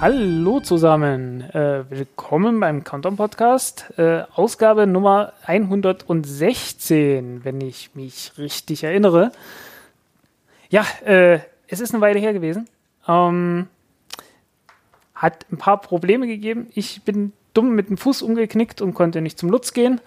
Hallo zusammen, äh, willkommen beim Countdown Podcast, äh, Ausgabe Nummer 116, wenn ich mich richtig erinnere. Ja, äh, es ist eine Weile her gewesen. Ähm, hat ein paar Probleme gegeben. Ich bin dumm mit dem Fuß umgeknickt und konnte nicht zum Lutz gehen.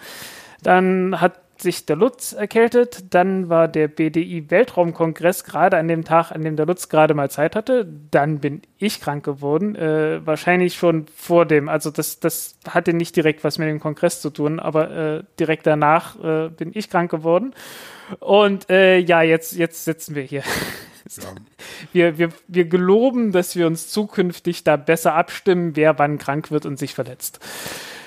Dann hat sich der Lutz erkältet. Dann war der BDI Weltraumkongress gerade an dem Tag, an dem der Lutz gerade mal Zeit hatte. Dann bin ich krank geworden. Äh, wahrscheinlich schon vor dem. Also das, das hatte nicht direkt was mit dem Kongress zu tun, aber äh, direkt danach äh, bin ich krank geworden. Und äh, ja, jetzt, jetzt sitzen wir hier. Ja. Wir, wir, wir geloben, dass wir uns zukünftig da besser abstimmen, wer wann krank wird und sich verletzt.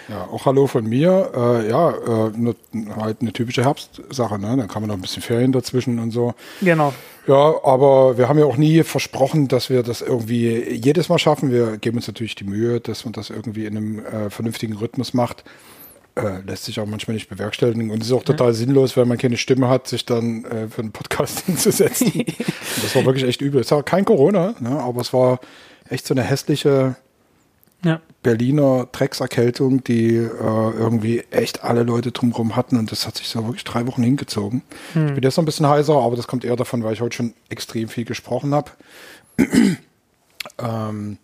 Ja, auch Hallo von mir. Äh, ja, äh, ne, halt eine typische Herbstsache, ne? Dann kann man noch ein bisschen Ferien dazwischen und so. Genau. Ja, aber wir haben ja auch nie versprochen, dass wir das irgendwie jedes Mal schaffen. Wir geben uns natürlich die Mühe, dass man das irgendwie in einem äh, vernünftigen Rhythmus macht. Äh, lässt sich auch manchmal nicht bewerkstelligen und es ist auch total ja. sinnlos, wenn man keine Stimme hat, sich dann äh, für einen Podcast hinzusetzen. das war wirklich echt übel. Es war kein Corona, ne? aber es war echt so eine hässliche ja. Berliner Dreckserkältung, die äh, irgendwie echt alle Leute drumherum hatten und das hat sich so wirklich drei Wochen hingezogen. Hm. Ich bin jetzt noch ein bisschen heiser, aber das kommt eher davon, weil ich heute schon extrem viel gesprochen habe. ähm,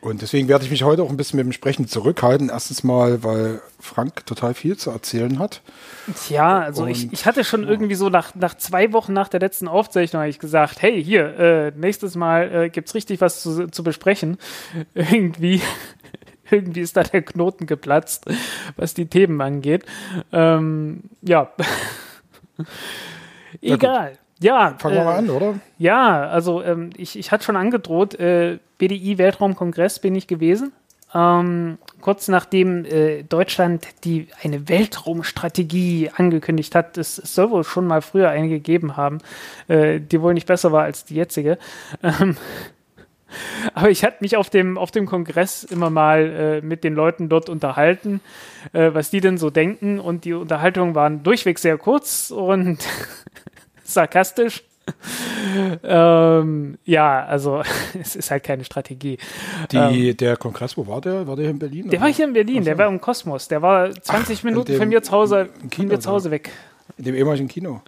und deswegen werde ich mich heute auch ein bisschen mit dem Sprechen zurückhalten. Erstens mal, weil Frank total viel zu erzählen hat. Ja, also ich, ich hatte schon ja. irgendwie so nach, nach zwei Wochen nach der letzten Aufzeichnung ich gesagt, hey, hier, äh, nächstes Mal äh, gibt es richtig was zu, zu besprechen. Irgendwie, irgendwie ist da der Knoten geplatzt, was die Themen angeht. Ähm, ja. Egal. Ja, fangen wir äh, mal an, oder? Ja, also ähm, ich, ich hatte schon angedroht, äh, BDI Weltraumkongress bin ich gewesen. Ähm, kurz nachdem äh, Deutschland die eine Weltraumstrategie angekündigt hat, es, es, soll wohl schon mal früher eine gegeben haben, äh, die wohl nicht besser war als die jetzige. Ähm, aber ich hatte mich auf dem, auf dem Kongress immer mal äh, mit den Leuten dort unterhalten, äh, was die denn so denken. Und die Unterhaltungen waren durchweg sehr kurz und sarkastisch. ähm, ja, also es ist halt keine Strategie. Die, ähm, der Kongress, wo war der? War der hier in Berlin? Der oder? war hier in Berlin, der war im Kosmos. Der war 20 Ach, Minuten dem, von mir zu Hause, Kino, mir zu Hause weg. In dem ehemaligen Kino.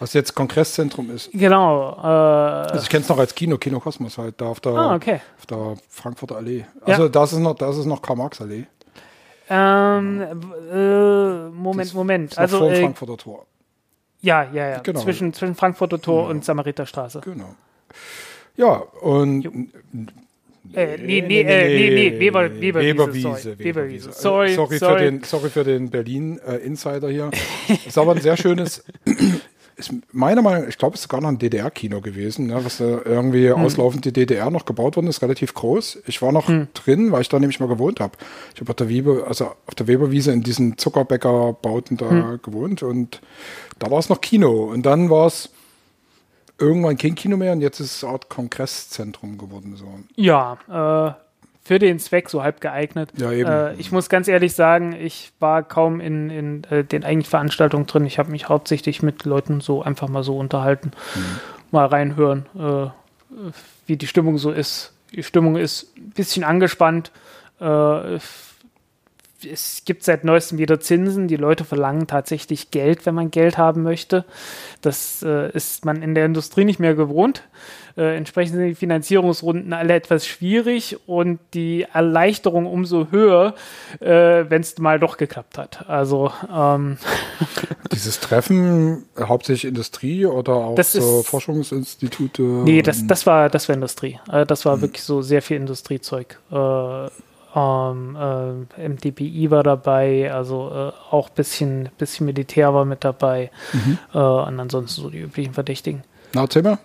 Was jetzt Kongresszentrum ist. Genau. Äh, also ich kenne es noch als Kino, Kino Kosmos halt, da auf der, ah, okay. auf der Frankfurter Allee. Also ja. das ist noch, das ist noch Karl-Marx-Allee. Ähm, äh, Moment, Moment. also vor dem äh, Frankfurter Tor. Ja, ja, ja. Genau. Zwischen, zwischen Frankfurter Tor genau. und Samariterstraße. Genau. Ja, und. Äh, nee, nee, äh, nee, nee, Weber, Weberwiese. Weberwiese. Weberwiese. Sorry, sorry, sorry. Für den, sorry für den Berlin-Insider äh, hier. ist aber ein sehr schönes, ist meiner Meinung nach, ich glaube, es ist sogar noch ein DDR-Kino gewesen, ne, was da irgendwie hm. auslaufend die DDR noch gebaut worden ist, relativ groß. Ich war noch hm. drin, weil ich da nämlich mal gewohnt habe. Ich habe auf der Weber, also auf der Weberwiese in diesen Zuckerbäcker-Bauten da hm. gewohnt und da war es noch Kino und dann war es irgendwann kein Kino mehr und jetzt ist es eine Art Kongresszentrum geworden. So. Ja, äh, für den Zweck so halb geeignet. Ja, eben. Äh, ich muss ganz ehrlich sagen, ich war kaum in, in äh, den eigentlichen Veranstaltungen drin. Ich habe mich hauptsächlich mit Leuten so einfach mal so unterhalten, mhm. mal reinhören, äh, wie die Stimmung so ist. Die Stimmung ist ein bisschen angespannt. Äh, es gibt seit neuestem wieder Zinsen. Die Leute verlangen tatsächlich Geld, wenn man Geld haben möchte. Das äh, ist man in der Industrie nicht mehr gewohnt. Äh, entsprechend sind die Finanzierungsrunden alle etwas schwierig und die Erleichterung umso höher, äh, wenn es mal doch geklappt hat. Also ähm dieses Treffen hauptsächlich Industrie oder auch so Forschungsinstitute? Nee, das, das war das war Industrie. Äh, das war hm. wirklich so sehr viel Industriezeug. Äh, ähm, äh, MDPI war dabei, also äh, auch ein bisschen, bisschen Militär war mit dabei. Mhm. Äh, und ansonsten so die üblichen Verdächtigen. Na, erzähl mal.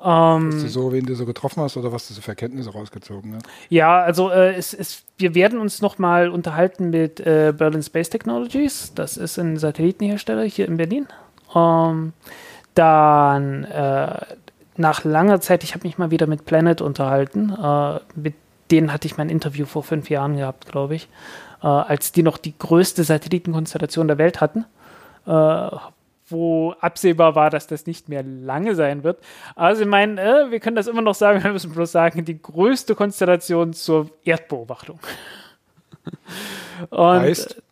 Ähm, Hast du so, wen du so getroffen hast oder was du so für Erkenntnisse rausgezogen hast? Ja, also äh, es, es, wir werden uns nochmal unterhalten mit äh, Berlin Space Technologies. Das ist ein Satellitenhersteller hier in Berlin. Ähm, dann äh, nach langer Zeit, ich habe mich mal wieder mit Planet unterhalten. Äh, mit denen hatte ich mein Interview vor fünf Jahren gehabt, glaube ich, äh, als die noch die größte Satellitenkonstellation der Welt hatten. Äh, wo absehbar war, dass das nicht mehr lange sein wird. Also ich meine, äh, wir können das immer noch sagen, wir müssen bloß sagen, die größte Konstellation zur Erdbeobachtung. Und, Heißt?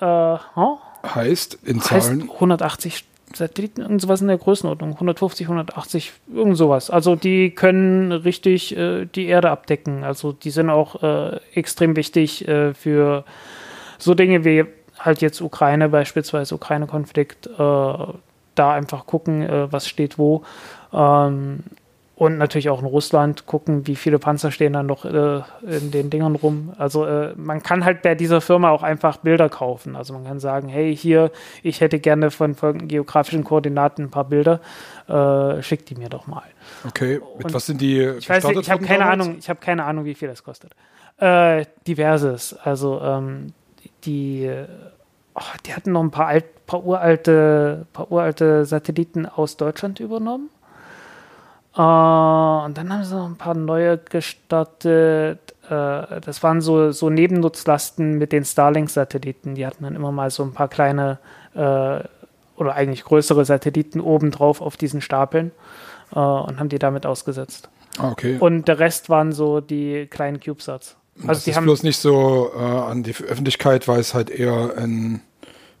Äh, huh? Heißt in heißt Zahlen. 180 Satelliten, irgend sowas in der Größenordnung, 150, 180, irgend sowas. Also die können richtig äh, die Erde abdecken. Also die sind auch äh, extrem wichtig äh, für so Dinge wie halt jetzt Ukraine beispielsweise, Ukraine-Konflikt, äh, da einfach gucken, äh, was steht wo. Ähm, und natürlich auch in Russland gucken, wie viele Panzer stehen dann noch äh, in den Dingern rum. Also äh, man kann halt bei dieser Firma auch einfach Bilder kaufen. Also man kann sagen, hey, hier, ich hätte gerne von folgenden geografischen Koordinaten ein paar Bilder, äh, schickt die mir doch mal. Okay, mit Und was sind die Ich weiß nicht, ich habe keine damals? Ahnung, ich habe keine Ahnung, wie viel das kostet. Äh, diverses. Also ähm, die, oh, die hatten noch ein paar, alt, paar, uralte, paar uralte Satelliten aus Deutschland übernommen. Äh, und dann haben sie noch ein paar neue gestartet. Äh, das waren so, so Nebennutzlasten mit den Starlink-Satelliten. Die hatten dann immer mal so ein paar kleine äh, oder eigentlich größere Satelliten obendrauf auf diesen Stapeln äh, und haben die damit ausgesetzt. Ah, okay. Und der Rest waren so die kleinen CubeSats. Das Also die ist haben bloß nicht so äh, an die Öffentlichkeit, weil es halt eher ein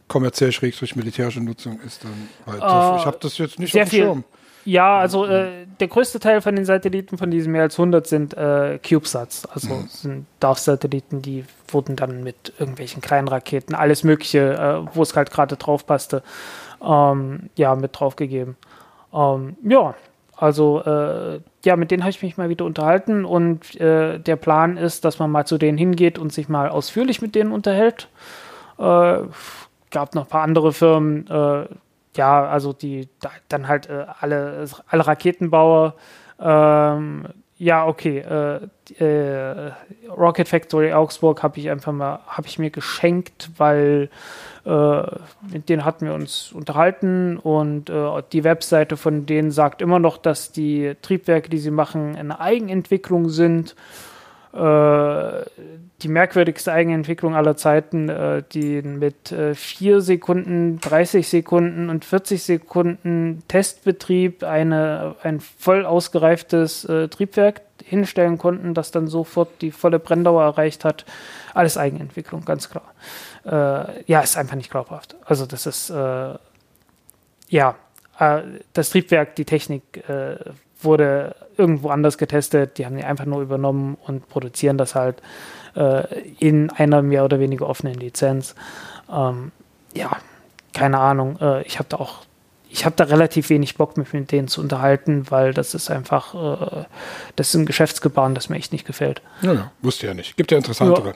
kommerziell schrägstrich militärische Nutzung ist. Dann halt. Äh, ich habe das jetzt nicht auf dem. Schirm. Ja, also äh, der größte Teil von den Satelliten, von diesen mehr als 100, sind äh, CubeSats. Also sind DARF-Satelliten, die wurden dann mit irgendwelchen kleinen Raketen, alles Mögliche, äh, wo es halt gerade drauf passte, ähm, ja, mit draufgegeben. Ähm, ja, also äh, ja, mit denen habe ich mich mal wieder unterhalten und äh, der Plan ist, dass man mal zu denen hingeht und sich mal ausführlich mit denen unterhält. Äh, gab noch ein paar andere Firmen, äh, ja, also die da, dann halt äh, alle, alle Raketenbauer, ähm, ja, okay, äh, äh, Rocket Factory Augsburg habe ich einfach mal, habe ich mir geschenkt, weil mit denen hatten wir uns unterhalten und äh, die Webseite von denen sagt immer noch, dass die Triebwerke, die sie machen, eine Eigenentwicklung sind. Äh, die merkwürdigste Eigenentwicklung aller Zeiten, äh, die mit äh, 4 Sekunden, 30 Sekunden und 40 Sekunden Testbetrieb eine, ein voll ausgereiftes äh, Triebwerk hinstellen konnten, das dann sofort die volle Brenndauer erreicht hat. Alles Eigenentwicklung, ganz klar. Äh, ja, ist einfach nicht glaubhaft. Also das ist, äh, ja, äh, das Triebwerk, die Technik äh, wurde irgendwo anders getestet. Die haben die einfach nur übernommen und produzieren das halt äh, in einer mehr oder weniger offenen Lizenz. Ähm, ja, keine Ahnung. Ich habe da auch, ich habe da relativ wenig Bock, mich mit denen zu unterhalten, weil das ist einfach, äh, das ist ein Geschäftsgebaren, das mir echt nicht gefällt. Ja, ja, wusste ja nicht. Gibt ja interessantere. Ja,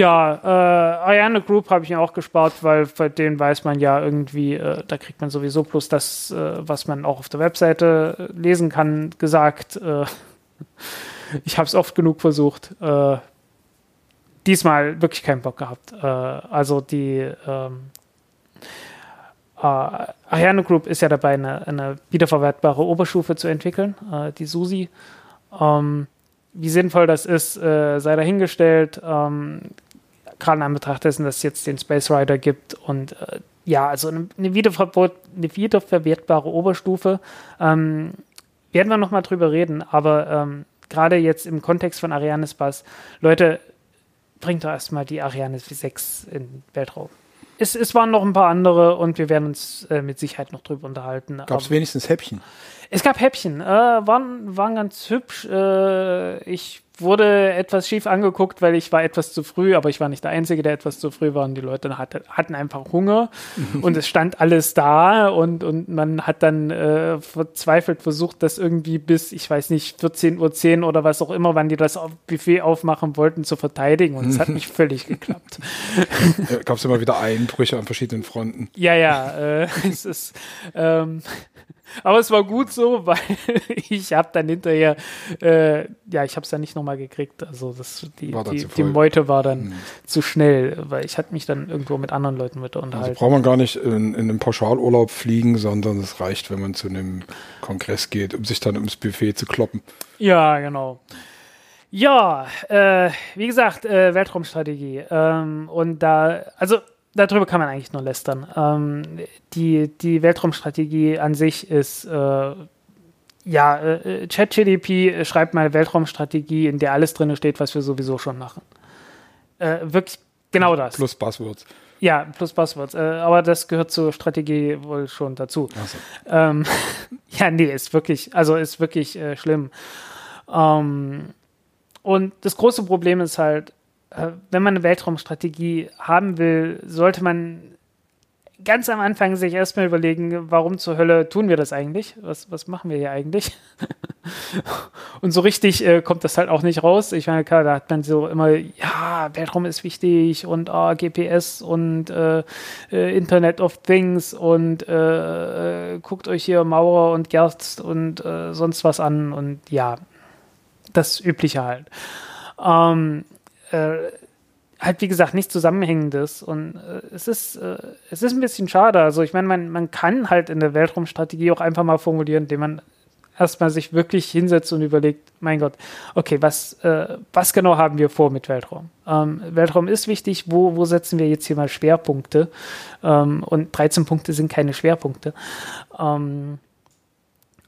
äh, Ariane Group habe ich mir auch gespart, weil bei denen weiß man ja irgendwie, äh, da kriegt man sowieso bloß das, äh, was man auch auf der Webseite äh, lesen kann, gesagt. Äh, ich habe es oft genug versucht. Äh, diesmal wirklich keinen Bock gehabt. Äh, also die ähm, äh, Ariane Group ist ja dabei, eine, eine wiederverwertbare Oberstufe zu entwickeln, äh, die SUSI. Ähm, wie sinnvoll das ist, äh, sei dahingestellt. Ähm, Gerade in Anbetracht dessen, dass es jetzt den Space Rider gibt und äh, ja, also eine, eine, wiederver eine wiederverwertbare Oberstufe. Ähm, werden wir nochmal drüber reden, aber ähm, gerade jetzt im Kontext von Ariane Space, Leute, bringt doch erstmal die Ariane 6 in den Weltraum. Es, es waren noch ein paar andere und wir werden uns äh, mit Sicherheit noch drüber unterhalten. Gab es wenigstens Häppchen? Es gab Häppchen, äh, waren, waren ganz hübsch. Äh, ich wurde etwas schief angeguckt, weil ich war etwas zu früh, aber ich war nicht der Einzige, der etwas zu früh war und die Leute hatte, hatten einfach Hunger und es stand alles da und, und man hat dann äh, verzweifelt versucht, das irgendwie bis, ich weiß nicht, 14.10 Uhr oder was auch immer, wann die das Buffet aufmachen wollten, zu verteidigen und es hat nicht völlig geklappt. Gab es immer wieder Einbrüche an verschiedenen Fronten. Ja, ja, äh, es ist ähm, aber es war gut so, weil ich habe dann hinterher, äh, ja, ich habe es dann nicht nochmal gekriegt. Also das, die, die, die, Meute war dann mhm. zu schnell, weil ich hatte mich dann irgendwo mit anderen Leuten mit unterhalten. Also braucht man gar nicht in, in einem Pauschalurlaub fliegen, sondern es reicht, wenn man zu einem Kongress geht, um sich dann ums Buffet zu kloppen. Ja, genau. Ja, äh, wie gesagt, äh, Weltraumstrategie. Ähm, und da, also darüber kann man eigentlich nur lästern. Ähm, die, die Weltraumstrategie an sich ist, äh, ja, äh, ChatGDP schreibt mal Weltraumstrategie, in der alles drin steht, was wir sowieso schon machen. Äh, wirklich genau das. Plus Buzzwords. Ja, plus Buzzwords. Äh, aber das gehört zur Strategie wohl schon dazu. So. Ähm, ja, nee, ist wirklich, also ist wirklich äh, schlimm. Ähm, und das große Problem ist halt, wenn man eine Weltraumstrategie haben will, sollte man ganz am Anfang sich erstmal überlegen, warum zur Hölle tun wir das eigentlich? Was, was machen wir hier eigentlich? und so richtig äh, kommt das halt auch nicht raus. Ich meine, klar, da hat man so immer, ja, Weltraum ist wichtig und oh, GPS und äh, äh, Internet of Things und äh, äh, guckt euch hier Maurer und Gerst und sonst was an und ja, das Übliche halt. Ähm, äh, halt wie gesagt nichts Zusammenhängendes und äh, es ist äh, es ist ein bisschen schade. Also ich meine, man, man kann halt in der Weltraumstrategie auch einfach mal formulieren, indem man erstmal sich wirklich hinsetzt und überlegt, mein Gott, okay, was, äh, was genau haben wir vor mit Weltraum? Ähm, Weltraum ist wichtig, wo, wo setzen wir jetzt hier mal Schwerpunkte? Ähm, und 13 Punkte sind keine Schwerpunkte. Ähm,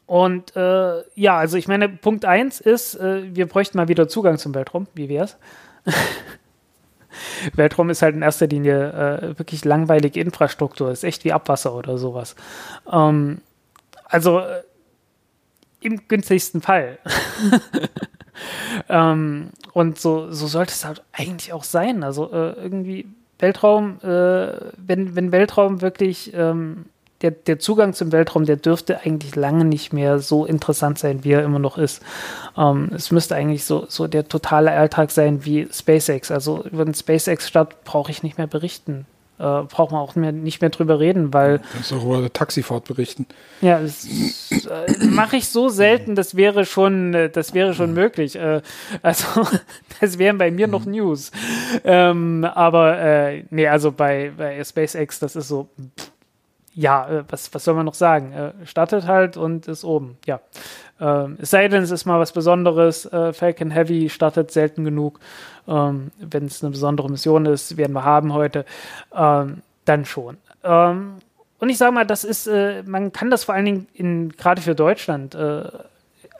und äh, ja, also ich meine, Punkt 1 ist, äh, wir bräuchten mal wieder Zugang zum Weltraum. Wie wäre es? Weltraum ist halt in erster Linie äh, wirklich langweilige Infrastruktur, ist echt wie Abwasser oder sowas. Ähm, also äh, im günstigsten Fall. ähm, und so, so sollte es halt eigentlich auch sein. Also äh, irgendwie Weltraum, äh, wenn, wenn Weltraum wirklich ähm, der, der Zugang zum Weltraum, der dürfte eigentlich lange nicht mehr so interessant sein, wie er immer noch ist. Ähm, es müsste eigentlich so, so der totale Alltag sein wie SpaceX. Also über den SpaceX-Start brauche ich nicht mehr berichten. Äh, braucht man auch mehr, nicht mehr drüber reden, weil. Kannst du auch über Taxifahrt berichten. Ja, das äh, mache ich so selten, das wäre schon, äh, das wäre schon möglich. Äh, also, das wären bei mir noch News. Ähm, aber äh, nee, also bei, bei SpaceX, das ist so. Pff, ja, äh, was, was soll man noch sagen? Äh, startet halt und ist oben, ja. Ähm, es sei denn, es ist mal was Besonderes. Äh, Falcon Heavy startet selten genug. Ähm, Wenn es eine besondere Mission ist, werden wir haben heute, ähm, dann schon. Und ich sage mal, das ist, man kann das vor allen Dingen in, gerade für Deutschland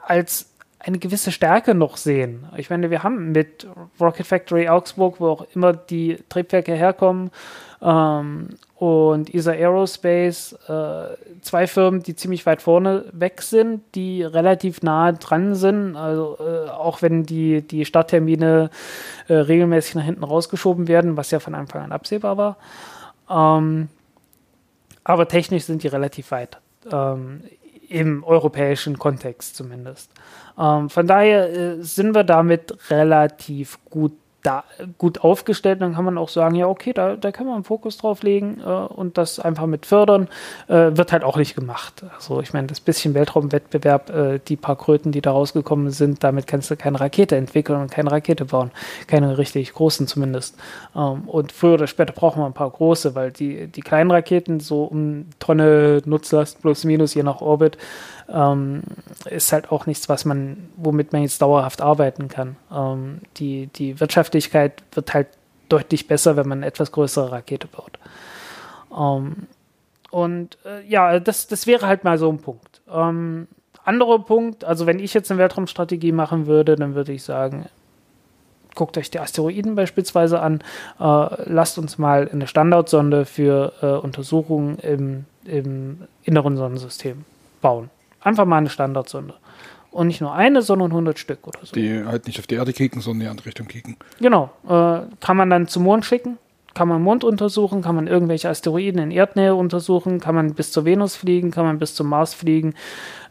als eine gewisse Stärke noch sehen. Ich meine, wir haben mit Rocket Factory Augsburg, wo auch immer die Triebwerke herkommen, ähm, und ESA Aerospace, äh, zwei Firmen, die ziemlich weit vorne weg sind, die relativ nah dran sind, also äh, auch wenn die, die Starttermine äh, regelmäßig nach hinten rausgeschoben werden, was ja von Anfang an absehbar war. Ähm, aber technisch sind die relativ weit, ähm, im europäischen Kontext zumindest. Ähm, von daher äh, sind wir damit relativ gut da gut aufgestellt, dann kann man auch sagen, ja, okay, da, da kann man einen Fokus drauf legen äh, und das einfach mit fördern, äh, wird halt auch nicht gemacht. Also ich meine, das bisschen Weltraumwettbewerb, äh, die paar Kröten, die da rausgekommen sind, damit kannst du keine Rakete entwickeln und keine Rakete bauen. Keine richtig großen zumindest. Ähm, und früher oder später brauchen wir ein paar große, weil die, die kleinen Raketen so um Tonne Nutzlast plus minus je nach Orbit ähm, ist halt auch nichts, was man, womit man jetzt dauerhaft arbeiten kann. Ähm, die, die Wirtschaftlichkeit wird halt deutlich besser, wenn man eine etwas größere Rakete baut. Ähm, und äh, ja, das, das wäre halt mal so ein Punkt. Ähm, anderer Punkt, also wenn ich jetzt eine Weltraumstrategie machen würde, dann würde ich sagen, guckt euch die Asteroiden beispielsweise an, äh, lasst uns mal eine Standardsonde für äh, Untersuchungen im, im inneren Sonnensystem bauen. Einfach mal eine Standardsonde. Und nicht nur eine, sondern 100 Stück oder so. Die halt nicht auf die Erde kicken, sondern in die andere Richtung kicken. Genau. Äh, kann man dann zum Mond schicken, kann man Mond untersuchen, kann man irgendwelche Asteroiden in Erdnähe untersuchen, kann man bis zur Venus fliegen, kann man bis zum Mars fliegen,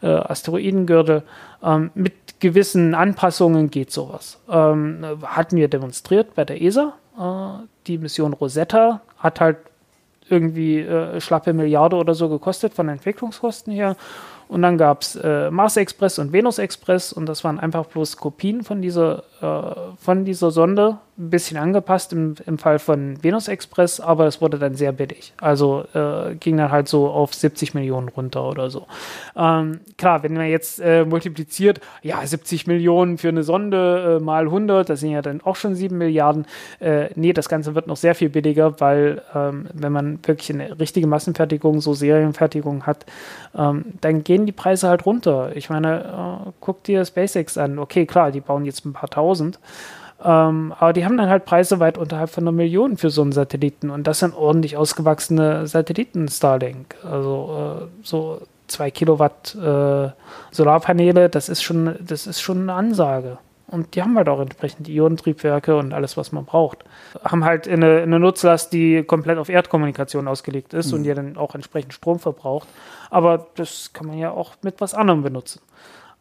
äh, Asteroidengürtel. Ähm, mit gewissen Anpassungen geht sowas. Ähm, hatten wir demonstriert bei der ESA. Äh, die Mission Rosetta hat halt irgendwie äh, schlappe Milliarde oder so gekostet von Entwicklungskosten her. Und dann gab es äh, Mars Express und Venus Express und das waren einfach bloß Kopien von dieser, von dieser Sonde, ein bisschen angepasst im, im Fall von Venus Express, aber es wurde dann sehr billig. Also äh, ging dann halt so auf 70 Millionen runter oder so. Ähm, klar, wenn man jetzt äh, multipliziert, ja, 70 Millionen für eine Sonde äh, mal 100, das sind ja dann auch schon 7 Milliarden. Äh, nee, das Ganze wird noch sehr viel billiger, weil ähm, wenn man wirklich eine richtige Massenfertigung, so Serienfertigung hat, ähm, dann gehen die Preise halt runter. Ich meine, äh, guck dir SpaceX an. Okay, klar, die bauen jetzt ein paar tausend. Ähm, aber die haben dann halt Preise weit unterhalb von einer Million für so einen Satelliten. Und das sind ordentlich ausgewachsene Satelliten Starlink. Also äh, so zwei Kilowatt äh, Solarpaneele, das ist schon, das ist schon eine Ansage. Und die haben halt auch entsprechend Ionentriebwerke und alles, was man braucht. Haben halt eine, eine Nutzlast, die komplett auf Erdkommunikation ausgelegt ist mhm. und die dann auch entsprechend Strom verbraucht. Aber das kann man ja auch mit was anderem benutzen.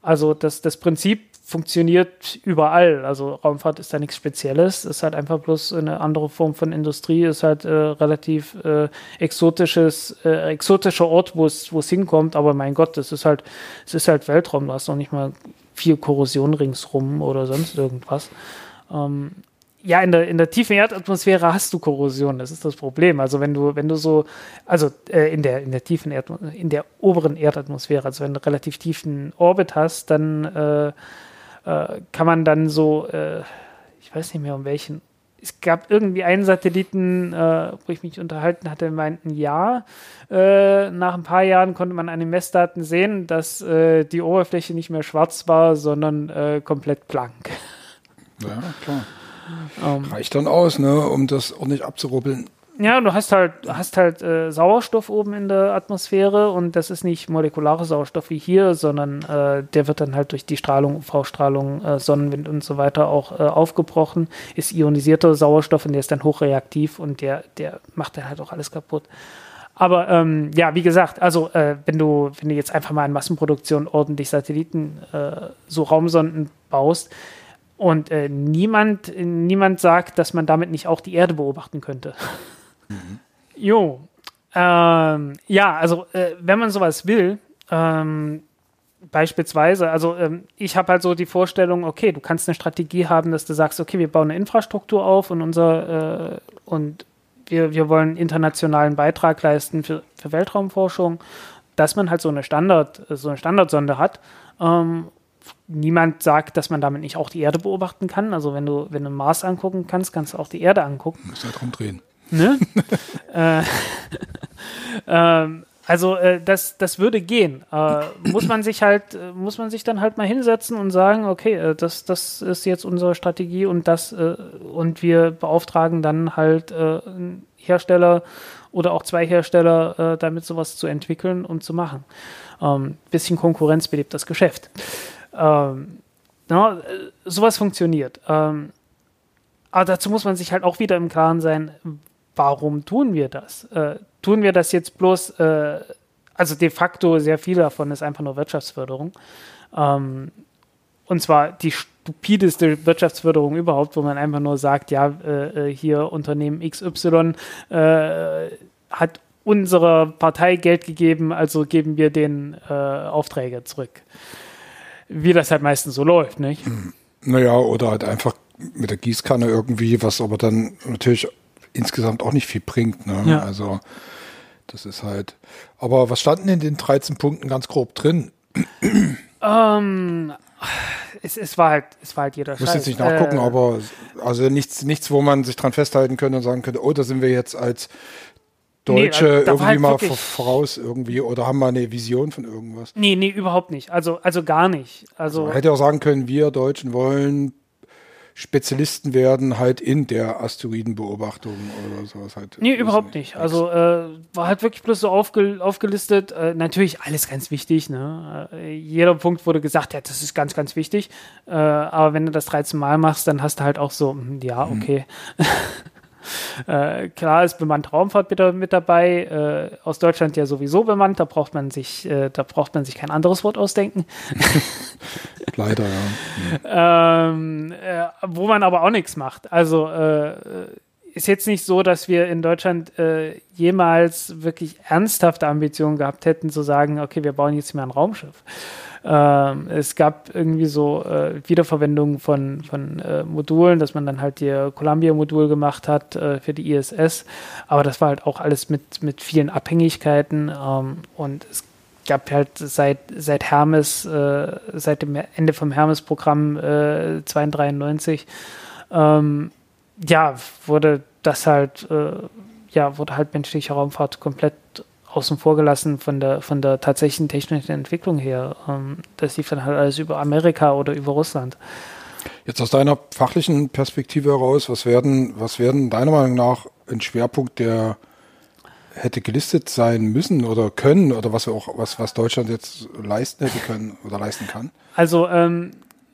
Also das, das Prinzip funktioniert überall. Also Raumfahrt ist da nichts Spezielles, ist halt einfach bloß eine andere Form von Industrie, ist halt äh, relativ äh, exotisches, äh, exotischer Ort, wo es, wo es hinkommt, aber mein Gott, das ist halt, es ist halt Weltraum, du hast noch nicht mal viel Korrosion ringsrum oder sonst irgendwas. Ähm, ja, in der, in der tiefen Erdatmosphäre hast du Korrosion, das ist das Problem. Also wenn du, wenn du so, also äh, in der, in der tiefen Erd, in der oberen Erdatmosphäre, also wenn du relativ tiefen Orbit hast, dann äh, äh, kann man dann so, äh, ich weiß nicht mehr um welchen, es gab irgendwie einen Satelliten, äh, wo ich mich unterhalten hatte, meinten ja. Äh, nach ein paar Jahren konnte man an den Messdaten sehen, dass die Oberfläche nicht mehr schwarz war, sondern komplett blank. Ja, klar. Ähm. Reicht dann aus, ne, um das ordentlich abzurubbeln. Ja, du hast halt, hast halt äh, Sauerstoff oben in der Atmosphäre und das ist nicht molekulare Sauerstoff wie hier, sondern äh, der wird dann halt durch die Strahlung, UV-Strahlung, äh, Sonnenwind und so weiter auch äh, aufgebrochen, ist ionisierter Sauerstoff und der ist dann hochreaktiv und der, der macht dann halt auch alles kaputt. Aber ähm, ja, wie gesagt, also äh, wenn du, wenn du jetzt einfach mal in Massenproduktion ordentlich Satelliten, äh, so Raumsonden baust, und äh, niemand, niemand sagt, dass man damit nicht auch die Erde beobachten könnte. Mhm. Jo. Ähm, ja, also äh, wenn man sowas will, ähm, beispielsweise, also ähm, ich habe halt so die Vorstellung, okay, du kannst eine Strategie haben, dass du sagst, okay, wir bauen eine Infrastruktur auf und unser äh, und wir, wir wollen internationalen Beitrag leisten für, für Weltraumforschung, dass man halt so eine Standard, so eine Standardsonde hat. Ähm, niemand sagt, dass man damit nicht auch die Erde beobachten kann. Also wenn du, wenn du Mars angucken kannst, kannst du auch die Erde angucken. Muss halt rumdrehen. Ne? äh, ähm, also äh, das, das würde gehen. Äh, muss man sich halt, äh, muss man sich dann halt mal hinsetzen und sagen, okay, äh, das, das ist jetzt unsere Strategie und das äh, und wir beauftragen dann halt äh, Hersteller oder auch zwei Hersteller, damit sowas zu entwickeln und zu machen. Ähm, bisschen Konkurrenz belebt das Geschäft. Ähm, na, sowas funktioniert. Ähm, aber dazu muss man sich halt auch wieder im Klaren sein, warum tun wir das? Äh, tun wir das jetzt bloß, äh, also de facto sehr viel davon ist einfach nur Wirtschaftsförderung. Ähm, und zwar die stupideste Wirtschaftsförderung überhaupt, wo man einfach nur sagt, ja, äh, äh hier Unternehmen XY äh, hat unserer Partei Geld gegeben, also geben wir den äh, Aufträge zurück. Wie das halt meistens so läuft, nicht? Naja, oder halt einfach mit der Gießkanne irgendwie, was aber dann natürlich insgesamt auch nicht viel bringt. Ne? Ja. Also das ist halt. Aber was standen in den 13 Punkten ganz grob drin? Ähm, es, es, war halt, es war halt jeder Ich muss jetzt nicht nachgucken, äh, aber also nichts, nichts, wo man sich dran festhalten könnte und sagen könnte, oh, da sind wir jetzt als Deutsche nee, irgendwie halt mal voraus irgendwie oder haben wir eine Vision von irgendwas? Nee, nee, überhaupt nicht. Also, also gar nicht. Also, also man hätte auch sagen können, wir Deutschen wollen Spezialisten werden halt in der Asteroidenbeobachtung oder sowas halt. Nee, überhaupt nicht. Also äh, war halt wirklich bloß so aufge aufgelistet. Äh, natürlich alles ganz wichtig. Ne? Äh, jeder Punkt wurde gesagt, ja, das ist ganz, ganz wichtig. Äh, aber wenn du das 13 Mal machst, dann hast du halt auch so, hm, ja, mhm. okay. Mhm. Äh, klar ist bemannte Raumfahrt mit, mit dabei. Äh, aus Deutschland ja sowieso bemannt. Da braucht man sich, äh, da braucht man sich kein anderes Wort ausdenken. Leider, ja. ähm, äh, wo man aber auch nichts macht. Also äh, ist jetzt nicht so, dass wir in Deutschland äh, jemals wirklich ernsthafte Ambitionen gehabt hätten, zu sagen, okay, wir bauen jetzt mehr ein Raumschiff. Ähm, es gab irgendwie so äh, Wiederverwendung von, von äh, Modulen, dass man dann halt die Columbia-Modul gemacht hat äh, für die ISS. Aber das war halt auch alles mit, mit vielen Abhängigkeiten. Ähm, und es gab halt seit, seit Hermes, äh, seit dem Ende vom Hermes-Programm äh, 293, ähm, ja, wurde das halt, äh, ja, wurde halt menschliche Raumfahrt komplett außen vor gelassen von der, von der tatsächlichen technischen Entwicklung her. Ähm, das lief dann halt alles über Amerika oder über Russland. Jetzt aus deiner fachlichen Perspektive heraus, was werden, was werden deiner Meinung nach ein Schwerpunkt, der hätte gelistet sein müssen oder können oder was auch was was Deutschland jetzt leisten hätte können oder leisten kann? Also ähm,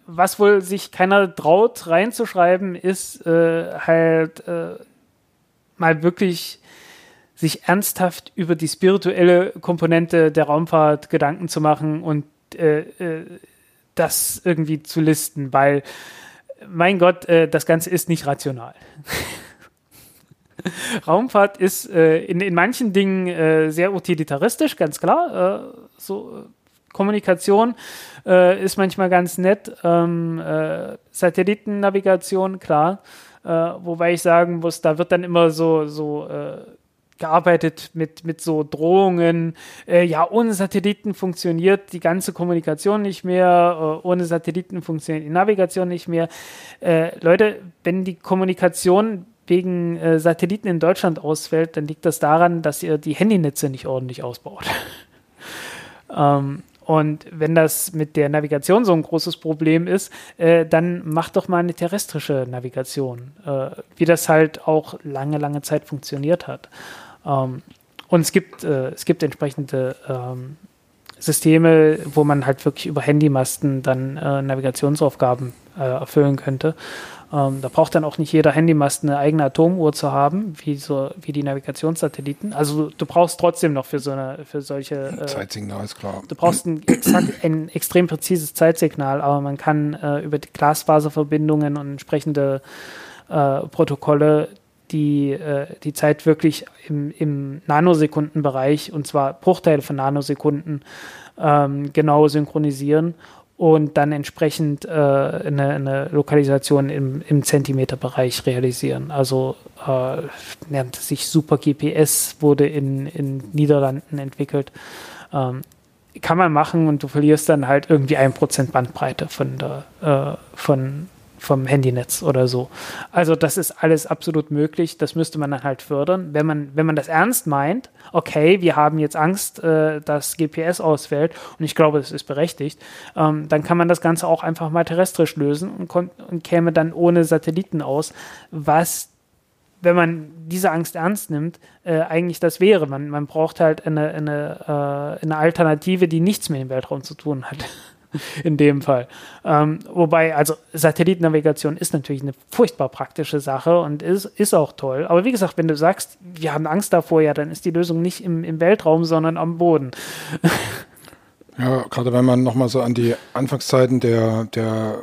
was wohl sich keiner traut reinzuschreiben, ist äh, halt äh, mal wirklich sich ernsthaft über die spirituelle Komponente der Raumfahrt Gedanken zu machen und äh, äh, das irgendwie zu listen, weil, mein Gott, äh, das Ganze ist nicht rational. Raumfahrt ist äh, in, in manchen Dingen äh, sehr utilitaristisch, ganz klar. Äh, so Kommunikation ist manchmal ganz nett. Ähm, Satellitennavigation, klar. wobei ich sagen muss, da wird dann immer so, so gearbeitet mit, mit so Drohungen. Äh, ja, ohne Satelliten funktioniert die ganze Kommunikation nicht mehr, äh, ohne Satelliten funktioniert die Navigation nicht mehr. Äh, Leute, wenn die Kommunikation wegen äh, Satelliten in Deutschland ausfällt, dann liegt das daran, dass ihr die Handynetze nicht ordentlich ausbaut. ähm, und wenn das mit der Navigation so ein großes Problem ist, äh, dann macht doch mal eine terrestrische Navigation, äh, wie das halt auch lange, lange Zeit funktioniert hat. Ähm, und es gibt, äh, es gibt entsprechende ähm, Systeme, wo man halt wirklich über Handymasten dann äh, Navigationsaufgaben äh, erfüllen könnte. Ähm, da braucht dann auch nicht jeder Handymast eine eigene Atomuhr zu haben, wie so wie die Navigationssatelliten. Also du brauchst trotzdem noch für so eine für solche äh, Zeitsignal ist klar. Du brauchst ein, exakt, ein extrem präzises Zeitsignal, aber man kann äh, über die Glasfaserverbindungen und entsprechende äh, Protokolle die, äh, die Zeit wirklich im, im Nanosekundenbereich, und zwar Bruchteile von Nanosekunden, ähm, genau synchronisieren und dann entsprechend äh, eine, eine, Lokalisation im, im Zentimeterbereich realisieren. Also äh, nennt sich Super GPS, wurde in, in Niederlanden entwickelt. Ähm, kann man machen und du verlierst dann halt irgendwie ein Prozent Bandbreite von der, äh, von, vom Handynetz oder so. Also das ist alles absolut möglich. Das müsste man dann halt fördern. Wenn man, wenn man das ernst meint, okay, wir haben jetzt Angst, äh, dass GPS ausfällt und ich glaube, das ist berechtigt, ähm, dann kann man das Ganze auch einfach mal terrestrisch lösen und, und käme dann ohne Satelliten aus, was wenn man diese Angst ernst nimmt, äh, eigentlich das wäre. Man, man braucht halt eine, eine, äh, eine Alternative, die nichts mit dem Weltraum zu tun hat. in dem Fall. Ähm, wobei, also Satellitennavigation ist natürlich eine furchtbar praktische Sache und ist, ist auch toll. Aber wie gesagt, wenn du sagst, wir haben Angst davor, ja, dann ist die Lösung nicht im, im Weltraum, sondern am Boden. ja, gerade wenn man nochmal so an die Anfangszeiten der, der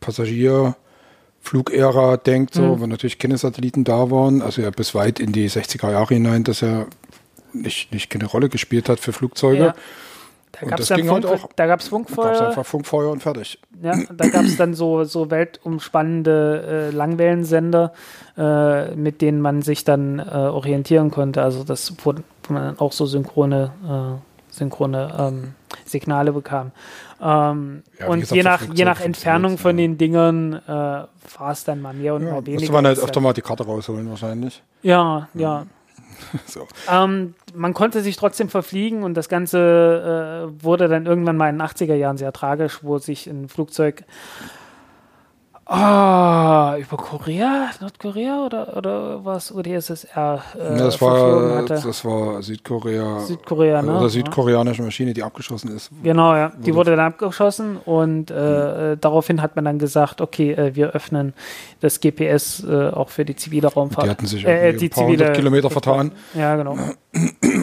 Passagierflugära denkt, so, mhm. wo natürlich keine Satelliten da waren, also ja bis weit in die 60er Jahre hinein, dass er nicht, nicht keine Rolle gespielt hat für Flugzeuge. Ja. Da gab es Funk, halt da gab's Funkfeuer. Da einfach Funkfeuer und fertig. Ja, da gab es dann so, so weltumspannende äh, Langwellensender, äh, mit denen man sich dann äh, orientieren konnte. Also das, wo, man dann auch so synchrone, äh, synchrone ähm, Signale bekam. Ähm, ja, und gesagt, je nach, je nach Entfernung von ja. den Dingern äh, war es dann mal mehr und ja, mal weniger. Musste man halt öfter mal die Karte rausholen wahrscheinlich. Ja, ja. so. ähm, man konnte sich trotzdem verfliegen und das Ganze äh, wurde dann irgendwann mal in den 80er Jahren sehr tragisch, wo sich ein Flugzeug Ah, über Korea, Nordkorea oder, oder was UdSSR äh, Ja, das, war, hatte? das war Südkorea. Südkorea, ne? Oder südkoreanische Maschine, die abgeschossen ist. Genau, ja. Die Wurde- dann abgeschossen und äh, äh, daraufhin hat man dann gesagt, okay, äh, wir öffnen das GPS äh, auch für die zivile Raumfahrt. Die hatten sich äh, irgendwie ein paar hundert Kilometer vertan. Ja, genau.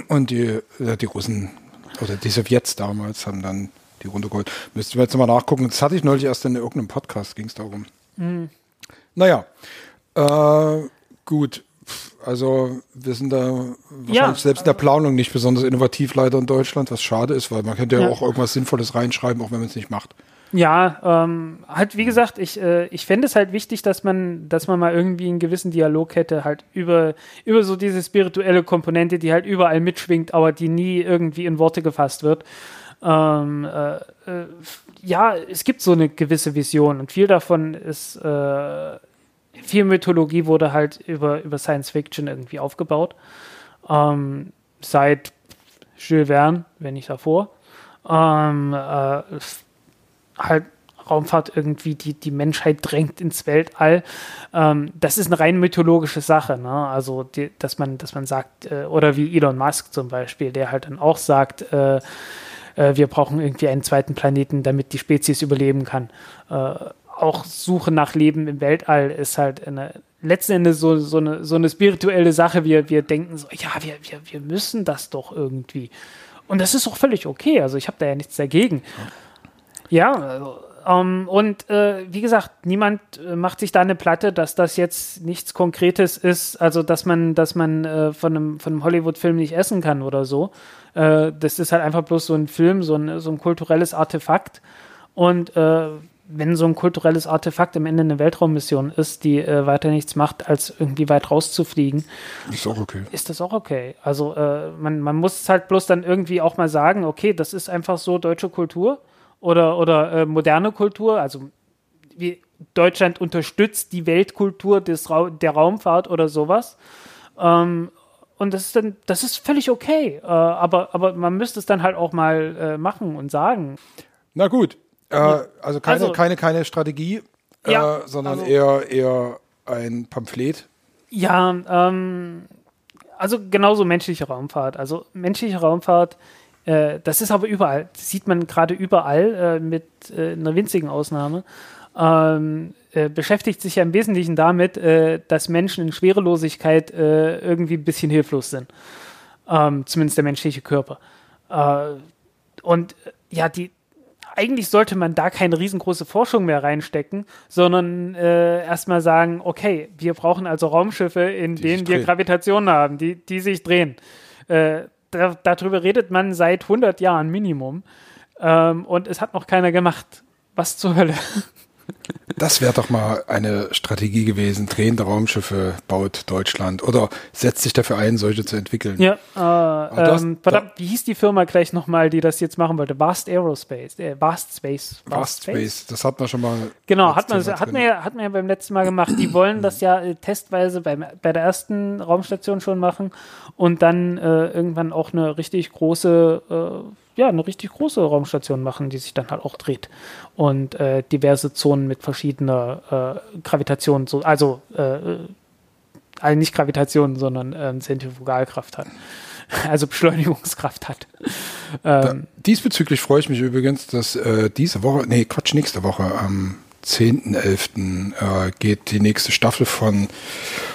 Und die, die Russen oder die Sowjets damals haben dann die runtergeholt. Müssten wir jetzt mal nachgucken. Das hatte ich neulich erst in irgendeinem Podcast, ging es darum. Mhm. Naja, äh, gut. Also wir sind da wahrscheinlich Ja. selbst in der Planung nicht besonders innovativ leider in Deutschland, was schade ist, weil man könnte ja, Ja. auch irgendwas Sinnvolles reinschreiben, auch wenn man es nicht macht. Ja, ähm, halt wie gesagt, ich, äh, ich fände es halt wichtig, dass man, dass man mal irgendwie einen gewissen Dialog hätte, halt über, über so diese spirituelle Komponente, die halt überall mitschwingt, aber die nie irgendwie in Worte gefasst wird. Ähm, äh, äh, ja, es gibt so eine gewisse Vision und viel davon ist, äh, viel Mythologie wurde halt über, über Science Fiction irgendwie aufgebaut. Ähm, seit Jules Verne, wenn nicht davor. Ähm, äh, halt Raumfahrt irgendwie die, die Menschheit drängt ins Weltall. Ähm, das ist eine rein mythologische Sache, ne? Also, die, dass man, dass man sagt, äh, oder wie Elon Musk zum Beispiel, der halt dann auch sagt, äh, äh, wir brauchen irgendwie einen zweiten Planeten, damit die Spezies überleben kann. Äh, auch Suche nach Leben im Weltall ist halt eine, letzten Endes so, so, eine, so eine spirituelle Sache. Wir, wir denken so, ja, wir, wir, wir müssen das doch irgendwie. Und das ist auch völlig okay. Also ich habe da ja nichts dagegen. Ja, also, ähm, und äh, wie gesagt, niemand äh, macht sich da eine Platte, dass das jetzt nichts Konkretes ist, also dass man, dass man äh, von einem, von einem Hollywood-Film nicht essen kann oder so. Äh, das ist halt einfach bloß so ein Film, so ein, so ein kulturelles Artefakt. Und äh, wenn so ein kulturelles Artefakt am Ende eine Weltraummission ist, die äh, weiter nichts macht, als irgendwie weit rauszufliegen, Ist auch okay. ist das auch okay. Also äh, man, man muss es halt bloß dann irgendwie auch mal sagen, okay, das ist einfach so deutsche Kultur oder, oder äh, moderne Kultur. Also wie Deutschland unterstützt die Weltkultur des Ra der Raumfahrt oder sowas. Ähm, und das ist dann, das ist völlig okay. Äh, aber, aber man müsste es dann halt auch mal äh, machen und sagen. Na gut. Äh, also keine, Also- keine, keine Strategie, Ja, äh, sondern also- eher, eher ein Pamphlet. Ja, ähm, also genauso menschliche Raumfahrt. Also menschliche Raumfahrt, äh, das ist aber überall. Das sieht man gerade überall äh, mit äh, einer winzigen Ausnahme. Ähm, äh, beschäftigt sich ja im Wesentlichen damit, dass Menschen in Schwerelosigkeit irgendwie ein bisschen hilflos sind. Ähm, zumindest der menschliche Körper. Und ja, die, eigentlich sollte man da keine riesengroße Forschung mehr reinstecken, sondern äh, erstmal sagen, okay, wir brauchen also Raumschiffe, in Die denen wir. Gravitation haben, die, die sich drehen. Äh, da, darüber redet man seit 100 Jahren Minimum ähm, und es hat noch keiner gemacht. Was zur Hölle? Das wäre doch mal eine Strategie gewesen. Drehende Raumschiffe baut Deutschland oder setzt sich dafür ein, solche zu entwickeln. Ja, äh, das- ähm, verdammt, wie hieß die Firma gleich nochmal, die das jetzt machen wollte? Vast Aerospace, äh, Vast Space. Vast Space, das hat man schon mal. Genau, hat man, hat, man ja, hat man ja beim letzten Mal gemacht. Die wollen das ja äh, testweise beim, bei der ersten Raumstation schon machen und dann äh, irgendwann auch eine richtig große, äh, ja, eine richtig große Raumstation machen, die sich dann halt auch dreht und äh, diverse Zonen mit verschiedener äh, Gravitation, so, also, äh, also nicht Gravitation, sondern ähm, Zentrifugalkraft hat. Also Beschleunigungskraft hat. Ähm, Diesbezüglich freue ich mich übrigens, dass äh, diese Woche, nee, Quatsch, nächste Woche, am 10.11. Äh, geht die nächste Staffel von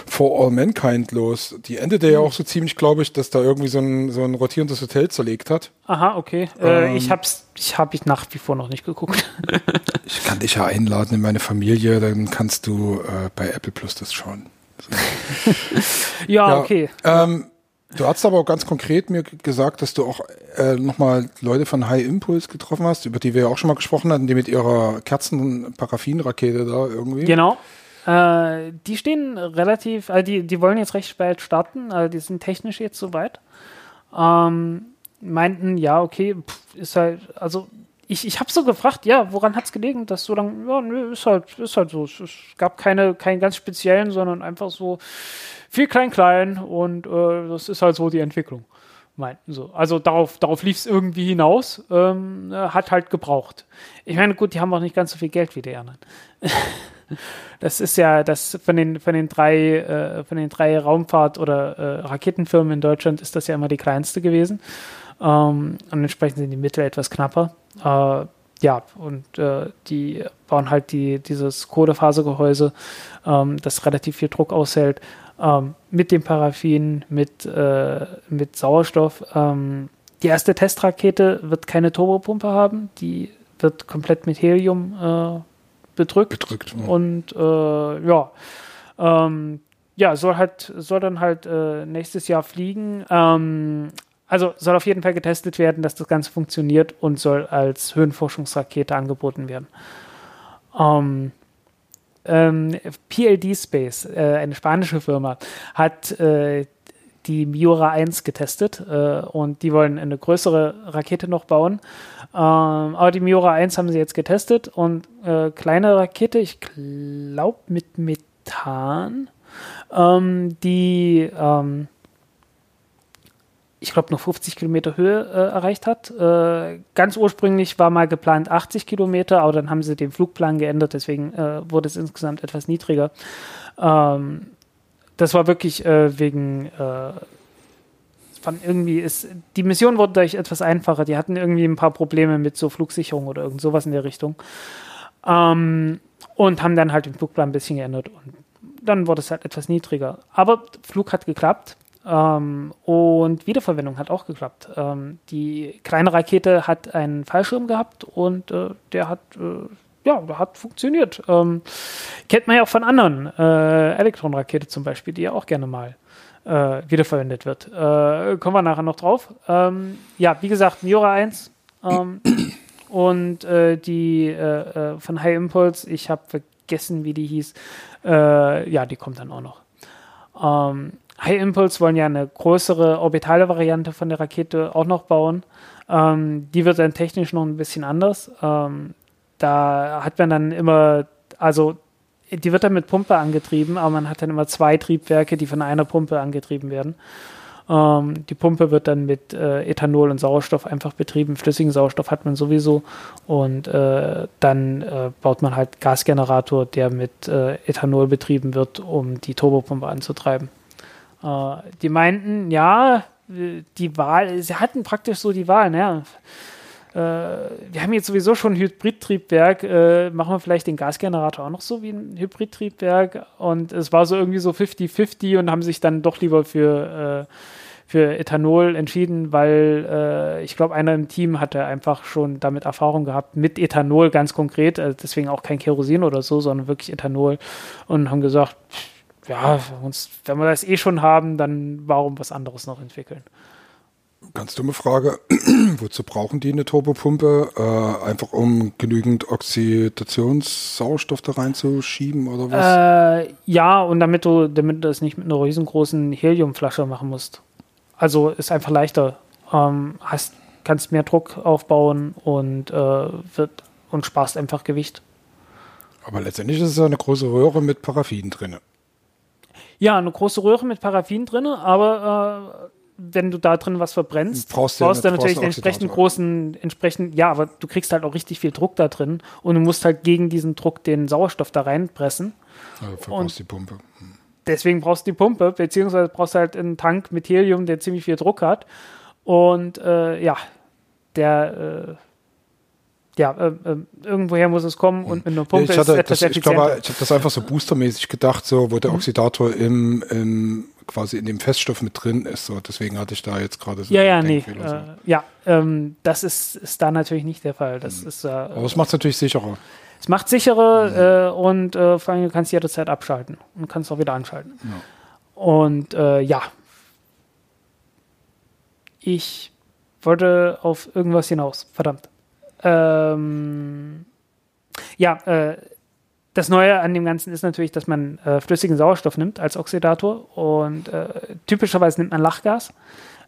For All Mankind los. Die endete ja auch so ziemlich, glaube ich, dass da irgendwie so ein, so ein rotierendes Hotel zerlegt hat. aha, okay. Äh, Ähm. ich hab's, ich habe ich nach wie vor noch nicht geguckt. Ich kann dich ja einladen in meine Familie, dann kannst du äh, bei Apple Plus das schauen. ja, Ja, okay. Ähm, du hast aber auch ganz konkret mir gesagt, dass du auch äh, nochmal Leute von High Impulse getroffen hast, über die wir ja auch schon mal gesprochen hatten, die mit ihrer Kerzen-Paraffin-Rakete da irgendwie. Genau. Äh, die stehen relativ, also die, die wollen jetzt recht spät starten, also die sind technisch jetzt soweit. Ähm, meinten, ja, okay, pff, ist halt, also ich, ich habe so gefragt, ja, woran hat es gelegen, dass so lange, ja, nö, ist halt, ist halt so. Es, es gab keine, keinen ganz speziellen, sondern einfach so viel klein-klein und äh, das ist halt so die Entwicklung. Meinten so. Also darauf, darauf lief es irgendwie hinaus, ähm, äh, hat halt gebraucht. Ich meine, gut, die haben auch nicht ganz so viel Geld wie die anderen. Das ist ja das von den von den drei äh, von den drei Raumfahrt- oder äh, Raketenfirmen in Deutschland ist das ja immer die kleinste gewesen. Ähm, und entsprechend sind die Mittel etwas knapper. Äh, ja, und äh, die bauen halt die, dieses Kohlefasergehäuse, ähm, das relativ viel Druck aushält, ähm, mit dem Paraffin, mit, äh, mit Sauerstoff. Ähm, die erste Testrakete wird keine Turbopumpe haben, die wird komplett mit Helium äh, bedrückt. Bedrückt. Ja. Und äh, ja, ähm, ja, soll halt, soll dann halt äh, nächstes Jahr fliegen. Also soll auf jeden Fall getestet werden, dass das Ganze funktioniert und soll als Höhenforschungsrakete angeboten werden. Ähm, ähm, PLD Space, äh, eine spanische Firma, hat äh, die Miura 1 getestet äh, und die wollen eine größere Rakete noch bauen. Ähm, aber die Miura 1 haben sie jetzt getestet und äh, kleine Rakete, ich glaube mit Methan, ähm, die ähm, ich glaube, noch 50 Kilometer Höhe äh, erreicht hat. Äh, ganz ursprünglich war mal geplant 80 Kilometer, aber dann haben sie den Flugplan geändert, deswegen äh, wurde es insgesamt etwas niedriger. Ähm, das war wirklich äh, wegen, äh, fand irgendwie ist, die Mission wurde dadurch etwas einfacher. Die hatten irgendwie ein paar Probleme mit so Flugsicherung oder irgend sowas in der Richtung. Ähm, und haben dann halt den Flugplan ein bisschen geändert und dann wurde es halt etwas niedriger. Aber Flug hat geklappt. Ähm, und Wiederverwendung hat auch geklappt. Ähm, die kleine Rakete hat einen Fallschirm gehabt und äh, der hat, äh, ja, hat funktioniert. Ähm, kennt man ja auch von anderen. Äh, Elektronrakete zum Beispiel, die ja auch gerne mal äh, wiederverwendet wird. Äh, kommen wir nachher noch drauf. Ähm, ja, wie gesagt, Miura 1 ähm, und äh, die von High Impulse, ich habe vergessen, wie die hieß. ja, die kommt dann auch noch. Ähm, High Impulse wollen ja eine größere orbitale Variante von der Rakete auch noch bauen. Ähm, die wird dann technisch noch ein bisschen anders. Ähm, da hat man dann immer, also die wird dann mit Pumpe angetrieben, aber man hat dann immer zwei Triebwerke, die von einer Pumpe angetrieben werden. Ähm, die Pumpe wird dann mit äh, Ethanol und Sauerstoff einfach betrieben. Flüssigen Sauerstoff hat man sowieso. Und äh, dann äh, baut man halt Gasgenerator, der mit äh, Ethanol betrieben wird, um die Turbopumpe anzutreiben. Äh, die meinten, ja, die Wahl, sie hatten praktisch so die Wahl, ne? Äh, wir haben jetzt sowieso schon ein Hybridtriebwerk, äh, machen wir vielleicht den Gasgenerator auch noch so wie ein Hybridtriebwerk und es war so irgendwie so 50-50 und haben sich dann doch lieber für, für Ethanol entschieden, weil äh, ich glaube, einer im Team hatte einfach schon damit Erfahrung gehabt, mit Ethanol ganz konkret, also deswegen auch kein Kerosin oder so, sondern wirklich Ethanol und haben gesagt, ja, wenn wir das eh schon haben, dann warum was anderes noch entwickeln? Ganz dumme Frage. Wozu brauchen die eine Turbopumpe? Äh, einfach um genügend Oxidationssauerstoff da reinzuschieben oder was? Äh, ja, und damit du, damit du das nicht mit einer riesengroßen Heliumflasche machen musst. Also ist einfach leichter. Ähm, hast, kannst mehr Druck aufbauen und, äh, wird, und sparst einfach Gewicht. Aber letztendlich ist es ja eine große Röhre mit Paraffin drin. Ja, eine große Röhre mit Paraffin drin, aber äh, wenn du da drin was verbrennst, brauchst, brauchst du natürlich einen entsprechend großen, entsprechend, ja, aber du kriegst halt auch richtig viel Druck da drin und du musst halt gegen diesen Druck den Sauerstoff da reinpressen. Also verbrauchst die Pumpe. Hm. Deswegen brauchst du die Pumpe, beziehungsweise brauchst du halt einen Tank mit Helium, der ziemlich viel Druck hat. Und äh, ja, der äh, ja, äh, äh, irgendwoher muss es kommen und mit einer Pumpe ich hatte, ist etwas das, Ich glaube, ich habe das einfach so boostermäßig gedacht, so wo der mhm. Oxidator im, im, quasi in dem Feststoff mit drin ist. So, deswegen hatte ich da jetzt gerade so. Ja, ja, nee. Äh, ja, ähm, das ist, ist da natürlich nicht der Fall. Das mhm. ist, äh, Aber es macht es natürlich sicherer. Es macht sicherer mhm. Äh, und äh, vor allem du kannst jederzeit abschalten und kannst auch wieder anschalten. Ja. Und ja. Ich wollte auf irgendwas hinaus. Verdammt. Ähm, ja, äh, das Neue an dem Ganzen ist natürlich, dass man äh, flüssigen Sauerstoff nimmt als Oxidator und äh, typischerweise nimmt man Lachgas.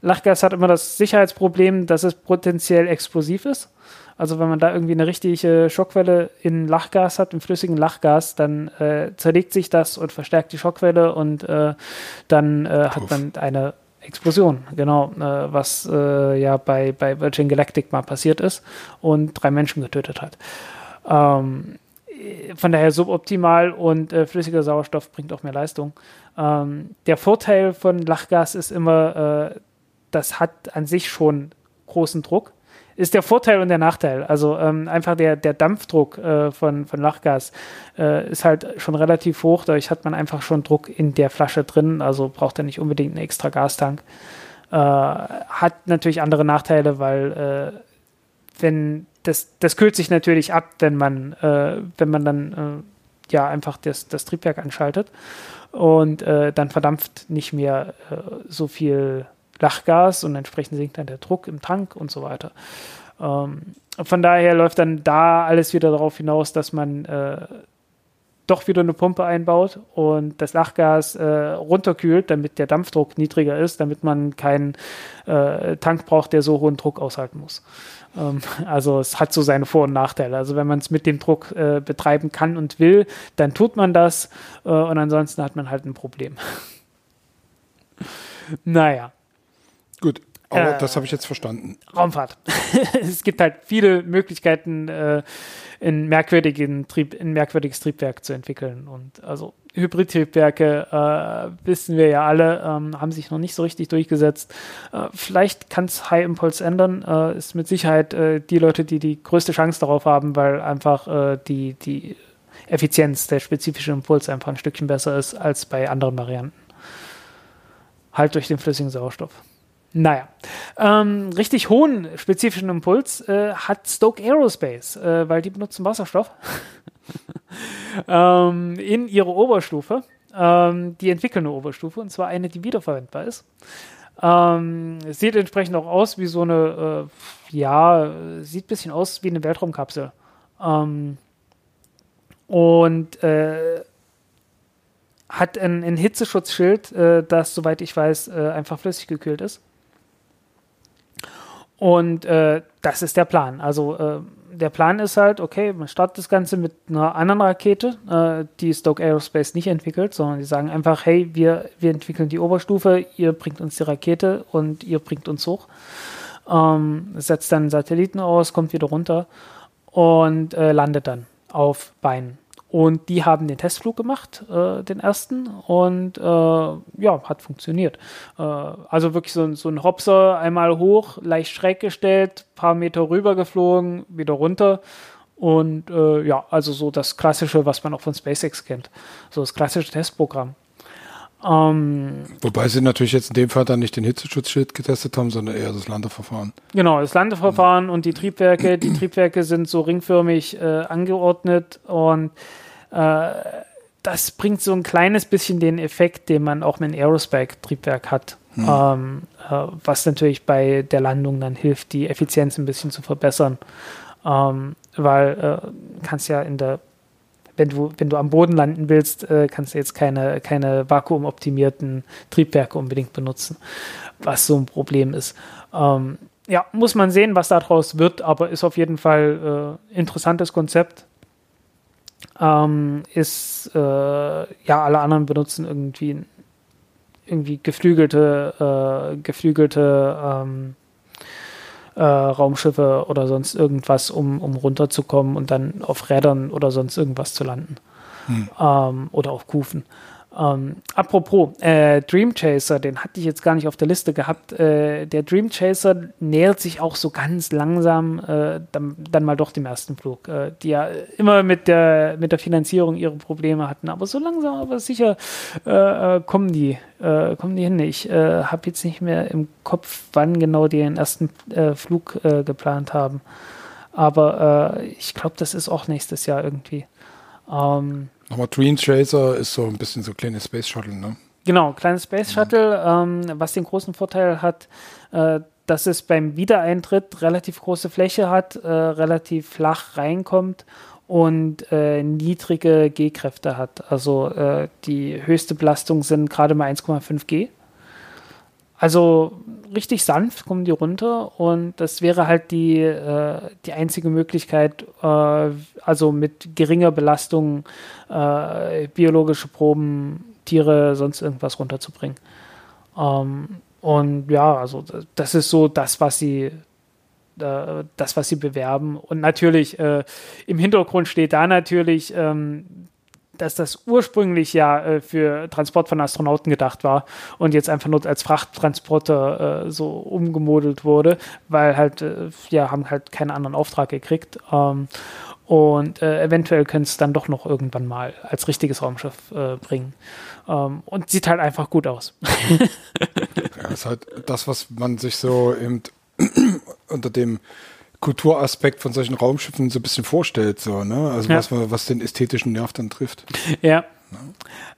Lachgas hat immer das Sicherheitsproblem, dass es potenziell explosiv ist. Also wenn man da irgendwie eine richtige Schockwelle in Lachgas hat, im flüssigen Lachgas, dann äh, zerlegt sich das und verstärkt die Schockwelle und äh, dann äh, hat man eine Explosion, genau, äh, was äh, ja bei, bei Virgin Galactic mal passiert ist und drei Menschen getötet hat. Ähm, von daher suboptimal und äh, flüssiger Sauerstoff bringt auch mehr Leistung. Ähm, der Vorteil von Lachgas ist immer, äh, das hat an sich schon großen Druck. Ist der Vorteil und der Nachteil. Also ähm, einfach der, der Dampfdruck äh, von, von Lachgas äh, ist halt schon relativ hoch. Dadurch hat man einfach schon Druck in der Flasche drin. Also braucht er nicht unbedingt einen extra Gastank. Äh, hat natürlich andere Nachteile, weil äh, wenn das, das kühlt sich natürlich ab, wenn man, äh, wenn man dann äh, ja einfach das, das Triebwerk anschaltet und dann verdampft nicht mehr so viel Lachgas und entsprechend sinkt dann der Druck im Tank und so weiter. Ähm, von daher läuft dann da alles wieder darauf hinaus, dass man äh, doch wieder eine Pumpe einbaut und das Lachgas äh, runterkühlt, damit der Dampfdruck niedriger ist, damit man keinen äh, Tank braucht, der so hohen Druck aushalten muss. Ähm, also es hat so seine Vor- und Nachteile. Also wenn man es mit dem Druck äh, betreiben kann und will, dann tut man das äh, und ansonsten hat man halt ein Problem. naja. Gut, aber äh, das habe ich jetzt verstanden. Raumfahrt. es gibt halt viele Möglichkeiten, äh, in, merkwürdigen Trieb, in merkwürdiges Triebwerk zu entwickeln. Und also Hybridtriebwerke, äh, wissen wir ja alle, ähm, haben sich noch nicht so richtig durchgesetzt. Äh, vielleicht kann es High Impulse ändern. Äh, ist mit Sicherheit äh, die Leute, die die größte Chance darauf haben, weil einfach äh, die, die Effizienz, der spezifische Impuls einfach ein Stückchen besser ist als bei anderen Varianten. Halt durch den flüssigen Sauerstoff. Naja, ähm, richtig hohen spezifischen Impuls äh, hat Stoke Aerospace, äh, weil die benutzen Wasserstoff ähm, in ihrer Oberstufe. Ähm, die entwickeln eine Oberstufe und zwar eine, die wiederverwendbar ist. Ähm, sieht entsprechend auch aus wie so eine, äh, ja, sieht ein bisschen aus wie eine Weltraumkapsel. Ähm, und äh, hat ein, ein Hitzeschutzschild, äh, das, soweit ich weiß, äh, einfach flüssig gekühlt ist. Und äh, das ist der Plan. Also äh, der Plan ist halt, okay, man startet das Ganze mit einer anderen Rakete, äh, die Stoke Aerospace nicht entwickelt, sondern die sagen einfach, hey, wir, wir entwickeln die Oberstufe, ihr bringt uns die Rakete und ihr bringt uns hoch. Ähm, setzt dann Satelliten aus, kommt wieder runter und äh, landet dann auf Beinen. Und die haben den Testflug gemacht, äh, den ersten, und äh, ja, hat funktioniert. Äh, also wirklich so, so ein Hopser, einmal hoch, leicht schräg gestellt, paar Meter rüber geflogen, wieder runter. Und äh, ja, also so das Klassische, was man auch von SpaceX kennt. So das klassische Testprogramm. Ähm, Wobei sie natürlich jetzt in dem Fall dann nicht den Hitzeschutzschild getestet haben, sondern eher das Landeverfahren. Genau, das Landeverfahren und die Triebwerke. Die Triebwerke sind so ringförmig äh, angeordnet und das bringt so ein kleines bisschen den Effekt, den man auch mit einem Aerospike-Triebwerk hat. Hm. Ähm, äh, was natürlich bei der Landung dann hilft, die Effizienz ein bisschen zu verbessern. Ähm, weil äh, kannst ja in der wenn du, wenn du am Boden landen willst, äh, kannst du jetzt keine, keine vakuumoptimierten Triebwerke unbedingt benutzen, was so ein Problem ist. Ähm, ja, muss man sehen, was daraus wird, aber ist auf jeden Fall äh, interessantes Konzept. Ähm, ist, äh, ja, alle anderen benutzen irgendwie, irgendwie geflügelte, äh, geflügelte ähm, äh, Raumschiffe oder sonst irgendwas, um, um runterzukommen und dann auf Rädern oder sonst irgendwas zu landen. Hm. Ähm, oder auf Kufen. Ähm, apropos, äh, Dream Chaser, den hatte ich jetzt gar nicht auf der Liste gehabt. Äh, der Dream Chaser nähert sich auch so ganz langsam äh, dann, dann, mal doch dem ersten Flug, äh, die ja immer mit der, mit der Finanzierung ihre Probleme hatten. Aber so langsam, aber sicher äh, äh, kommen, die, kommen die hin. Ich habe jetzt nicht mehr im Kopf, wann genau die den ersten Flug geplant haben. Aber ich glaube, das ist auch nächstes Jahr irgendwie. Ähm, Nochmal Dream Chaser ist so ein bisschen so kleine Space Shuttle, ne? Genau, kleines Space Shuttle, mhm. ähm, was den großen Vorteil hat, äh, dass es beim Wiedereintritt relativ große Fläche hat, äh, relativ flach reinkommt und äh, niedrige G-Kräfte hat. Also äh, die höchste Belastung sind gerade mal 1,5 G. Also richtig sanft kommen die runter und das wäre halt die, äh, die einzige Möglichkeit, äh, also mit geringer Belastung äh, biologische Proben, Tiere, sonst irgendwas runterzubringen. Ähm, und ja, also das ist so das, was sie äh, das, was sie bewerben. Und natürlich, äh, im Hintergrund steht da natürlich, ähm, dass das ursprünglich ja äh, für Transport von Astronauten gedacht war und jetzt einfach nur als Frachttransporter äh, so umgemodelt wurde, weil halt, äh, ja, haben halt keinen anderen Auftrag gekriegt. Ähm, und äh, eventuell können es dann doch noch irgendwann mal als richtiges Raumschiff äh, bringen. Ähm, und sieht halt einfach gut aus. ja, ist halt das, was man sich so eben unter dem Kulturaspekt von solchen Raumschiffen so ein bisschen vorstellt, so, ne? Also ja. was, was den ästhetischen Nerv dann trifft. Ja.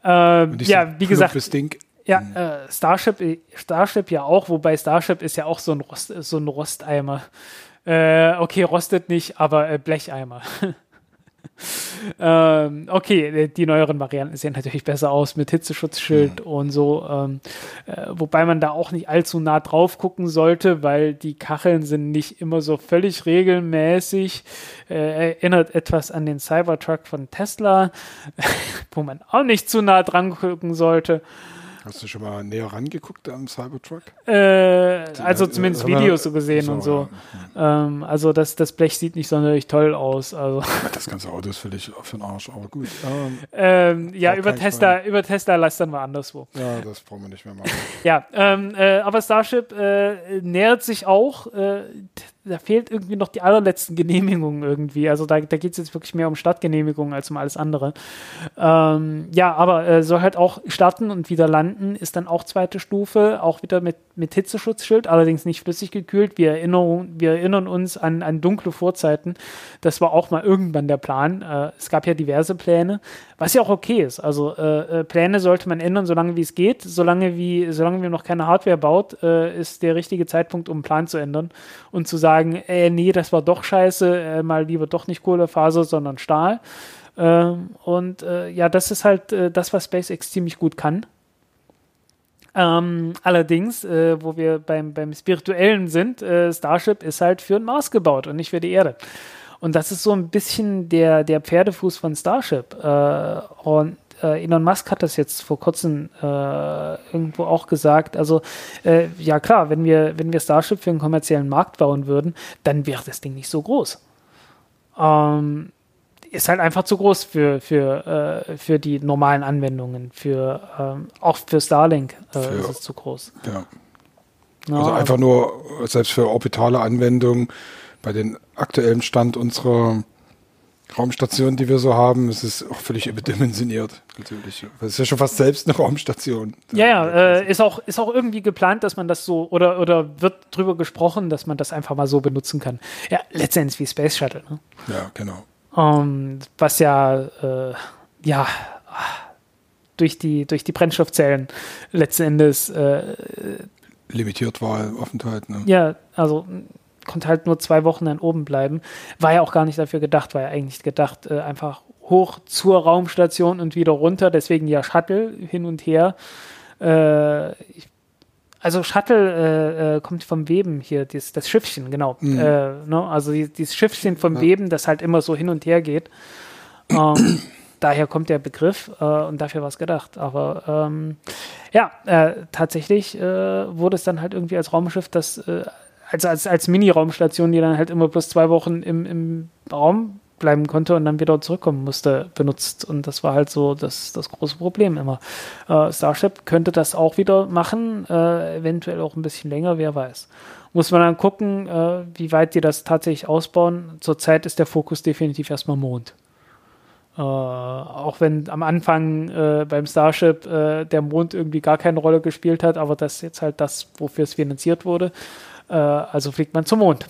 Ja, äh, ja wie gesagt. Ding. Ja, mhm. äh, Starship, Starship ja auch, wobei Starship ist ja auch so ein, Rost, so ein Rosteimer. Äh, okay, rostet nicht, aber äh, Blecheimer. ähm, okay, die neueren Varianten sehen natürlich besser aus mit Hitzeschutzschild mhm. und so. Ähm, äh, wobei man da auch nicht allzu nah drauf gucken sollte, weil die Kacheln sind nicht immer so völlig regelmäßig. Äh, erinnert etwas an den Cybertruck von Tesla, wo man auch nicht zu nah dran gucken sollte. Hast du schon mal näher rangeguckt am Cybertruck? Äh, also zumindest äh, Videos so gesehen so, und so. Ja. Ähm, also das, das Blech sieht nicht sonderlich toll aus. Also. Das ganze Auto ist völlig für den Arsch, aber gut. Ähm, ähm, ja, über Tesla, über Tesla lästern wir anderswo. Ja, das brauchen wir nicht mehr machen. ja, ähm, äh, aber Starship äh, nähert sich auch äh, da fehlt irgendwie noch die allerletzten Genehmigungen irgendwie. Also da, da geht es jetzt wirklich mehr um Startgenehmigungen als um alles andere. Ähm, ja, aber äh, soll halt auch starten und wieder landen, ist dann auch zweite Stufe, auch wieder mit, mit Hitzeschutzschild, allerdings nicht flüssig gekühlt. Wir erinnern, wir erinnern uns an, an dunkle Vorzeiten. Das war auch mal irgendwann der Plan. Äh, es gab ja diverse Pläne, was ja auch okay ist. Also äh, äh Pläne sollte man ändern, solange wie es geht. Solange wie, solange wir noch keine Hardware baut, äh, ist der richtige Zeitpunkt, um einen Plan zu ändern und zu sagen, sagen, äh, nee, das war doch scheiße, äh, mal lieber doch nicht Kohlefaser, sondern Stahl. Ähm, und äh, ja, das ist halt äh, das, was SpaceX ziemlich gut kann. Ähm, allerdings, äh, wo wir beim, beim Spirituellen sind, äh, Starship ist halt für den Mars gebaut und nicht für die Erde. Und das ist so ein bisschen der, der Pferdefuß von Starship. und äh, Elon Musk hat das jetzt vor kurzem äh, irgendwo auch gesagt. Also äh, ja klar, wenn wir, wenn wir Starship für einen kommerziellen Markt bauen würden, dann wäre das Ding nicht so groß. Ähm, ist halt einfach zu groß für, für, äh, für die normalen Anwendungen. Für, ähm, auch für Starlink äh, für, ist es zu groß. Ja. Ja, also einfach nur, selbst für orbitale Anwendungen, bei dem aktuellen Stand unserer Raumstation, die wir so haben, es ist auch völlig überdimensioniert, natürlich. Es ist ja schon fast selbst eine Raumstation. Ja, ja, äh, ist, auch, ist auch irgendwie geplant, dass man das so, oder, oder wird drüber gesprochen, dass man das einfach mal so benutzen kann. Ja, letztendlich wie Space Shuttle. Ne? Ja, genau. Um, ähm, was ja, äh, ja, durch die, durch die Brennstoffzellen letzten Endes äh, limitiert war, Aufenthalt. Ne? Ja, also konnte halt nur zwei Wochen dann oben bleiben. War ja auch gar nicht dafür gedacht, war ja eigentlich gedacht, äh, einfach hoch zur Raumstation und wieder runter, deswegen ja Shuttle hin und her. Äh, ich, also Shuttle äh, äh kommt vom Weben hier, dies, das Schiffchen, genau. Mhm. Äh, ne? Also die, dieses Schiffchen vom Weben, das halt immer so hin und her geht. Ähm, daher kommt der Begriff äh, und dafür war es gedacht. Aber ähm, ja, tatsächlich wurde es dann halt irgendwie als Raumschiff, das also als, als Mini-Raumstation, die dann halt immer bloß zwei Wochen im, im Raum bleiben konnte und dann wieder zurückkommen musste, benutzt. Und das war halt so das, das große Problem immer. Äh, Starship könnte das auch wieder machen, äh, eventuell auch ein bisschen länger, wer weiß. Muss man dann gucken, äh, wie weit die das tatsächlich ausbauen. Zurzeit ist der Fokus definitiv erstmal Mond. Uh, auch wenn am Anfang uh, beim Starship uh, der Mond irgendwie gar keine Rolle gespielt hat, aber das ist jetzt halt das, wofür es finanziert wurde. Äh, also fliegt man zum Mond.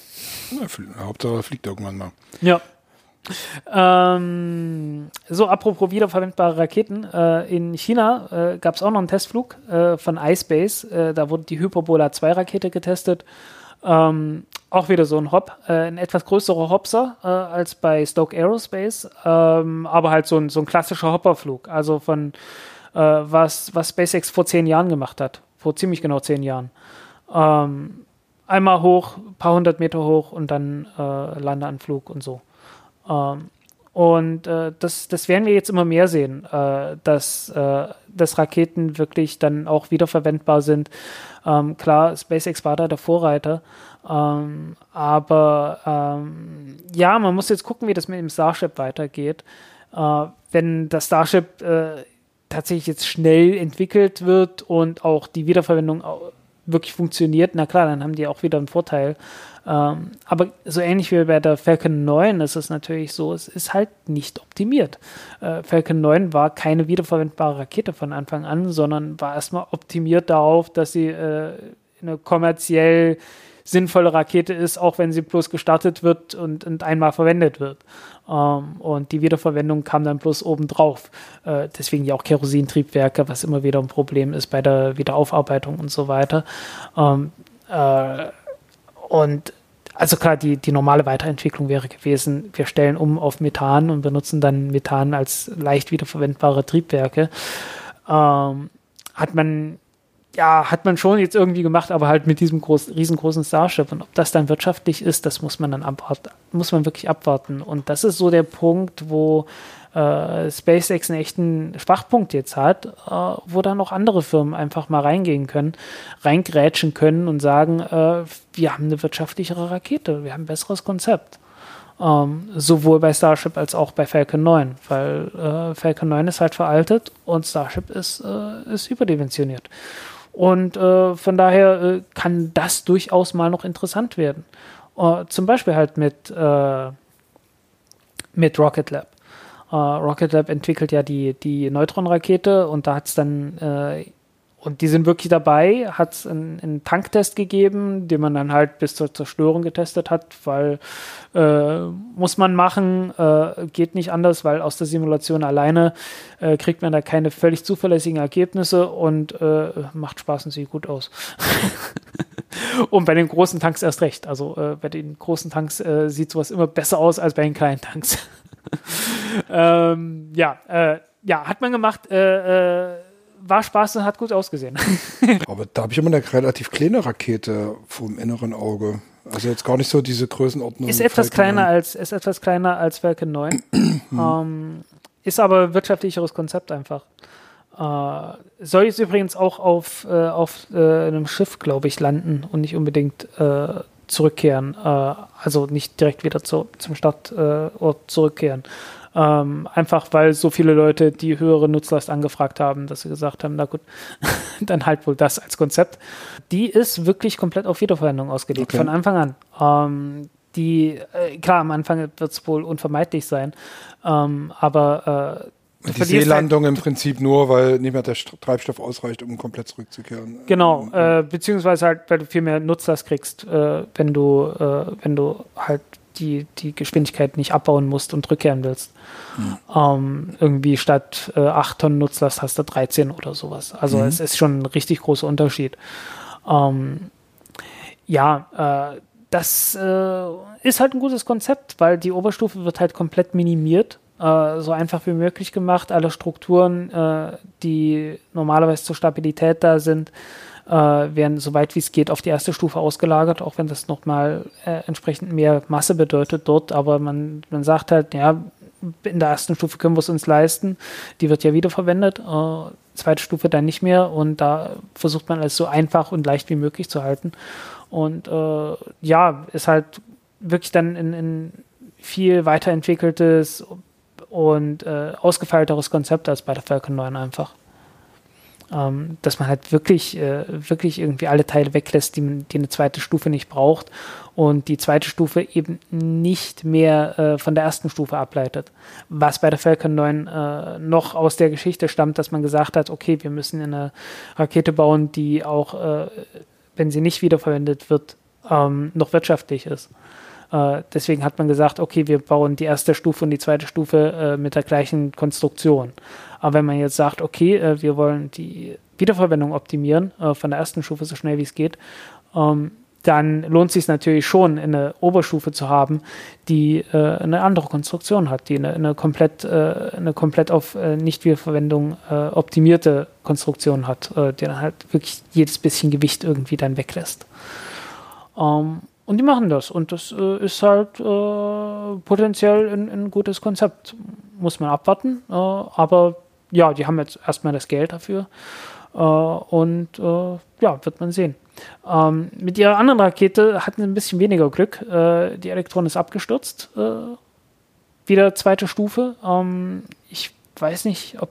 Ja, Hauptsache fliegt irgendwann mal. Ja. Ähm, so, apropos wiederverwendbare Raketen. Äh, in China äh, gab es auch noch einen Testflug äh, von iSpace. Äh, da wurde die Hyperbola 2 Rakete getestet. Ähm, auch wieder so ein Hop, äh, ein etwas größerer Hopser äh, als bei Stoke Aerospace, ähm, aber halt so ein, so ein klassischer Hopperflug. Also von was, was SpaceX vor zehn Jahren gemacht hat. Vor ziemlich genau zehn Jahren. Ähm, einmal hoch, paar hundert Meter hoch und dann äh, Landeanflug und so. Ähm, und äh, das, das werden wir jetzt immer mehr sehen, äh, dass, äh, dass Raketen wirklich dann auch wiederverwendbar sind. Ähm, klar, SpaceX war da der Vorreiter, Ähm, aber ähm, ja, man muss jetzt gucken, wie das mit dem Starship weitergeht. Äh, wenn das Starship äh, tatsächlich jetzt schnell entwickelt wird und auch die Wiederverwendung wirklich funktioniert, na klar, dann haben die auch wieder einen Vorteil. Ähm, aber so ähnlich wie bei der Falcon 9 ist es natürlich so, es ist halt nicht optimiert. Äh, Falcon 9 war keine wiederverwendbare Rakete von Anfang an, sondern war erstmal optimiert darauf, dass sie äh, eine kommerziell sinnvolle Rakete ist, auch wenn sie bloß gestartet wird und, und einmal verwendet wird. Ähm, und die Wiederverwendung kam dann bloß obendrauf. Äh, deswegen ja auch Kerosintriebwerke, was immer wieder ein Problem ist bei der Wiederaufarbeitung und so weiter. Ähm, äh, und also klar, die, die normale Weiterentwicklung wäre gewesen, wir stellen um auf Methan und benutzen dann Methan als leicht wiederverwendbare Triebwerke. Ähm, hat man ja, hat man schon jetzt irgendwie gemacht, aber halt mit diesem groß, riesengroßen Starship. Und ob das dann wirtschaftlich ist, das muss man dann abwarten, muss man wirklich abwarten. Und das ist so der Punkt, wo äh, SpaceX einen echten Schwachpunkt jetzt hat, äh, wo dann auch andere Firmen einfach mal reingehen können, reingrätschen können und sagen, äh, wir haben eine wirtschaftlichere Rakete, wir haben ein besseres Konzept. Ähm, sowohl bei Starship als auch bei Falcon 9, weil äh, Falcon 9 ist halt veraltet und Starship ist, äh, ist überdimensioniert. Und äh, von daher äh, kann das durchaus mal noch interessant werden. Uh, zum Beispiel halt mit, äh, mit Rocket Lab. Uh, Rocket Lab entwickelt ja die, die Neutron-Rakete und da hat es dann äh, und die sind wirklich dabei, hat es einen, einen, Tanktest gegeben, den man dann halt bis zur Zerstörung getestet hat, weil äh, muss man machen, äh, geht nicht anders, weil aus der Simulation alleine äh, kriegt man da keine völlig zuverlässigen Ergebnisse und äh, macht Spaß und sieht gut aus. und bei den großen Tanks erst recht. Also äh, bei den großen Tanks äh, sieht sowas immer besser aus als bei den kleinen Tanks. ähm, ja, ja, hat man gemacht. Äh, war Spaß und hat gut ausgesehen. Aber da habe ich immer eine relativ kleine Rakete vom inneren Auge. Also jetzt gar nicht so diese Größenordnung. Ist etwas kleiner als ist etwas kleiner als Falcon 9. ähm, ist aber wirtschaftlicheres Konzept einfach. Äh, soll jetzt übrigens auch auf, äh, auf äh, einem Schiff, glaube ich, landen und nicht unbedingt äh, zurückkehren. Äh, also nicht direkt wieder zu, zum Startort zurückkehren. Ähm, einfach weil so viele Leute die höhere Nutzlast angefragt haben, dass sie gesagt haben, na gut, dann halt wohl das als Konzept. Die ist wirklich komplett auf Wiederverwendung ausgelegt, okay. von Anfang an. Ähm, die, äh, klar, am Anfang wird es wohl unvermeidlich sein, ähm, aber äh, die Seelandung halt, im Prinzip nur, weil nicht mehr der Treibstoff ausreicht, um komplett zurückzukehren. Genau, äh, beziehungsweise halt, weil du viel mehr Nutzlast kriegst, äh, wenn du, äh, wenn du halt die, die Geschwindigkeit nicht abbauen musst und rückkehren willst. Mhm. Ähm, irgendwie statt äh, 8 Tonnen Nutzlast hast du 13 oder sowas. Also mhm. es ist schon ein richtig großer Unterschied. Ähm, ja, äh, das äh, ist halt ein gutes Konzept, weil die Oberstufe wird halt komplett minimiert, äh, so einfach wie möglich gemacht. Alle Strukturen, äh, die normalerweise zur Stabilität da sind, äh, werden soweit wie es geht auf die erste Stufe ausgelagert, auch wenn das nochmal äh, entsprechend mehr Masse bedeutet dort. Aber man, man sagt halt, ja, in der ersten Stufe können wir es uns leisten. Die wird ja wiederverwendet. Äh, zweite Stufe dann nicht mehr. Und da versucht man es so einfach und leicht wie möglich zu halten. Und äh, ja, ist halt wirklich dann in, in viel weiterentwickeltes und äh, ausgefeilteres Konzept als bei der Falcon 9 einfach ähm, dass man halt wirklich, äh, wirklich irgendwie alle Teile weglässt, die, die eine zweite Stufe nicht braucht und die zweite Stufe eben nicht mehr äh, von der ersten Stufe ableitet. Was bei der Falcon 9 äh, noch aus der Geschichte stammt, dass man gesagt hat, okay, wir müssen eine Rakete bauen, die auch, äh, wenn sie nicht wiederverwendet wird, ähm, noch wirtschaftlich ist. Äh, deswegen hat man gesagt, okay, wir bauen die erste Stufe und die zweite Stufe äh, mit der gleichen Konstruktion. Aber wenn man jetzt sagt, okay, äh, wir wollen die Wiederverwendung optimieren äh, von der ersten Stufe so schnell wie es geht, ähm, dann lohnt es sich natürlich schon, eine Oberstufe zu haben, die äh, eine andere Konstruktion hat, die eine, eine komplett, äh, eine komplett auf äh, Nichtwiederverwendung äh, optimierte Konstruktion hat, äh, die dann halt wirklich jedes bisschen Gewicht irgendwie dann weglässt. Ähm, und die machen das. Und das äh, ist halt potenziell ein, ein, gutes Konzept. Muss man abwarten. aber ja, die haben jetzt erstmal das Geld dafür. Äh, und äh, ja, wird man sehen. Ähm, mit ihrer anderen Rakete hatten sie ein bisschen weniger Glück. Äh, die Elektron ist abgestürzt. Äh, wieder zweite Stufe. Ähm, ich weiß nicht, ob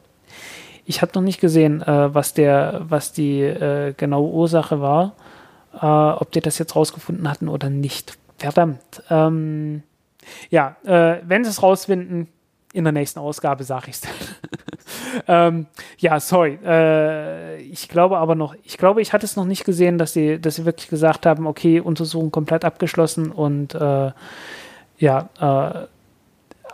ich habe noch nicht gesehen, äh, was der, was die äh, genaue Ursache war, ob die das jetzt rausgefunden hatten oder nicht. Verdammt. Ähm, ja, wenn sie es rausfinden, in der nächsten Ausgabe sage ich es ähm, ja, sorry. Äh, ich glaube aber noch, ich glaube, ich hatte es noch nicht gesehen, dass sie, dass sie wirklich gesagt haben, okay, Untersuchung komplett abgeschlossen und äh, ja, äh,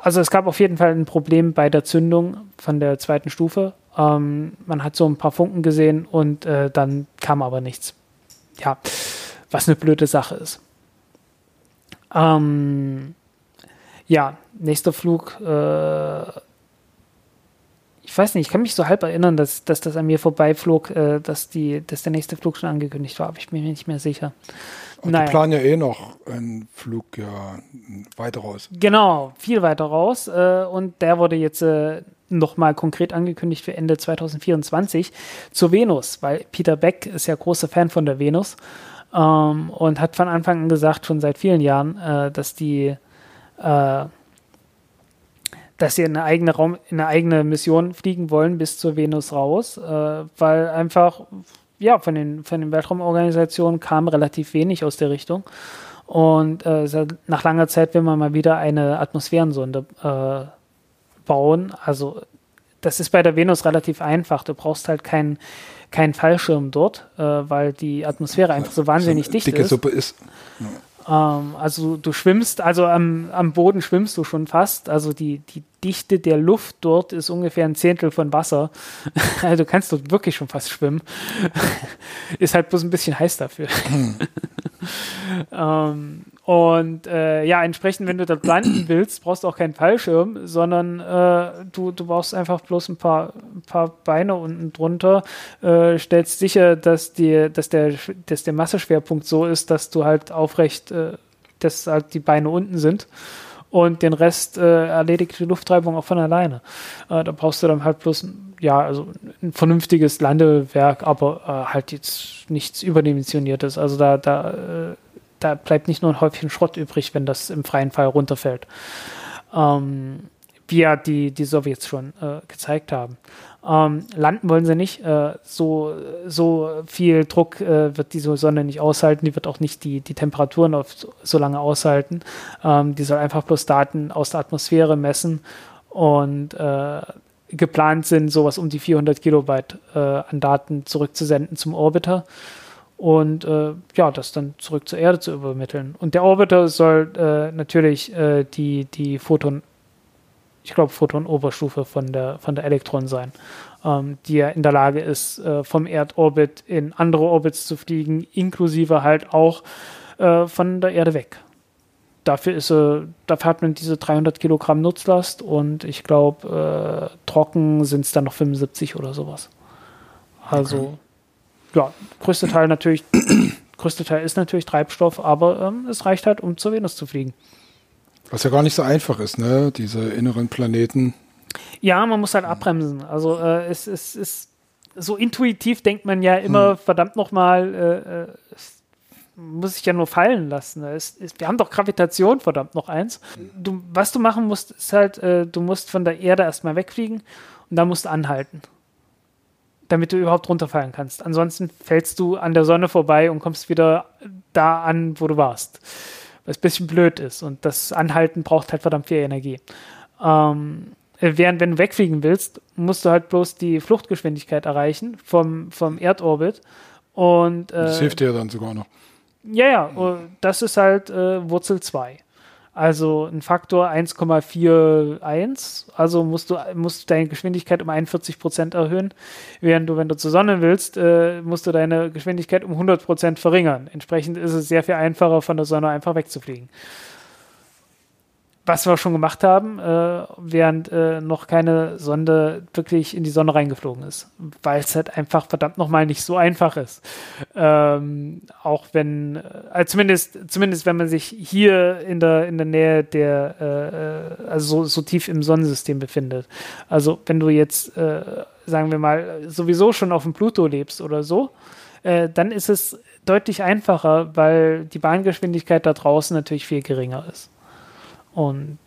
also es gab auf jeden Fall ein Problem bei der Zündung von der zweiten Stufe. Ähm, man hat so ein paar Funken gesehen und äh, dann kam aber nichts. Ja, was eine blöde Sache ist. Ähm, ja, nächster Flug. Äh, weiß nicht, ich kann mich so halb erinnern, dass, dass das an mir vorbeiflog, äh, dass, die, dass der nächste Flug schon angekündigt war, aber ich bin mir nicht mehr sicher. Und naja. die planen ja eh noch einen Flug ja weiter raus. Genau, viel weiter raus. Äh, und der wurde jetzt äh, nochmal konkret angekündigt für Ende 2024 zur Venus, weil Peter Beck ist ja großer Fan von der Venus ähm, und hat von Anfang an gesagt, schon seit vielen Jahren, äh, dass die äh, dass sie eine eigene Raum, eine eigene Mission fliegen wollen bis zur Venus raus, äh, weil einfach ja von den von den Weltraumorganisationen kam relativ wenig aus der Richtung und äh, nach langer Zeit will man mal wieder eine Atmosphärensonde äh, bauen. Also das ist bei der Venus relativ einfach. Du brauchst halt keinen keinen Fallschirm dort, äh, weil die Atmosphäre einfach so wahnsinnig so dicht dicke ist. Suppe ist. Ja. Ähm, also du schwimmst, also am, am Boden schwimmst du schon fast. Also die, die Dichte der Luft dort ist ungefähr ein Zehntel von Wasser. also du kannst dort wirklich schon fast schwimmen. ist halt bloß ein bisschen heiß dafür. Hm. ähm, und äh, ja, entsprechend, wenn du dort landen willst, brauchst du auch keinen Fallschirm, sondern äh, du, du brauchst einfach bloß ein paar, ein paar Beine unten drunter, äh, stellst sicher, dass, die, dass, der, dass der Masseschwerpunkt so ist, dass du halt aufrecht, äh, dass halt die Beine unten sind und den Rest äh, erledigt die Lufttreibung auch von alleine. Äh, da brauchst du dann halt bloß ja, also ein vernünftiges Landewerk, aber halt jetzt nichts überdimensioniertes. Also da, da da bleibt nicht nur ein Häufchen Schrott übrig, wenn das im freien Fall runterfällt. Ähm, wie ja die, die Sowjets schon äh, gezeigt haben. Ähm, landen wollen sie nicht. Äh, so, so viel Druck äh, wird diese Sonne nicht aushalten. Die wird auch nicht die, die Temperaturen auf so lange aushalten. Ähm, die soll einfach bloß Daten aus der Atmosphäre messen und äh, geplant sind, sowas um die 400 Kilobyte äh, an Daten zurückzusenden zum Orbiter und äh, ja, das dann zurück zur Erde zu übermitteln. Und der Orbiter soll äh, natürlich äh, die, die Photon, ich glaube, Photon-Oberstufe von der, von der Elektron sein, ähm, die ja in der Lage ist, äh, vom Erdorbit in andere Orbits zu fliegen, inklusive halt auch äh, von der Erde weg. Dafür ist äh, dafür hat man diese 300 Kilogramm Nutzlast und ich glaube, trocken sind es dann noch 75 oder sowas. Also okay ja, größte Teil natürlich, größte Teil ist natürlich Treibstoff, aber ähm, es reicht halt, um zur Venus zu fliegen. Was ja gar nicht so einfach ist, ne? Diese inneren Planeten. Ja, man muss halt abbremsen. Also äh, es, es ist so intuitiv denkt man ja immer, hm. verdammt nochmal, äh, äh, muss ich ja nur fallen lassen. Es, es, wir haben doch Gravitation, verdammt noch eins. Du, was du machen musst, ist halt, äh, du musst von der Erde erstmal wegfliegen und dann musst du anhalten damit du überhaupt runterfallen kannst. Ansonsten fällst du an der Sonne vorbei und kommst wieder da an, wo du warst. Was ein bisschen blöd ist. Und das Anhalten braucht halt verdammt viel Energie. Ähm, während, wenn du wegfliegen willst, musst du halt bloß die Fluchtgeschwindigkeit erreichen vom, vom Erdorbit. Und, äh, das hilft dir dann sogar noch. Ja, ja, das ist halt äh, Wurzel 2. Also ein Faktor 1,41. Also musst du, musst deine Geschwindigkeit um 41 Prozent erhöhen. Während du, wenn du zur Sonne willst, äh, musst du deine Geschwindigkeit um 100 Prozent verringern. Entsprechend ist es sehr viel einfacher, von der Sonne einfach wegzufliegen was wir schon gemacht haben, äh, während äh, noch keine Sonde wirklich in die Sonne reingeflogen ist, weil es halt einfach verdammt nochmal nicht so einfach ist. Ähm, auch wenn, äh, zumindest, zumindest wenn man sich hier in der, in der Nähe der, äh, äh, also so, so, tief im Sonnensystem befindet. Also wenn du jetzt äh, sagen wir mal, sowieso schon auf dem Pluto lebst oder so, dann ist es deutlich einfacher, weil die Bahngeschwindigkeit da draußen natürlich viel geringer ist. Und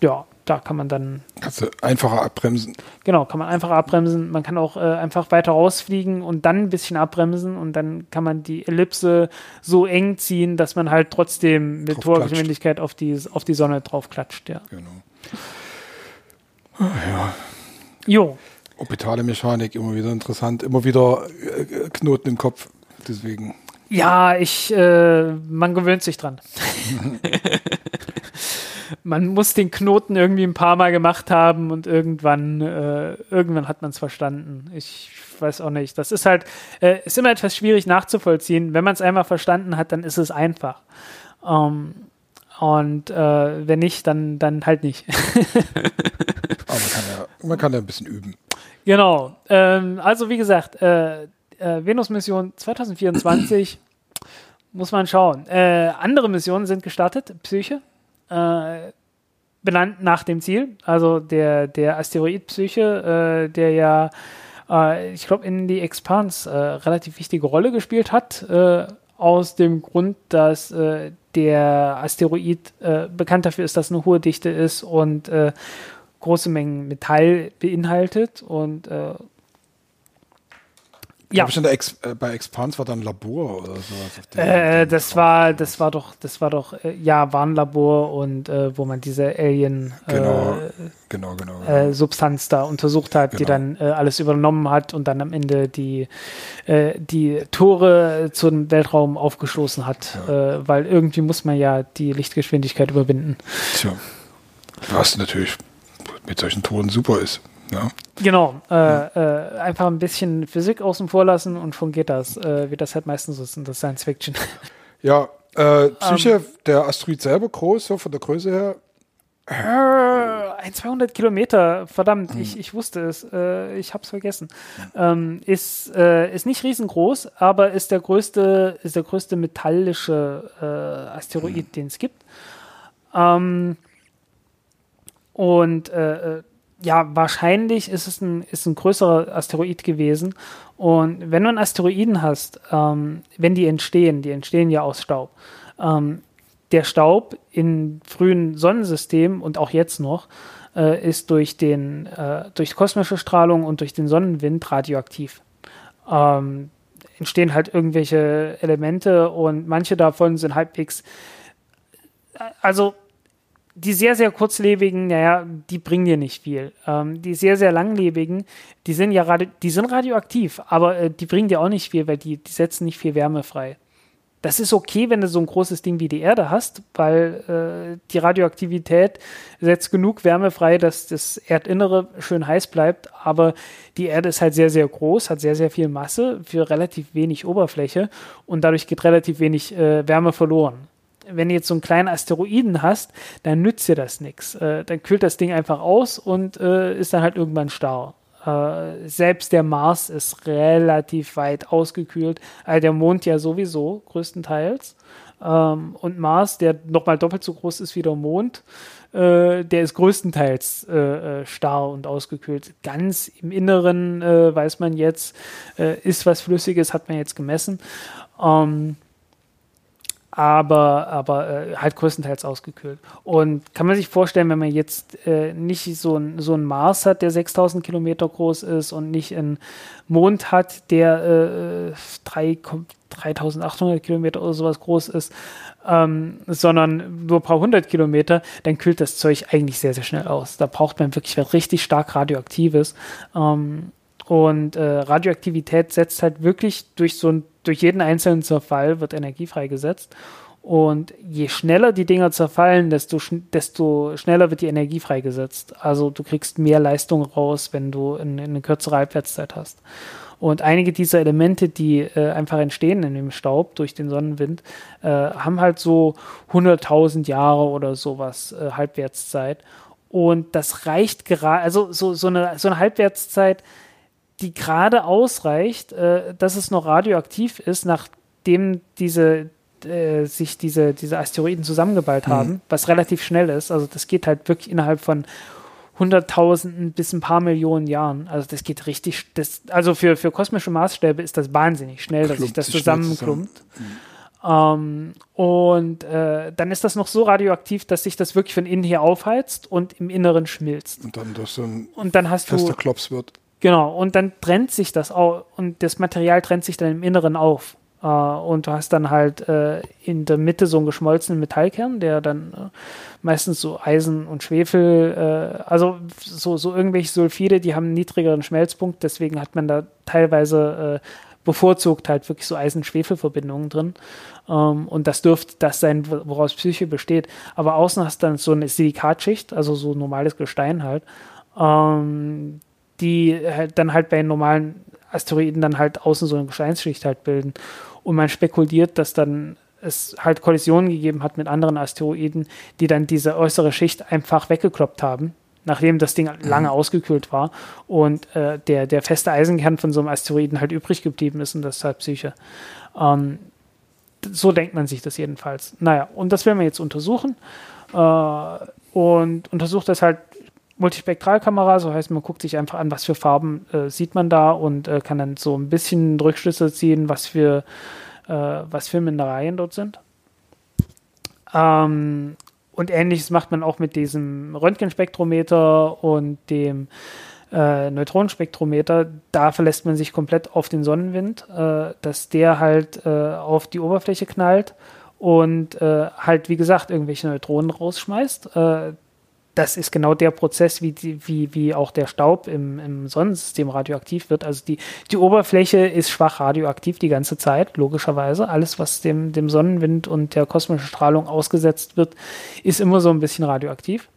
ja, da kann man dann. Kannst du einfacher abbremsen. Genau, kann man einfacher abbremsen. Man kann auch äh, einfach weiter rausfliegen und dann ein bisschen abbremsen und dann kann man die Ellipse so eng ziehen, dass man halt trotzdem mit hoher Geschwindigkeit auf die, auf die Sonne drauf klatscht. Ja. Genau. Ah, ja. Jo. Orbitale Mechanik, immer wieder interessant, immer wieder äh, Knoten im Kopf. Deswegen. Ja, ich, äh, man gewöhnt sich dran. man muss den Knoten irgendwie ein paar Mal gemacht haben und irgendwann, äh, irgendwann hat man es verstanden. Ich weiß auch nicht. Das ist halt, äh, ist immer etwas schwierig nachzuvollziehen. Wenn man es einmal verstanden hat, dann ist es einfach. Ähm, und äh, wenn nicht, dann, dann halt nicht. Aber man kann, ja, man kann ja ein bisschen üben. Genau. Ähm, also wie gesagt, äh, äh, Venus-Mission 2024 muss man schauen. Äh, andere Missionen sind gestartet. Psyche. Äh, benannt nach dem Ziel. Also der, der Asteroid Psyche, äh, der ja, äh, ich glaube, in die Expanse relativ wichtige Rolle gespielt hat. aus dem Grund, dass der Asteroid bekannt dafür ist, dass eine hohe Dichte ist und große Mengen Metall beinhaltet und äh, ja. Ich glaube, Ex äh, bei Expans war dann Labor oder so. Äh, das war, das war doch, das war doch, äh, ja, war ein Labor und äh, wo man diese Alien genau, genau, genau, genau. Substanz da untersucht hat, genau. die dann alles übernommen hat und dann am Ende die, die Tore zum Weltraum aufgestoßen hat, ja. weil irgendwie muss man ja die Lichtgeschwindigkeit überwinden. Tja, was natürlich mit solchen Toren super ist. Ja. Genau, äh, äh, einfach ein bisschen Physik außen vor lassen und schon geht das, äh, wie das halt meistens ist in der Science Fiction. Ja, äh, Psyche, um, ähm. der Asteroid selber groß, so von der Größe her. Äh, ein 200 Kilometer, verdammt, hm. ich, ich wusste es, äh, ich hab's vergessen. Ähm, ist, ist nicht riesengroß, aber ist der größte, ist der größte metallische Asteroid, hm. den es gibt. Ähm, und äh ja, wahrscheinlich ist es ein, ist ein größerer Asteroid gewesen. Und wenn du einen Asteroiden hast, ähm, wenn die entstehen, die entstehen ja aus Staub. Ähm, der Staub in frühen Sonnensystemen und auch jetzt noch äh, ist durch, den, äh, durch kosmische Strahlung und durch den Sonnenwind radioaktiv. Ähm, entstehen halt irgendwelche Elemente und manche davon sind halbwegs, äh, also die sehr, sehr kurzlebigen, naja, die bringen dir nicht viel. Ähm, die sehr, sehr langlebigen, die sind ja radio die sind radioaktiv, aber äh, die bringen dir auch nicht viel, weil die, die setzen nicht viel Wärme frei. Das ist okay, wenn du so ein großes Ding wie die Erde hast, weil äh, die Radioaktivität setzt genug Wärme frei, dass das Erdinnere schön heiß bleibt. Aber die Erde ist halt sehr, sehr groß, hat sehr, sehr viel Masse für relativ wenig Oberfläche und dadurch geht relativ wenig äh, Wärme verloren wenn du jetzt so einen kleinen Asteroiden hast, dann nützt dir das nichts. Äh, dann kühlt das Ding einfach aus und äh, ist dann halt irgendwann starr. Äh, selbst der Mars ist relativ weit ausgekühlt, also der Mond ja sowieso größtenteils. Ähm, und Mars, der nochmal doppelt so groß ist wie der Mond, äh, der ist größtenteils äh, starr und ausgekühlt. Ganz im Inneren weiß man jetzt, ist was Flüssiges, hat man jetzt gemessen. Ähm, aber, aber äh, halt größtenteils ausgekühlt. Und kann man sich vorstellen, wenn man jetzt äh, nicht so ein, so ein Mars hat, der 6000 Kilometer groß ist und nicht einen Mond hat, der äh, 3, 3800 Kilometer oder sowas groß ist, ähm, sondern nur ein paar hundert Kilometer, dann kühlt das Zeug eigentlich sehr, sehr schnell aus. Da braucht man wirklich was richtig stark Radioaktives. Ähm, und äh, Radioaktivität setzt halt wirklich durch so ein, durch jeden einzelnen Zerfall wird Energie freigesetzt. Und je schneller die Dinger zerfallen, desto, sch desto schneller wird die Energie freigesetzt. Also du kriegst mehr Leistung raus, wenn du in, in eine kürzere Halbwertszeit hast. Und einige dieser Elemente, die äh, einfach entstehen in dem Staub durch den Sonnenwind, äh, haben halt so 100.000 Jahre oder sowas äh, Halbwertszeit. Und das reicht gerade, also so, so, eine, so eine Halbwertszeit die gerade ausreicht, äh, dass es noch radioaktiv ist, nachdem diese äh, sich diese, diese Asteroiden zusammengeballt mhm. haben, was relativ schnell ist. Also das geht halt wirklich innerhalb von Hunderttausenden bis ein paar Millionen Jahren. Also das geht richtig, das, also für, für kosmische Maßstäbe ist das wahnsinnig schnell, dass sich das zusammenklumpt. Zusammen. Ähm, und äh, dann ist das noch so radioaktiv, dass sich das wirklich von innen her aufheizt und im Inneren schmilzt. Und dann das so ein und dann hast du, Klops wird. Genau, und dann trennt sich das auch und das Material trennt sich dann im Inneren auf. Uh, und du hast dann halt äh, in der Mitte so einen geschmolzenen Metallkern, der dann äh, meistens so Eisen und Schwefel, äh, also so, so irgendwelche Sulfide, die haben einen niedrigeren Schmelzpunkt, deswegen hat man da teilweise äh, bevorzugt halt wirklich so Eisen-Schwefel-Verbindungen drin. Ähm, und das dürfte das sein, woraus Psyche besteht. Aber außen hast du dann so eine Silikatschicht, also so normales Gestein halt, ähm, die halt dann halt bei normalen Asteroiden dann halt außen so eine Gesteinsschicht halt bilden. Und man spekuliert, dass dann es halt Kollisionen gegeben hat mit anderen Asteroiden, die dann diese äußere Schicht einfach weggekloppt haben nachdem das Ding mhm. lange ausgekühlt war und äh, der, der feste Eisenkern von so einem Asteroiden halt übrig geblieben ist und das ist halt Psyche. Ähm, so denkt man sich das jedenfalls. Naja, und das werden wir jetzt untersuchen äh, und untersucht das halt Multispektralkamera, so heißt man guckt sich einfach an, was für Farben äh, sieht man da und äh, kann dann so ein bisschen Rückschlüsse ziehen, was für, äh, was für Mineralien dort sind. Ähm, und ähnliches macht man auch mit diesem Röntgenspektrometer und dem äh, Neutronenspektrometer. Da verlässt man sich komplett auf den Sonnenwind, äh, dass der halt äh, auf die Oberfläche knallt und äh, halt, wie gesagt, irgendwelche Neutronen rausschmeißt. Das ist genau der Prozess, wie, wie, wie auch der Staub im, im Sonnensystem radioaktiv wird. Also die, die Oberfläche ist schwach radioaktiv die ganze Zeit, logischerweise. Alles, was dem, dem Sonnenwind und der kosmischen Strahlung ausgesetzt wird, ist immer so ein bisschen radioaktiv.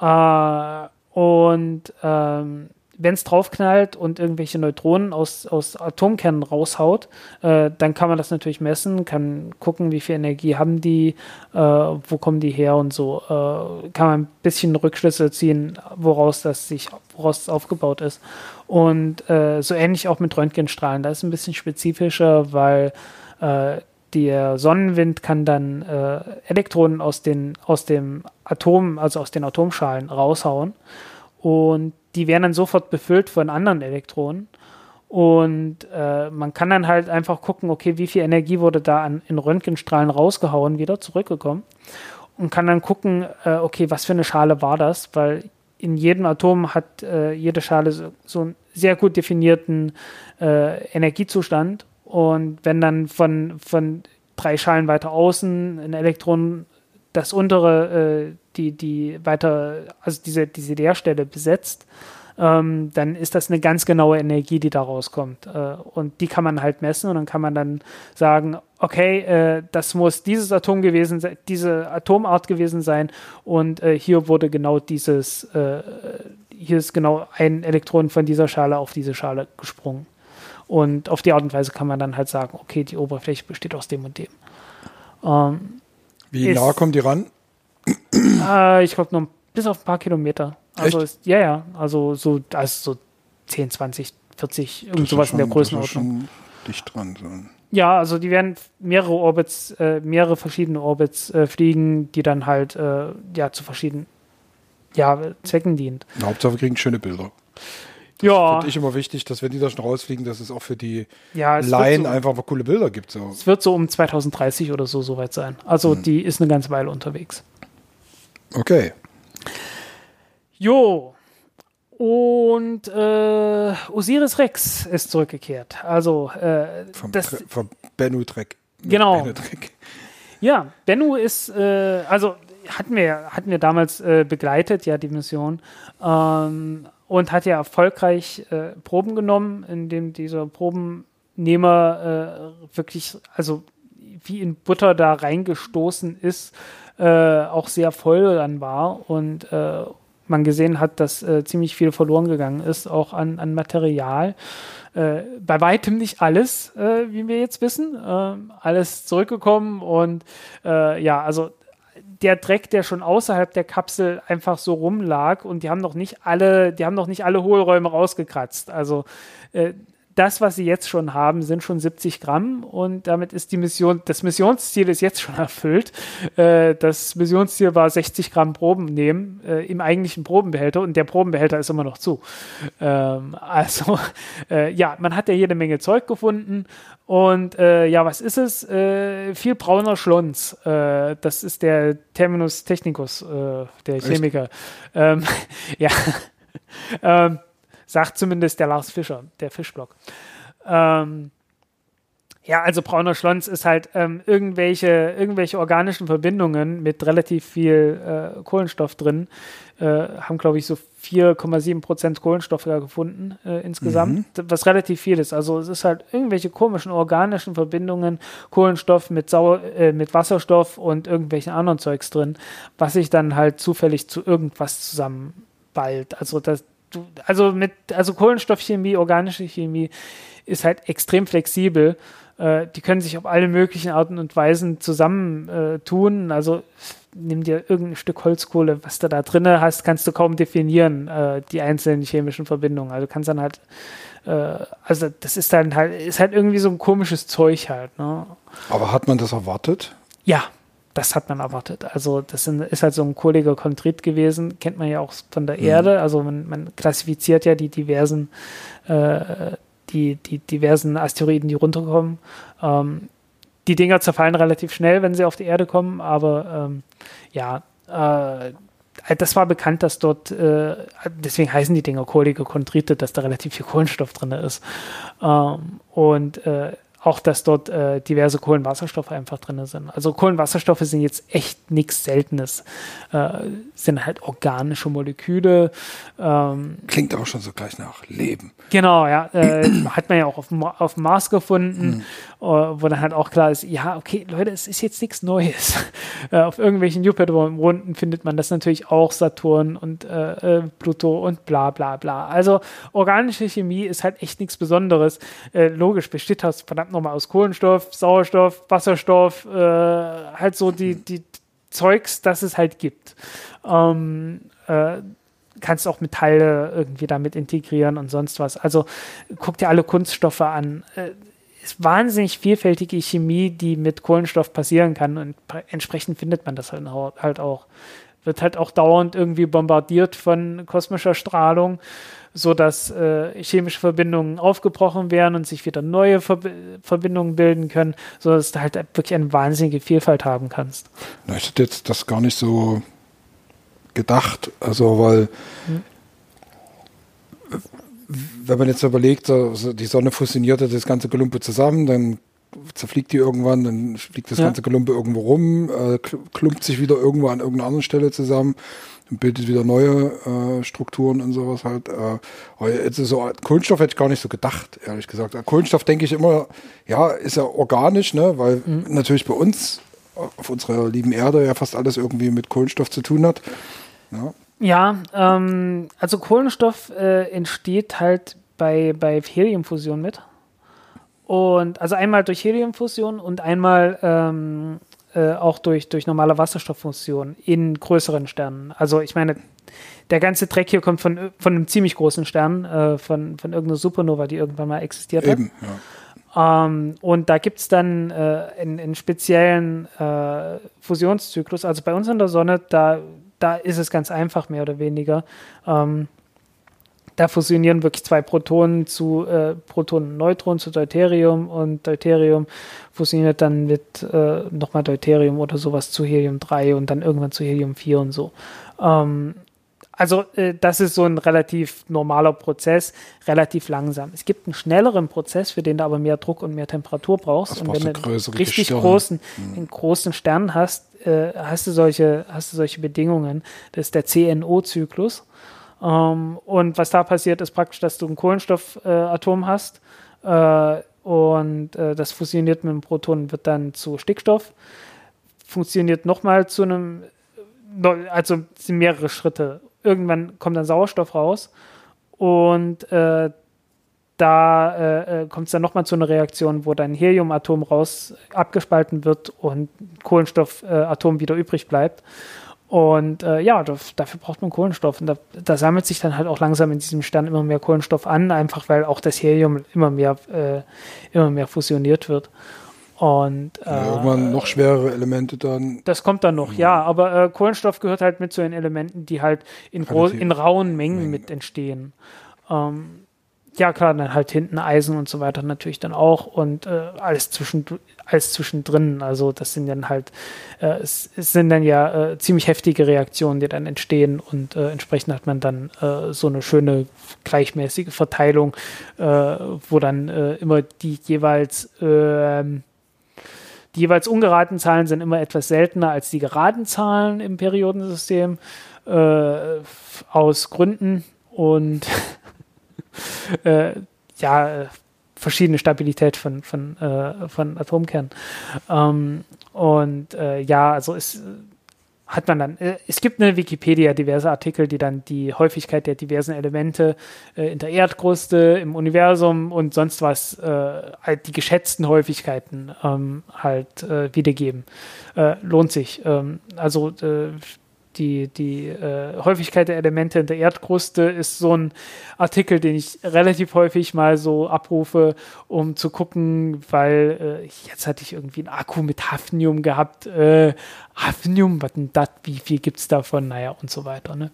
Äh, und ähm, wenn es draufknallt und irgendwelche Neutronen aus, aus Atomkernen raushaut, äh, dann kann man das natürlich messen, kann gucken, wie viel Energie haben die, äh, wo kommen die her und so. Äh, kann man ein bisschen Rückschlüsse ziehen, woraus das sich, woraus es aufgebaut ist. Und äh, so ähnlich auch mit Röntgenstrahlen. Da ist ein bisschen spezifischer, weil äh, der Sonnenwind kann dann äh, Elektronen aus den, aus dem Atom, also aus den Atomschalen raushauen. Und die werden dann sofort befüllt von anderen Elektronen. Und äh, man kann dann halt einfach gucken, okay, wie viel Energie wurde da an, in Röntgenstrahlen rausgehauen, wieder zurückgekommen. Und kann dann gucken, äh, okay, was für eine Schale war das, weil in jedem Atom hat äh, jede Schale so, so, einen sehr gut definierten äh, Energiezustand. Und wenn dann von, von drei Schalen weiter außen ein Elektron das untere, äh, die, die weiter, also diese, diese Leerstelle besetzt, ähm, dann ist das eine ganz genaue Energie, die da rauskommt. Äh, und die kann man halt messen und dann kann man dann sagen, okay, äh, das muss dieses Atom gewesen sein, diese Atomart gewesen sein und äh, hier wurde genau dieses, äh, hier ist genau ein Elektron von dieser Schale auf diese Schale gesprungen. Und auf die Art und Weise kann man dann halt sagen, okay, die Oberfläche besteht aus dem und dem. Ähm, Wie nah kommt die ran? Äh, ich glaube nur bis auf ein paar Kilometer. Also ist, ja, ja, also so, also so 10, 20, 40, irgend sowas schon, in der Größenordnung. dicht dran sein. Ja, also die werden mehrere Orbits, äh, mehrere verschiedene Orbits äh, fliegen, die dann halt äh, ja zu verschiedenen ja, Zwecken dient. Na, Hauptsache wir kriegen schöne Bilder. Das ja. finde ich immer wichtig, dass wenn die da schon rausfliegen, dass es auch für die ja, Laien so, einfach mal coole Bilder gibt. So. Es wird so um 2030 oder so soweit sein. Also hm. die ist eine ganze Weile unterwegs. Okay. Jo. Und äh, Osiris Rex ist zurückgekehrt. Also äh, vom, das, vom Bennu Trek. Genau. Bennu Ja, Bennu ist, äh, also hatten wir, hatten wir damals äh, begleitet, ja, die Mission. Ähm, und hat ja erfolgreich äh, Proben genommen, indem dieser Probennehmer äh, wirklich, also wie in Butter da reingestoßen ist, auch sehr voll dann war und man gesehen hat, dass äh, ziemlich viel verloren gegangen ist, auch an, an Material. Äh, bei weitem nicht alles, äh, wie wir jetzt wissen. Ähm, alles zurückgekommen und äh, ja, also der Dreck, der schon außerhalb der Kapsel einfach so rumlag und die haben noch nicht alle, die haben noch nicht alle Hohlräume rausgekratzt. Also äh, das, was sie jetzt schon haben, sind schon 70 Gramm und damit ist die Mission, das Missionsziel ist jetzt schon erfüllt. Äh, das Missionsziel war 60 Gramm Proben nehmen äh, im eigentlichen Probenbehälter und der Probenbehälter ist immer noch zu. Ähm, also äh, ja, man hat ja jede Menge Zeug gefunden und äh, ja, was ist es? Äh, viel brauner Schlons. Äh, das ist der Terminus technicus, der Chemiker. Ähm, ja. ähm, Sagt zumindest der Lars Fischer, der Fischblock. Ähm, ja, also brauner Schlons ist halt ähm, irgendwelche, irgendwelche organischen Verbindungen mit relativ viel äh, Kohlenstoff drin. Äh, haben, glaube ich, so 4,7 Prozent Kohlenstoff gefunden äh, insgesamt, mhm. was relativ viel ist. Also es ist halt irgendwelche komischen organischen Verbindungen, Kohlenstoff mit, Sauer, äh, mit Wasserstoff und irgendwelchen anderen Zeugs drin, was sich dann halt zufällig zu irgendwas zusammenballt. Also das, du, also mit, also Kohlenstoffchemie, organische Chemie ist halt extrem flexibel. Äh, die können sich auf alle möglichen Arten und Weisen zusammentun. Äh, also nimm dir irgendein Stück Holzkohle, was du da drin hast, kannst du kaum definieren, äh, die einzelnen chemischen Verbindungen. Also kannst dann halt, äh, also das ist dann halt, ist halt irgendwie so ein komisches Zeug halt. Ne? Aber hat man das erwartet? Ja, das hat man erwartet. Also das ist halt so ein kohliger Kontrit gewesen, kennt man ja auch von der mhm. Erde. Also man, man, klassifiziert ja die diversen, äh, die, die diversen Asteroiden, die runterkommen. Ähm, die Dinger zerfallen relativ schnell, wenn sie auf die Erde kommen, aber ähm, ja, äh, das war bekannt, dass dort, äh, deswegen heißen die Dinger kohlige Chondrite, dass da relativ viel Kohlenstoff drin ist. Ähm, und äh, auch, dass dort äh, diverse Kohlenwasserstoffe einfach drin sind. Also Kohlenwasserstoffe sind jetzt echt nichts Seltenes. Äh, sind halt organische Moleküle. Ähm, Klingt auch schon so gleich nach Leben. Genau, ja. Äh, hat man ja auch auf, auf dem Mars gefunden, mhm. wo dann halt auch klar ist, ja, okay, Leute, es ist jetzt nichts Neues. Äh, auf irgendwelchen Jupiter-Runden findet man das natürlich auch, Saturn und äh, äh, Pluto und bla bla bla. Also organische Chemie ist halt echt nichts Besonderes. logisch besteht das verdammt nochmal aus Kohlenstoff, Sauerstoff, Wasserstoff, äh, halt so die, die Zeugs, das es halt gibt. Ähm, äh, kannst auch Metalle irgendwie damit integrieren und sonst was. Also guck dir alle Kunststoffe an. Äh, ist wahnsinnig vielfältige Chemie, die mit Kohlenstoff passieren kann und entsprechend findet man das halt, halt auch. Wird halt auch dauernd irgendwie bombardiert von kosmischer Strahlung so dass äh, chemische Verbindungen aufgebrochen werden und sich wieder neue Verb Verbindungen bilden können, so dass du halt wirklich eine wahnsinnige Vielfalt haben kannst. Na, ich hätte jetzt das gar nicht so gedacht, also weil hm. wenn man jetzt überlegt, also die Sonne fusioniert das ganze Gelumpe zusammen, dann zerfliegt die irgendwann, dann fliegt das ja. ganze Gelumpe irgendwo rum, äh, klumpt sich wieder irgendwo an irgendeiner anderen Stelle zusammen bildet wieder neue äh, Strukturen und sowas halt. Äh, jetzt ist so, Kohlenstoff hätte ich gar nicht so gedacht, ehrlich gesagt. Kohlenstoff denke ich immer, ja, ist ja organisch, ne, weil mhm. natürlich bei uns auf unserer lieben Erde ja fast alles irgendwie mit Kohlenstoff zu tun hat. Ja, ja ähm, also Kohlenstoff äh, entsteht halt bei, bei Heliumfusion mit. Und also einmal durch Heliumfusion und einmal ähm, äh, auch durch, durch normale Wasserstofffunktion in größeren Sternen. Also ich meine, der ganze Dreck hier kommt von, von einem ziemlich großen Stern, äh, von, von irgendeiner Supernova, die irgendwann mal existiert Eben, hat. Ja. Ähm, und da gibt es dann äh, einen, speziellen äh, Fusionszyklus. Also bei uns in der Sonne, da, da ist es ganz einfach, mehr oder weniger. Ähm, da fusionieren wirklich zwei Protonen zu äh, Protonen Neutronen zu Deuterium und Deuterium fusioniert dann mit äh, nochmal Deuterium oder sowas zu Helium 3 und dann irgendwann zu Helium 4 und so. Ähm, also äh, das ist so ein relativ normaler Prozess, relativ langsam. Es gibt einen schnelleren Prozess, für den du aber mehr Druck und mehr Temperatur brauchst. und wenn du einen richtig großen, hm. einen großen Stern hast, äh, hast du solche, hast du solche Bedingungen. Das ist der CNO-Zyklus. Ähm, und was da passiert, ist praktisch, dass du ein Kohlenstoffatom äh, hast äh, und äh, das fusioniert mit einem Proton, wird dann zu Stickstoff, funktioniert nochmal zu einem, also sind mehrere Schritte. Irgendwann kommt dann Sauerstoff raus und äh, da äh, äh kommt es dann nochmal zu einer Reaktion, wo dann Heliumatom raus abgespalten wird und Kohlenstoffatom wieder übrig bleibt. Und äh, ja, dafür braucht man Kohlenstoff. Und da, da, sammelt sich dann halt auch langsam in diesem Stern immer mehr Kohlenstoff an, einfach weil auch das Helium immer mehr, äh, immer mehr fusioniert wird. Und äh, ja, irgendwann noch schwerere Elemente dann. Das kommt dann noch, ja. ja aber äh, Kohlenstoff gehört halt mit zu den Elementen, die halt in, in rauen Mengen, Mengen mit entstehen. Ähm, ja klar, dann halt hinten Eisen und so weiter natürlich dann auch und äh, alles, zwischen, alles zwischendrin. Also das sind dann halt, äh, es, es, sind dann ja äh, ziemlich heftige Reaktionen, die dann entstehen und äh, entsprechend hat man dann äh, so eine schöne gleichmäßige Verteilung, äh, wo dann immer die jeweils ähm, die jeweils ungeraden Zahlen sind immer etwas seltener als die geraden Zahlen im Periodensystem aus Gründen und äh, ja, äh, verschiedene Stabilität von, von, äh, von Atomkernen. Ähm, und äh, ja, also es hat man dann, äh, es gibt eine Wikipedia, diverse Artikel, die dann die Häufigkeit der diversen Elemente äh, in der Erdkruste, im Universum und sonst was, äh, die geschätzten Häufigkeiten ähm, halt äh, wiedergeben. Äh, lohnt sich. Ähm, also die, die äh, Häufigkeit der Elemente in der Erdkruste ist so ein Artikel, den ich relativ häufig mal so abrufe, um zu gucken, weil äh, jetzt hatte ich irgendwie einen Akku mit Hafnium gehabt. Äh, Hafnium, was denn das? Wie viel gibt es davon? Naja, und so weiter. Ne?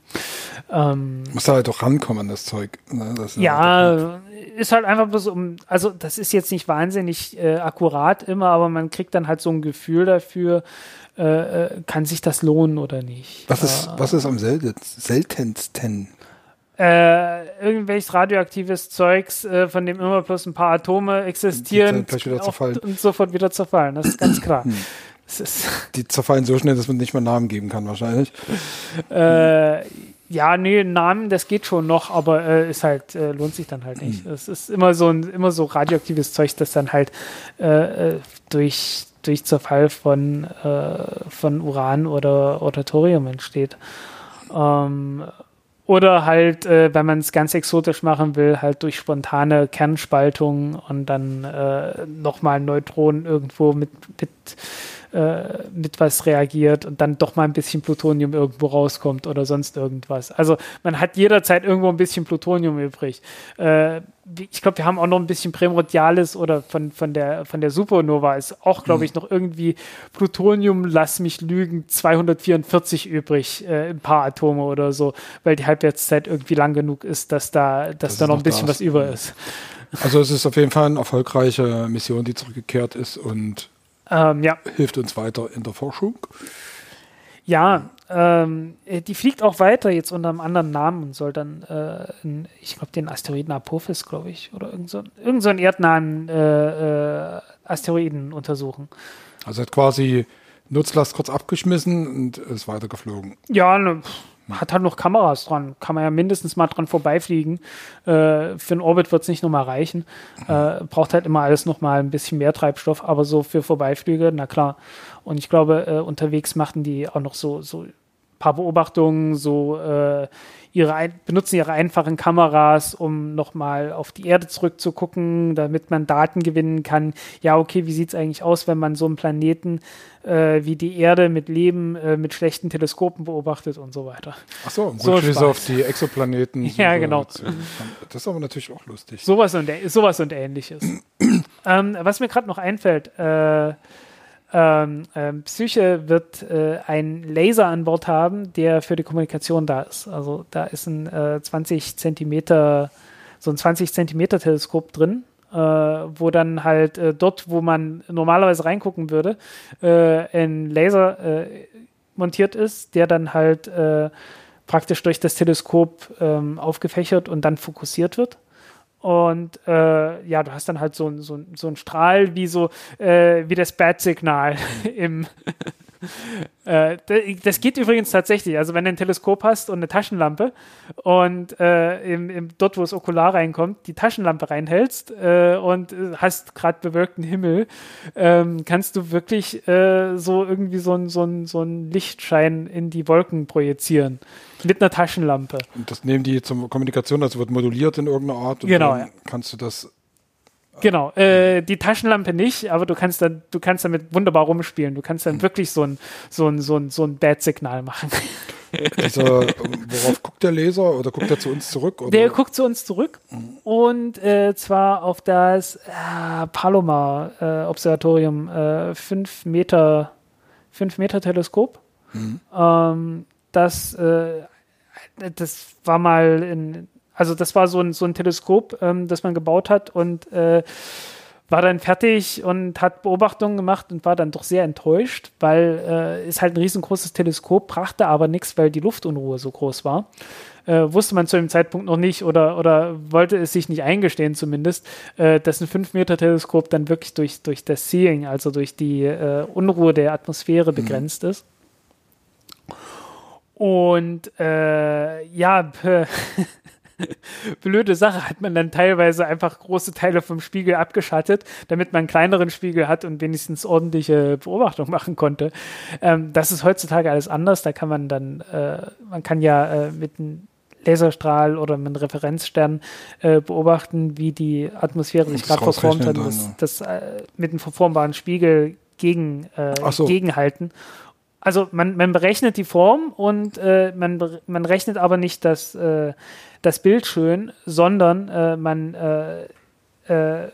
Ähm, Muss da halt auch rankommen, das Zeug. Ne? Das ist ja, halt ist halt einfach bloß um, also das ist jetzt nicht wahnsinnig äh, akkurat immer, aber man kriegt dann halt so ein Gefühl dafür, äh, äh, kann sich das lohnen oder nicht. Was ist, äh, was ist am seltensten? Äh, irgendwelches radioaktives Zeugs, äh, von dem immer bloß ein paar Atome existieren und sofort wieder zerfallen. Das ist ganz klar. Hm. Die zerfallen so schnell, dass man nicht mal Namen geben kann, wahrscheinlich. Äh, ja, nee, Namen, das geht schon noch, aber äh, ist halt, äh, lohnt sich dann halt nicht. Hm. Es ist immer so ein, immer so radioaktives Zeug, das dann halt äh, durch durch Zerfall von, äh, von Uran oder, oder Thorium entsteht. Ähm, oder halt, äh, wenn man es ganz exotisch machen will, halt durch spontane Kernspaltung und dann äh, nochmal Neutronen irgendwo mit, mit äh, mit was reagiert und dann doch mal ein bisschen Plutonium irgendwo rauskommt oder sonst irgendwas. Also man hat jederzeit irgendwo ein bisschen Plutonium übrig. Äh, ich glaube, wir haben auch noch ein bisschen Primordiales oder von, von, der, von der Supernova ist auch, glaube ich, noch irgendwie Plutonium, lass mich lügen, 244 übrig, äh, ein paar Atome oder so, weil die Halbwertszeit irgendwie lang genug ist, dass da, dass das da noch ein bisschen was über ist. Also es ist auf jeden Fall eine erfolgreiche Mission, die zurückgekehrt ist und ähm, ja. Hilft uns weiter in der Forschung. Ja, ähm, die fliegt auch weiter jetzt unter einem anderen Namen und soll dann, äh, in, ich glaube, den Asteroiden Apophis, glaube ich, oder irgend so, irgend so erdnahen äh, äh, Asteroiden untersuchen. Also hat quasi Nutzlast kurz abgeschmissen und ist weitergeflogen. Ja, ne, hat halt noch Kameras dran. Kann man ja mindestens mal dran vorbeifliegen. Äh, für den Orbit wird es nicht nochmal reichen. Äh, braucht halt immer alles nochmal ein bisschen mehr Treibstoff, aber so für Vorbeiflüge, na klar. Und ich glaube, äh, unterwegs machten die auch noch so, so paar Beobachtungen, so äh, ihre benutzen ihre einfachen Kameras, um nochmal auf die Erde zurückzugucken, damit man Daten gewinnen kann. Ja, okay, wie sieht es eigentlich aus, wenn man so einen Planeten äh, wie die Erde mit Leben, äh, mit schlechten Teleskopen beobachtet und so weiter. Ach so, gut, so Schlüsse auf die Exoplaneten. ja, genau. Das ist aber natürlich auch lustig. Sowas und, sowas und ähnliches. ähm, was mir gerade noch einfällt, äh, ähm, ähm, Psyche wird äh, einen Laser an Bord haben, der für die Kommunikation da ist. Also da ist ein äh, 20 Zentimeter, so ein 20 Zentimeter Teleskop drin, äh, wo dann halt äh, dort, wo man normalerweise reingucken würde, äh, ein Laser äh, montiert ist, der dann halt praktisch durch das Teleskop ähm, aufgefächert und dann fokussiert wird. Und äh, ja, du hast dann halt so, so, so einen Strahl wie so äh, wie das Bat-Signal im äh, das geht übrigens tatsächlich. Also wenn du ein Teleskop hast und eine Taschenlampe und äh, im, im, dort, wo das Okular reinkommt, die Taschenlampe reinhältst äh, und äh, hast gerade bewölkten Himmel, ähm, kannst du wirklich äh, so irgendwie so ein, so, ein, so ein Lichtschein in die Wolken projizieren. Mit einer Taschenlampe. Und das nehmen die zur Kommunikation, also wird moduliert in irgendeiner Art. Und genau, ja. kannst du das Genau, äh, die Taschenlampe nicht, aber du kannst dann, du kannst damit wunderbar rumspielen. Du kannst dann wirklich so ein, so ein, so ein, so ein Bad-Signal machen. Dieser, worauf guckt der Leser oder guckt er zu uns zurück? Oder? Der guckt zu uns zurück und äh, zwar auf das äh, Palomar-Observatorium, äh, 5 Meter, 5 Meter Teleskop. Ähm, das, äh, das war mal in, also das war so ein, so ein Teleskop, ähm, das man gebaut hat und äh, war dann fertig und hat Beobachtungen gemacht und war dann doch sehr enttäuscht, weil äh, ist halt ein riesengroßes Teleskop, brachte aber nichts, weil die Luftunruhe so groß war. Äh, wusste man zu dem Zeitpunkt noch nicht oder, oder wollte es sich nicht eingestehen zumindest, äh, dass ein 5-Meter-Teleskop dann wirklich durch, durch das Seeing, also durch die äh, Unruhe der Atmosphäre begrenzt ist. Und äh, ja, blöde Sache, hat man dann teilweise einfach große Teile vom Spiegel abgeschattet, damit man einen kleineren Spiegel hat und wenigstens ordentliche Beobachtung machen konnte. Ähm, das ist heutzutage alles anders. Da kann man dann, äh, man kann ja äh, mit einem Laserstrahl oder mit einem Referenzstern äh, beobachten, wie die Atmosphäre sich das gerade verformt hat. Das, das äh, mit einem verformbaren Spiegel gegen, äh, so. gegenhalten. Also man, man berechnet die Form und äh, man, man rechnet aber nicht das, äh, das Bild schön, sondern äh, man äh, äh,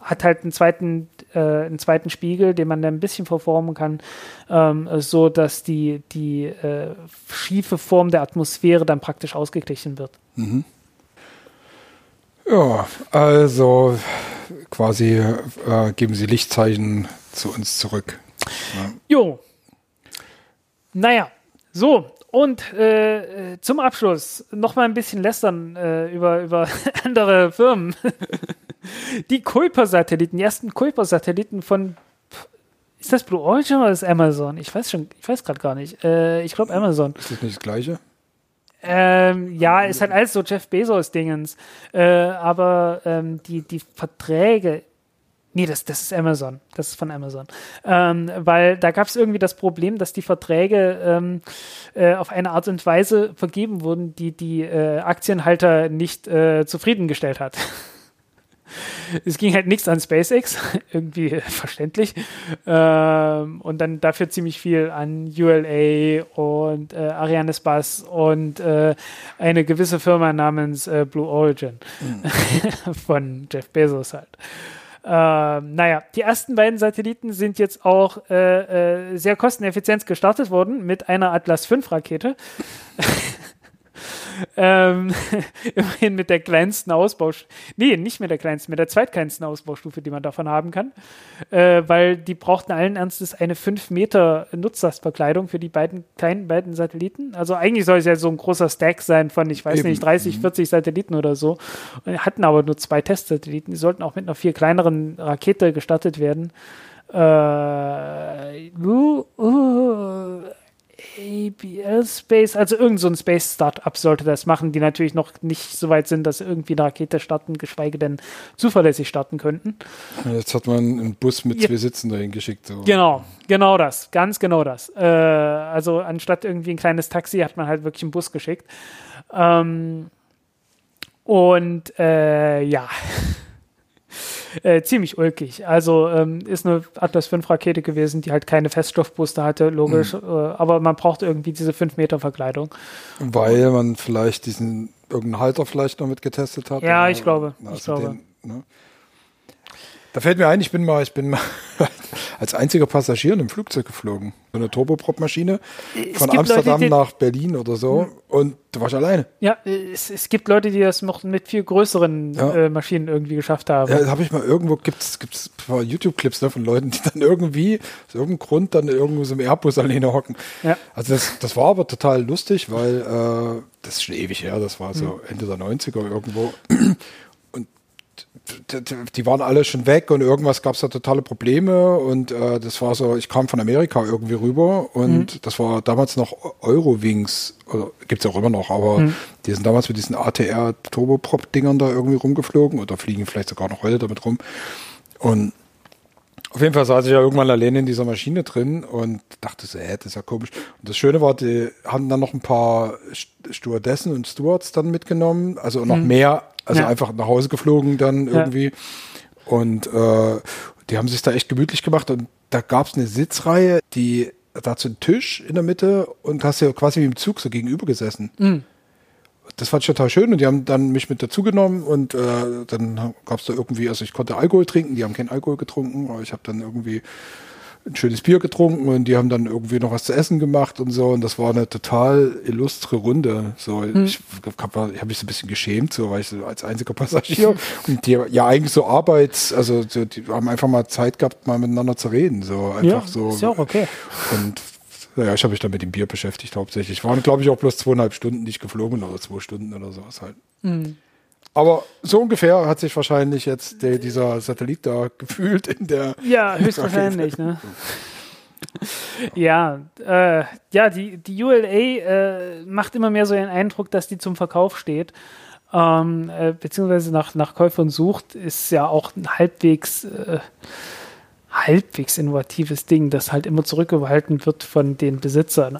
hat halt einen zweiten, äh, einen zweiten Spiegel, den man dann ein bisschen verformen kann, ähm, so dass die, die schiefe Form der Atmosphäre dann praktisch ausgeglichen wird. Ja, also quasi geben Sie Lichtzeichen zu uns zurück. Jo. Naja, so. Und äh, zum Abschluss noch mal ein bisschen lästern äh, über, über andere Firmen. Die Kuiper-Satelliten, die ersten Kuiper-Satelliten von ist das Blue Origin oder ist das Amazon? Ich weiß schon, ich weiß gerade gar nicht. Äh, ich glaube Amazon. Ist das nicht das Gleiche? Ähm, ja, ist halt alles so Jeff Bezos-Dingens. Äh, aber ähm, die, die Verträge. Nee, das, das ist Amazon. Das ist von Amazon. Ähm, weil da gab es irgendwie das Problem, dass die Verträge ähm, äh, auf eine Art und Weise vergeben wurden, die die äh, Aktienhalter nicht äh, zufriedengestellt hat. Es ging halt nichts an SpaceX, irgendwie verständlich. Ähm, und dann dafür ziemlich viel an ULA und äh, Arianespace und äh, eine gewisse Firma namens äh, Blue Origin von Jeff Bezos halt. Ähm, naja, die ersten beiden Satelliten sind jetzt auch äh, äh, sehr kosteneffizient gestartet worden mit einer Atlas V Rakete. ähm, immerhin mit der kleinsten Ausbaustufe. Nee, nicht mit der kleinsten, mit der zweitkleinsten Ausbaustufe, die man davon haben kann. Äh, weil die brauchten allen Ernstes eine 5 Meter Nutzlastverkleidung für die beiden kleinen beiden Satelliten. Also eigentlich soll es ja so ein großer Stack sein von, ich weiß Eben. nicht, 30, 40 Satelliten oder so. Und hatten aber nur zwei Testsatelliten. Die sollten auch mit einer viel kleineren Rakete gestartet werden. Äh, uh, uh, ABL Space, also irgend so ein Space Startup sollte das machen, die natürlich noch nicht so weit sind, dass sie irgendwie eine Rakete starten, geschweige denn zuverlässig starten könnten. Jetzt hat man einen Bus mit Ja. zwei Sitzen dahin geschickt. So. Genau, genau das, ganz genau das. Äh, also anstatt irgendwie ein kleines Taxi hat man halt wirklich einen Bus geschickt. Ähm, und äh, ja, äh, ziemlich ulkig. Also ähm, ist eine Atlas 5 Rakete gewesen, die halt keine Feststoffbooster hatte, logisch, Mhm. äh, aber man braucht irgendwie diese 5 Meter Verkleidung. Weil man vielleicht diesen irgendeinen Halter vielleicht noch mit getestet hat. Ja, oder- ich glaube, ich Also glaube. den, ne? Da fällt mir ein, ich bin mal, ich bin mal als einziger Passagier in einem Flugzeug geflogen. So eine Turboprop-Maschine Es von gibt Amsterdam Leute, nach Berlin oder so. Und da war ich alleine. Ja, es, es gibt Leute, die das noch mit viel größeren Ja. äh, Maschinen irgendwie geschafft haben. Ja, habe ich mal irgendwo, gibt's gibt's ein paar YouTube-Clips ne, von Leuten, die dann irgendwie aus irgendeinem Grund dann irgendwo so im Airbus alleine hocken. Ja. Also das, das war aber total lustig, weil äh, das ist schon ewig her, das war so Ende der 90er irgendwo. Die waren alle schon weg und irgendwas gab es da totale Probleme und äh, das war so, ich kam von Amerika irgendwie rüber und Mhm. das war damals noch Eurowings, oder gibt es auch immer noch, aber Mhm. die sind damals mit diesen ATR Turboprop-Dingern da irgendwie rumgeflogen oder fliegen vielleicht sogar noch heute damit rum. Und auf jeden Fall saß ich ja irgendwann alleine in dieser Maschine drin und dachte so, hä, das ist ja komisch. Und das Schöne war, die haben dann noch ein paar St- Stewardessen und Stewards dann mitgenommen, also noch mehr, also Ja. einfach nach Hause geflogen dann Ja. irgendwie. Und äh, die haben sich da echt gemütlich gemacht und da gab es eine Sitzreihe, die dazu einen Tisch in der Mitte und hast ja quasi wie im Zug so gegenüber gesessen. Mhm. Das fand ich total schön und die haben dann mich mit dazu genommen und äh, dann gab es da irgendwie, also ich konnte Alkohol trinken, die haben keinen Alkohol getrunken, aber ich habe dann irgendwie ein schönes Bier getrunken und die haben dann irgendwie noch was zu essen gemacht und so und das war eine total illustre Runde. So, Hm. ich habe hab mich so ein bisschen geschämt, so, weil ich so als einziger Passagier und die ja eigentlich so Arbeits, also so, die haben einfach mal Zeit gehabt, mal miteinander zu reden, so einfach Ja, so. ist ja auch okay. Und naja, ich habe mich dann mit dem Bier beschäftigt hauptsächlich. Waren, glaube ich, auch bloß zweieinhalb Stunden, die ich geflogen bin, oder zwei Stunden oder sowas halt. Mhm. Aber so ungefähr hat sich wahrscheinlich jetzt der, dieser Satellit da gefühlt in der. Ja, höchstwahrscheinlich, ne? Ja, äh, ja, die, die ULA äh, macht immer mehr so den Eindruck, dass die zum Verkauf steht. Ähm, äh, beziehungsweise nach, nach Käufern sucht, ist ja auch ein halbwegs, äh, halbwegs innovatives Ding, das halt immer zurückgehalten wird von den Besitzern.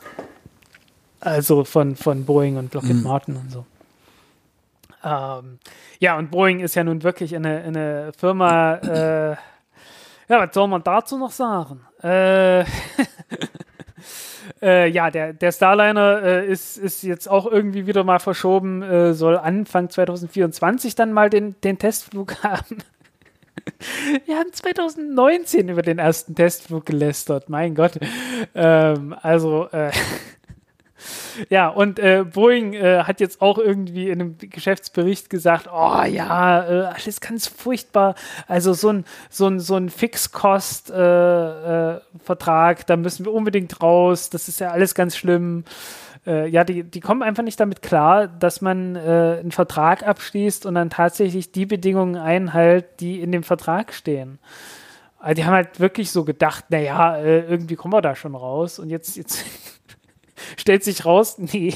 Also von, von Boeing und Lockheed Martin und so. Ähm, ja, und Boeing ist ja nun wirklich eine, eine Firma, äh, ja, was soll man dazu noch sagen? Äh, äh, ja, der, der Starliner äh, ist, ist jetzt auch irgendwie wieder mal verschoben, äh, soll Anfang 2024 dann mal den, den Testflug haben. Wir haben 2019 über den ersten Testflug gelästert, mein Gott. Ähm, also, äh, ja, und äh, Boeing äh, hat jetzt auch irgendwie in einem Geschäftsbericht gesagt, oh ja, äh, alles ganz furchtbar. Also so ein, so ein, so ein Fixkost-Vertrag, äh, Vertrag, da müssen wir unbedingt raus. Das ist ja alles ganz schlimm. Äh, ja, die, die kommen einfach nicht damit klar, dass man äh, einen Vertrag abschließt und dann tatsächlich die Bedingungen einhält, die in dem Vertrag stehen. Also die haben halt wirklich so gedacht, naja, äh, irgendwie kommen wir da schon raus. Und jetzt, jetzt stellt sich raus, nee,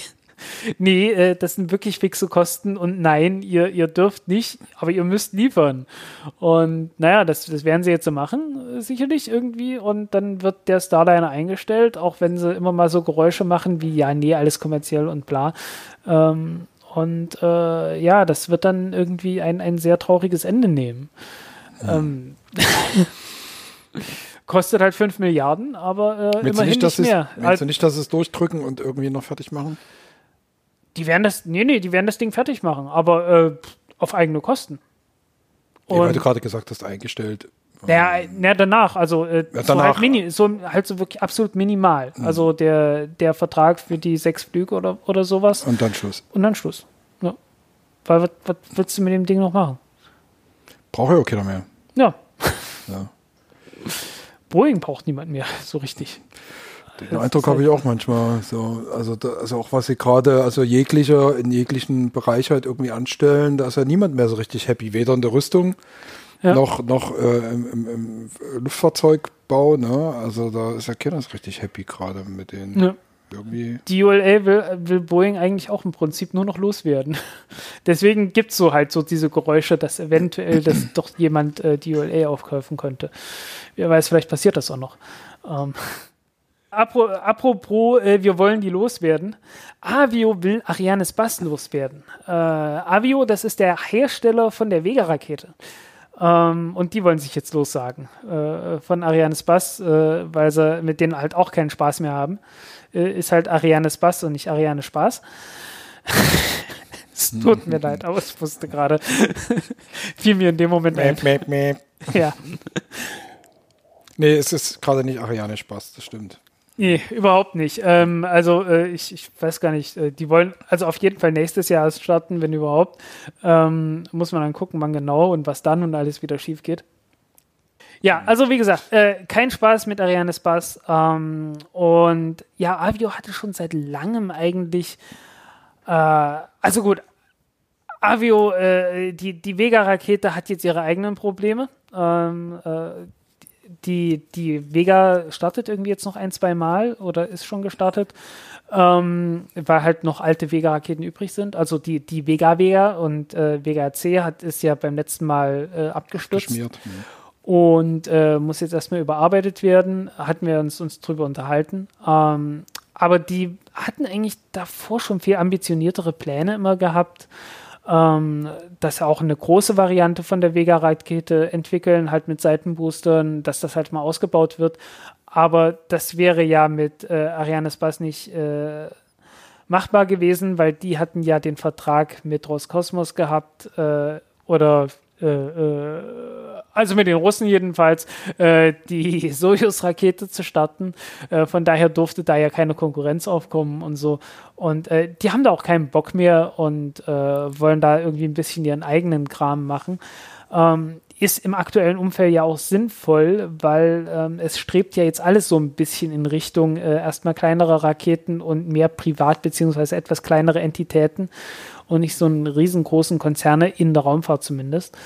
nee, äh, das sind wirklich fixe Kosten und nein, ihr, ihr dürft nicht, aber ihr müsst liefern. Und naja, das, das werden sie jetzt so machen, äh, sicherlich irgendwie. Und dann wird der Starliner eingestellt, auch wenn sie immer mal so Geräusche machen wie, ja, nee, alles kommerziell und bla. Ähm, und äh, ja, das wird dann irgendwie ein, ein sehr trauriges Ende nehmen. Ähm, kostet halt 5 Milliarden, aber äh, Meinst du immerhin nicht, dass nicht es, mehr. meinst Halt, du nicht, dass es durchdrücken und irgendwie noch fertig machen? die werden das, nee, nee, die werden das Ding fertig machen, aber äh, auf eigene Kosten. Ja, weil Und du gerade gesagt hast, eingestellt. naja, na, danach, also äh, Ja, So, danach. halt mini, so halt so wirklich absolut minimal. Also der, der Vertrag für die sechs Flüge oder, oder sowas Und dann Schluss. und dann Schluss. Ja. Weil was, was willst du mit dem Ding noch machen? Braucht ja auch keiner mehr. Ja, Ja. Boeing braucht niemand mehr, so richtig. Den Das Eindruck halt- habe ich auch manchmal. So, also, da, also auch was sie gerade, also jeglicher in jeglichen Bereich halt irgendwie anstellen, da ist ja niemand mehr so richtig happy, weder in der Rüstung Ja. noch noch äh, im, im, im Luftfahrzeugbau. Ne? Also da ist ja keiner so richtig happy gerade mit den Ja. Irgendwie. Die ULA will, will Boeing eigentlich auch im Prinzip nur noch loswerden. Deswegen gibt es so halt so diese Geräusche, dass eventuell das doch jemand äh, die ULA aufkaufen könnte. Wer weiß, vielleicht passiert das auch noch. Ähm. Apro, apropos, äh, wir wollen die loswerden. Avio will Arianes Bass loswerden. Äh, Avio, das ist der Hersteller von der Vega-Rakete. Ähm, und die wollen sich jetzt lossagen äh, von Arianes Bass, äh, weil sie mit denen halt auch keinen Spaß mehr haben. Äh, ist halt Arianes Bass und nicht Ariane Spaß. es tut mir leid, aber ich wusste gerade, fiel mir in dem Moment ein. Mäp, mäp, mäp. Ja. Nee, es ist gerade nicht Ariane Spaß, das stimmt. Nee, überhaupt nicht. Ähm, also äh, ich, ich weiß gar nicht, äh, die wollen also auf jeden Fall nächstes Jahr starten, wenn überhaupt. Ähm, muss man dann gucken, wann genau und was dann und alles wieder schief geht. Ja, also wie gesagt, äh, kein Spaß mit Ariane Spaß. Ähm, und ja, Avio hatte schon seit langem eigentlich, äh, also gut, Avio, äh, die, die Vega-Rakete hat jetzt ihre eigenen Probleme. Ähm, äh, die, die Vega startet irgendwie jetzt noch ein, zwei Mal oder ist schon gestartet, ähm, weil halt noch alte Vega-Raketen übrig sind. Also die, die Vega-Vega und äh, Vega C hat, ist ja beim letzten Mal äh, abgestürzt Geschmiert. Ja. Und äh, muss jetzt erstmal überarbeitet werden. Hatten wir uns, uns drüber unterhalten. Ähm, aber die hatten eigentlich davor schon viel ambitioniertere Pläne immer gehabt. ähm, dass auch eine große Variante von der Vega-Rakete entwickeln, halt mit Seitenboostern, dass das halt mal ausgebaut wird. Aber das wäre ja mit äh, Arianespace nicht äh, machbar gewesen, weil die hatten ja den Vertrag mit Roskosmos gehabt äh, oder äh, äh, also mit den Russen jedenfalls, äh, die Soyuz-Rakete zu starten. Äh, von daher durfte da ja keine Konkurrenz aufkommen und so. Und äh, die haben da auch keinen Bock mehr und äh, wollen da irgendwie ein bisschen ihren eigenen Kram machen. Ähm, ist im aktuellen Umfeld ja auch sinnvoll, weil ähm, es strebt ja jetzt alles so ein bisschen in Richtung äh, erstmal kleinere Raketen und mehr privat beziehungsweise etwas kleinere Entitäten und nicht so einen riesengroßen Konzerne in der Raumfahrt zumindest,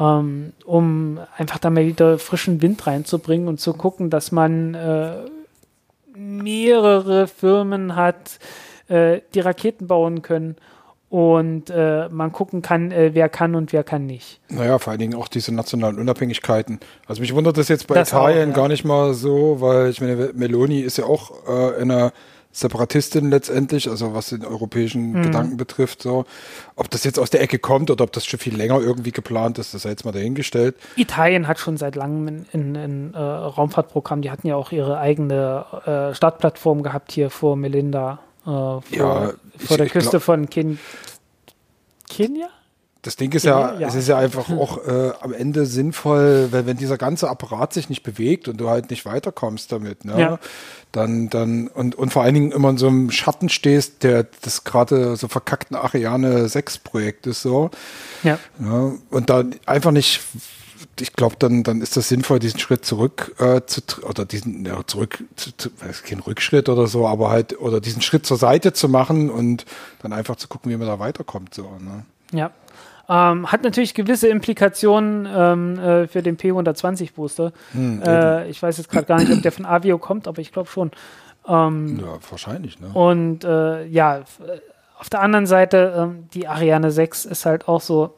ähm, um einfach da mal wieder frischen Wind reinzubringen und zu gucken, dass man äh, mehrere Firmen hat, äh, die Raketen bauen können und äh, man gucken kann, äh, wer kann und wer kann nicht. Naja, vor allen Dingen auch diese nationalen Unabhängigkeiten. Also mich wundert das jetzt bei das Italien auch, ja. gar nicht mal so, weil ich meine, Meloni ist ja auch äh, in einer Separatistin letztendlich, also was den europäischen mhm. Gedanken betrifft. So. Ob das jetzt aus der Ecke kommt oder ob das schon viel länger irgendwie geplant ist, das sei jetzt mal dahingestellt. Italien hat schon seit langem ein, äh, Raumfahrtprogramm. Die hatten ja auch ihre eigene äh, Startplattform gehabt hier vor Melinda, äh, vor, ja, vor der Küste glaub, von Ken Kenia? Das Ding ist ja, ja, es ist ja einfach auch äh, am Ende sinnvoll, weil wenn dieser ganze Apparat sich nicht bewegt und du halt nicht weiterkommst damit, ne, ja. dann, dann, und, und vor allen Dingen immer in so einem Schatten stehst, der das gerade so verkackten Ariane 6 Projekt ist so. Ja. ja und dann einfach nicht, ich glaube, dann, dann ist das sinnvoll, diesen Schritt zurück äh, zu, oder diesen, ja, zurück, zu, zu, ist kein Rückschritt oder so, aber halt, oder diesen Schritt zur Seite zu machen und dann einfach zu gucken, wie man da weiterkommt, so, ne. Ja, ähm, hat natürlich gewisse Implikationen ähm, äh, für den P120 Booster. Hm, äh, ich weiß jetzt gerade gar nicht, ob der von Avio kommt, aber ich glaube schon. Ähm, ja, wahrscheinlich, ne? Und äh, ja, auf der anderen Seite, ähm, die Ariane 6 ist halt auch so,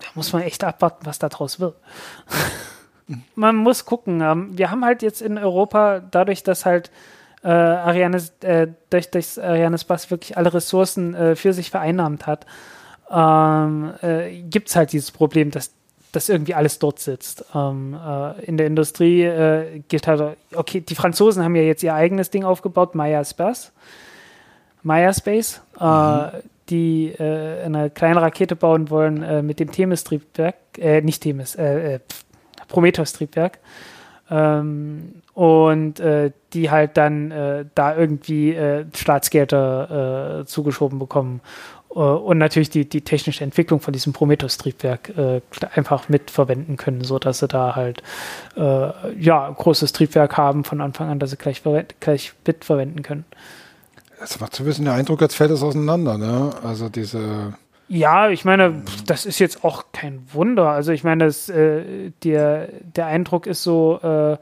da muss man echt abwarten, was da draus wird. man muss gucken. Ähm, wir haben halt jetzt in Europa, dadurch, dass halt äh, Ariane, äh, durch, durch Ariane Spaß wirklich alle Ressourcen äh, für sich vereinnahmt hat, ähm, äh, gibt es halt dieses Problem, dass dass irgendwie alles dort sitzt. Ähm, äh, in der Industrie äh, gilt halt, okay, die Franzosen haben ja jetzt ihr eigenes Ding aufgebaut, Maya Space, Maya Space, äh, mhm. die äh, eine kleine Rakete bauen wollen äh, mit dem Themis-Triebwerk, äh, nicht Themis, Prometheus-Triebwerk. Ähm, und die halt dann da irgendwie Staatsgelder zugeschoben bekommen und natürlich die, die technische Entwicklung von diesem Prometheus-Triebwerk äh, einfach mitverwenden können, sodass sie da halt äh, ja, ein großes Triebwerk haben von Anfang an, dass sie gleich, gleich mitverwenden können. Das macht so ein bisschen den Eindruck, als fällt es auseinander, ne? Also diese. Ja, ich meine, das ist jetzt auch kein Wunder. Also ich meine, das, äh, der, der Eindruck ist so, äh,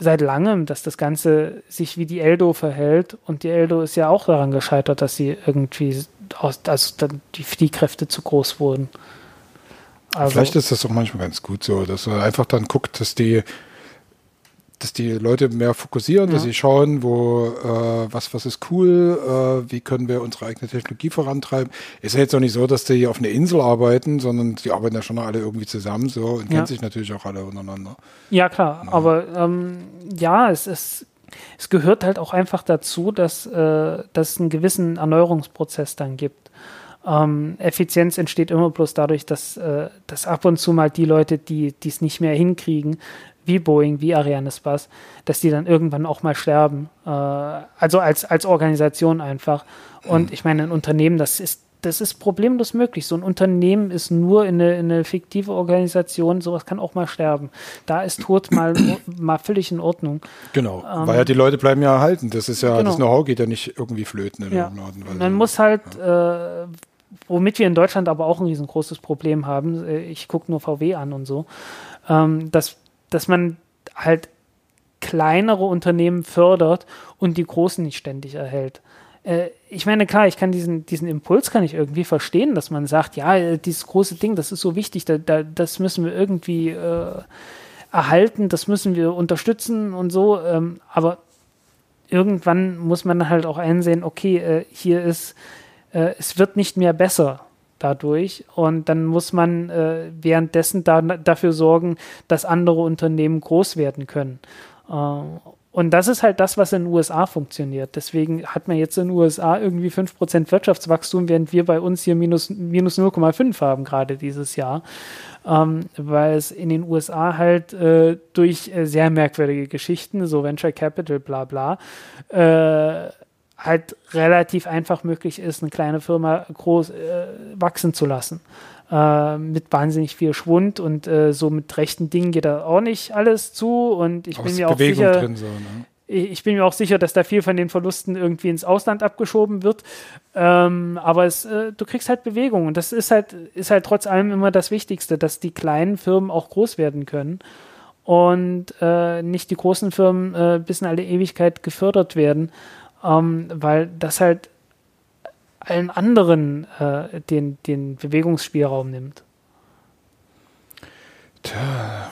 seit langem, dass das Ganze sich wie die Eldo verhält. Und die Eldo ist ja auch daran gescheitert, dass sie irgendwie aus, also dann die Fliehkräfte zu groß wurden. Also, Vielleicht ist das auch manchmal ganz gut so, dass man einfach dann guckt, dass die dass die Leute mehr fokussieren, ja. dass sie schauen, wo äh, was was ist cool, äh, wie können wir unsere eigene Technologie vorantreiben. Ist ja jetzt auch nicht so, dass die auf einer Insel arbeiten, sondern die arbeiten ja schon alle irgendwie zusammen so und ja. kennen sich natürlich auch alle untereinander. Ja klar, ja. aber ähm, ja, es ist es gehört halt auch einfach dazu, dass, äh, dass es einen gewissen Erneuerungsprozess dann gibt. Ähm, Effizienz entsteht immer bloß dadurch, dass, äh, dass ab und zu mal die Leute, die es nicht mehr hinkriegen, wie Boeing, wie Arianespace, dass die dann irgendwann auch mal sterben. Äh, also als, als Organisation einfach. Und mhm. ich meine, ein Unternehmen, das ist, das ist problemlos möglich. So ein Unternehmen ist nur in eine, in eine fiktive Organisation, sowas kann auch mal sterben. Da ist Tod mal, mal völlig in Ordnung. Genau, ähm, weil ja die Leute bleiben ja erhalten. Das ist ja, genau. das Know-how geht ja nicht irgendwie flöten in ja. Art Man muss halt, ja. äh, womit wir in Deutschland aber auch ein riesengroßes Problem haben, äh, ich gucke nur VW an und so, ähm, dass dass man halt kleinere Unternehmen fördert und die großen nicht ständig erhält. Äh, ich meine, klar, ich kann diesen, diesen Impuls kann ich irgendwie verstehen, dass man sagt, ja, äh, dieses große Ding, das ist so wichtig, da, da, das müssen wir irgendwie äh, erhalten, das müssen wir unterstützen und so. Ähm, aber irgendwann muss man halt auch einsehen, okay, äh, hier ist, äh, es wird nicht mehr besser. dadurch. Und dann muss man äh, währenddessen da, dafür sorgen, dass andere Unternehmen groß werden können. Und das ist halt das, was in den USA funktioniert. Deswegen hat man jetzt in den USA irgendwie 5% Wirtschaftswachstum, während wir bei uns hier minus, minus 0,5 haben, gerade dieses Jahr. Ähm, weil es in den USA halt äh, durch äh, sehr merkwürdige Geschichten, so Venture Capital, bla bla, äh, halt relativ einfach möglich ist, eine kleine Firma groß äh, wachsen zu lassen. Äh, mit wahnsinnig viel Schwund und äh, so mit rechten Dingen geht da auch nicht alles zu und ich Aber bin mir ist auch Bewegung sicher, so, ne? ich bin mir auch sicher, dass da viel von den Verlusten irgendwie ins Ausland abgeschoben wird. Ähm, aber es, äh, du kriegst halt Bewegung und das ist halt, ist halt trotz allem immer das Wichtigste, dass die kleinen Firmen auch groß werden können und äh, nicht die großen Firmen äh, bis in alle Ewigkeit gefördert werden, ähm, weil das halt allen anderen äh, den, den Bewegungsspielraum nimmt. Tja,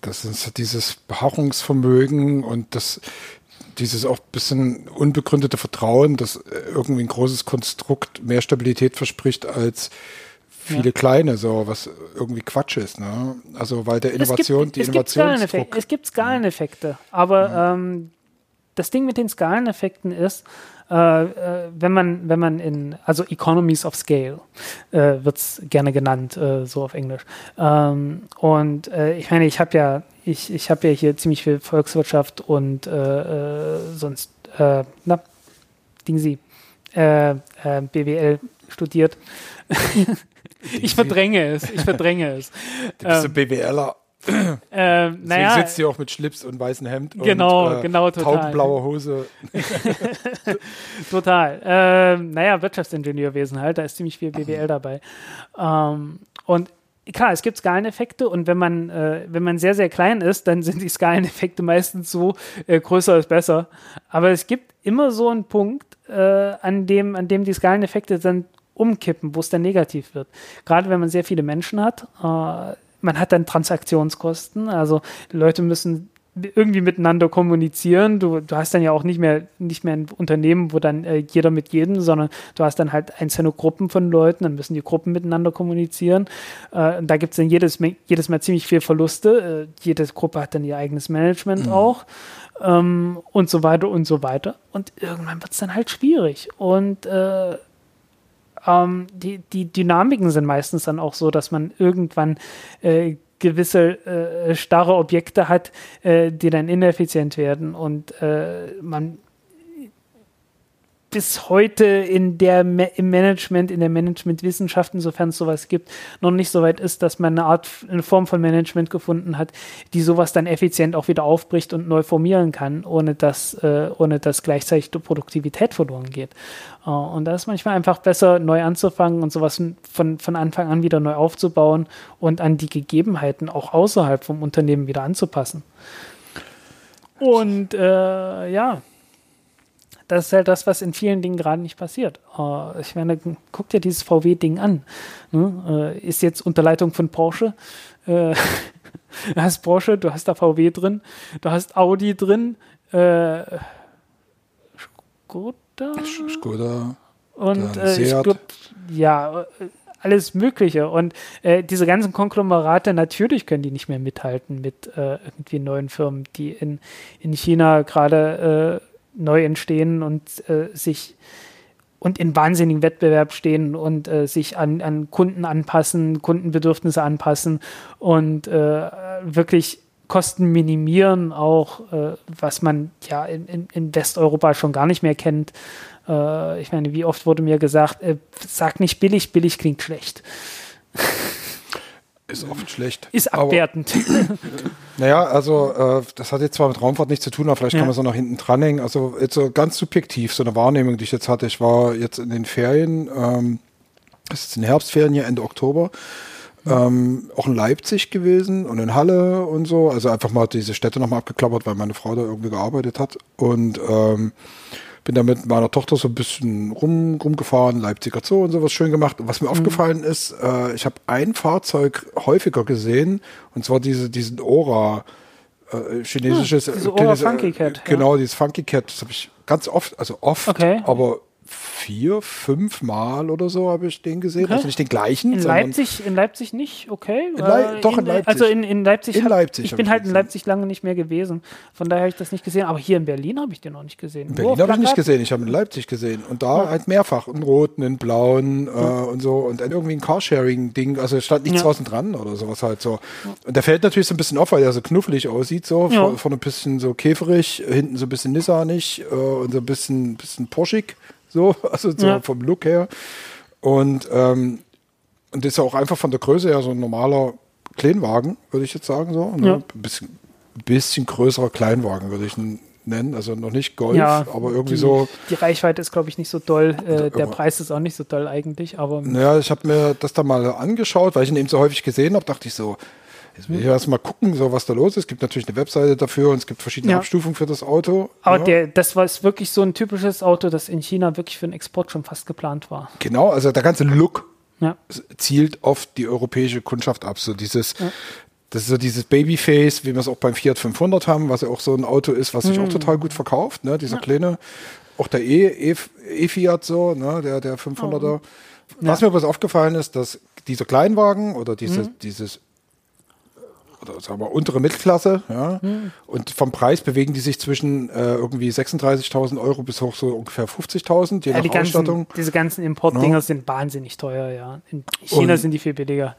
das ist dieses Beharrungsvermögen und das, dieses auch bisschen unbegründete Vertrauen, dass irgendwie ein großes Konstrukt mehr Stabilität verspricht als viele Ja. kleine, so was irgendwie Quatsch ist. Ne? Also weil der Innovation, es gibt, die es gibt es gibt Skaleneffekte, aber ähm, das Ding mit den Skaleneffekten ist, äh, äh, wenn man, wenn man in, also Economies of Scale äh, wird es gerne genannt, äh, so auf Englisch. Ähm, und äh, ich meine, ich habe ja, ich, ich habe ja hier ziemlich viel Volkswirtschaft und äh, sonst, na, Ding Sie, BWL studiert. ich verdränge es, ich verdränge es. Du bist ähm, ein BWLer. Äh, Deswegen naja, sitzt ihr auch mit Schlips und weißem Hemd Genau, und äh, genau, total. taubenblauer Hose. Total. Ähm, naja, Wirtschaftsingenieurwesen halt, da ist ziemlich viel BWL dabei. Ähm, und klar, es gibt Skaleneffekte und wenn man, äh, wenn man sehr, sehr klein ist, dann sind die Skaleneffekte meistens so, äh, größer ist besser. Aber es gibt immer so einen Punkt, äh, an, dem, an dem die Skaleneffekte dann umkippen, wo es dann negativ wird. Gerade wenn man sehr viele Menschen hat, äh, man hat dann Transaktionskosten, also Leute müssen irgendwie miteinander kommunizieren. Du, du hast dann ja auch nicht mehr, nicht mehr ein Unternehmen, wo dann äh, jeder mit jedem, sondern du hast dann halt einzelne Gruppen von Leuten, dann müssen die Gruppen miteinander kommunizieren. Äh, und da gibt es dann jedes, jedes Mal ziemlich viel Verluste. Äh, jede Gruppe hat dann ihr eigenes Management auch ähm, und so weiter und so weiter. Und irgendwann wird es dann halt schwierig. Und äh, ähm, die, die Dynamiken sind meistens dann auch so, dass man irgendwann äh, gewisse äh, starre Objekte hat, äh, die dann ineffizient werden und äh, man bis heute in der im Management, in der Managementwissenschaft, insofern es sowas gibt, noch nicht so weit ist, dass man eine Art, eine Form von Management gefunden hat, die sowas dann effizient auch wieder aufbricht und neu formieren kann, ohne dass, äh, ohne dass gleichzeitig die Produktivität verloren geht. Äh, und da ist manchmal einfach besser, neu anzufangen und sowas von, von Anfang an wieder neu aufzubauen und an die Gegebenheiten auch außerhalb vom Unternehmen wieder anzupassen. Und äh, ja, das ist halt das, was in vielen Dingen gerade nicht passiert. Äh, ich meine, guck dir dieses VW-Ding an. Ne? Äh, ist jetzt unter Leitung von Porsche. Äh, du hast Porsche, du hast da VW drin, du hast Audi drin, äh, Skoda Skoda. und äh, ich glaube, ja, äh, alles Mögliche. Und äh, diese ganzen Konglomerate, natürlich können die nicht mehr mithalten mit äh, irgendwie neuen Firmen, die in, in China gerade neu entstehen und äh, sich und in wahnsinnigen Wettbewerb stehen und äh, sich an, an Kunden anpassen, Kundenbedürfnisse anpassen und äh, wirklich Kosten minimieren, auch äh, was man ja in, in, in Westeuropa schon gar nicht mehr kennt. Äh, ich meine, wie oft wurde mir gesagt, äh, sag nicht billig, billig klingt schlecht. Ist oft schlecht. Ist Aber- abwertend. Naja, also äh, das hat jetzt zwar mit Raumfahrt nichts zu tun, aber vielleicht Ja. kann man es auch nach hinten dranhängen. Also jetzt so ganz subjektiv, so eine Wahrnehmung, die ich jetzt hatte. Ich war jetzt in den Ferien, ähm, das ist in den Herbstferien hier Ende Oktober, ähm, auch in Leipzig gewesen und in Halle und so. Also einfach mal diese Städte nochmal abgeklappert, weil meine Frau da irgendwie gearbeitet hat. Und ähm, bin da mit meiner Tochter so ein bisschen rum, rumgefahren, Leipziger Zoo und sowas schön gemacht. Und was mir aufgefallen ist, äh, ich habe ein Fahrzeug häufiger gesehen, und zwar diese, diesen Ora, äh, chinesisches. Hm, diese äh, Ora Funky äh, Cat, ja. Genau, dieses Funky Cat, das habe ich ganz oft, also oft, Okay. aber vier, fünf Mal oder so habe ich den gesehen. Also nicht den gleichen. In Leipzig, in Leipzig nicht, okay. In Äh, doch, in Leipzig. Also in, in Leipzig. In hab- Leipzig Ich bin halt in. Leipzig lange nicht mehr gewesen. Von daher habe ich das nicht gesehen. Aber hier in Berlin habe ich den noch nicht gesehen. In Berlin habe ich nicht gesehen, ich habe in Leipzig gesehen. Und da halt mehrfach, in roten, in blauen äh, und so. Und dann irgendwie ein Carsharing-Ding, also stand nichts Ja. draußen dran oder sowas halt so. Und der fällt natürlich so ein bisschen auf, weil der so knuffelig aussieht, so. Ja. Vor, vorne ein bisschen so käferig, hinten so ein bisschen nissanig äh, und so ein bisschen, bisschen poschig, so, also so Ja. vom Look her. Und, ähm, und das ist ja auch einfach von der Größe her so ein normaler Kleinwagen, würde ich jetzt sagen, so. Ne? Ja. Ein bisschen, bisschen größerer Kleinwagen, würde ich ihn nennen. Also noch nicht Golf, Ja, aber irgendwie die, so. Die Reichweite ist, glaube ich, nicht so doll. Äh, der Preis ist auch nicht so doll eigentlich, aber Naja, ich habe mir das da mal angeschaut, weil ich ihn eben so häufig gesehen habe, dachte ich so, jetzt will ich erst mal gucken, so was da los ist. Es gibt natürlich eine Webseite dafür und es gibt verschiedene Ja. Abstufungen für das Auto. Aber ja. der, das war ist wirklich so ein typisches Auto, das in China wirklich für den Export schon fast geplant war. Genau, also der ganze Look Ja. zielt auf die europäische Kundschaft ab. So dieses, das ist so dieses Babyface, wie wir es auch beim Fiat 500 haben, was ja auch so ein Auto ist, was sich auch total gut verkauft, ne? Dieser kleine, auch der E, E, E-Fiat so, ne? Der, der 500er. Was mir bloß aufgefallen ist, dass dieser Kleinwagen oder diese, dieses oder sagen wir untere Mittelklasse, ja, und vom Preis bewegen die sich zwischen äh, irgendwie 36.000 Euro bis hoch so ungefähr 50.000, je Ja, nach die ganzen, Ausstattung. diese ganzen Importdinger Ja. sind wahnsinnig teuer, ja. In China Und- sind die viel billiger.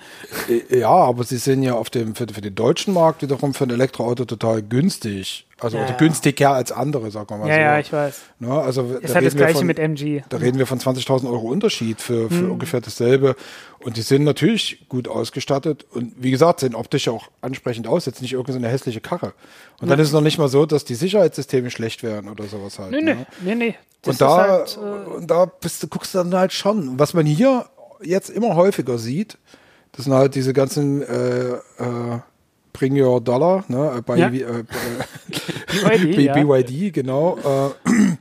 Äh, Ja, aber sie sind ja auf dem, für, für den deutschen Markt wiederum für ein Elektroauto total günstig. Also Ja, ja. günstiger als andere, sagen wir mal Ja, so. ja, ich weiß. Ne, also Ist halt das gleiche von, mit MG. Da reden wir von 20.000 Euro Unterschied für, für ungefähr dasselbe. Und die sind natürlich gut ausgestattet und wie gesagt, sehen optisch auch ansprechend aus. Jetzt nicht irgendeine so hässliche Karre. Und dann ist es noch nicht mal so, dass die Sicherheitssysteme schlecht wären oder sowas halt. Nee, nee, ne? nee, nee. Das Und da, halt, äh, und da bist guckst du dann halt schon. Was man hier jetzt immer häufiger sieht, das sind halt diese ganzen äh, äh, Bring Your Dollar, ne, bei, Ja. äh, äh, BYD, ja. BYD, genau. Äh,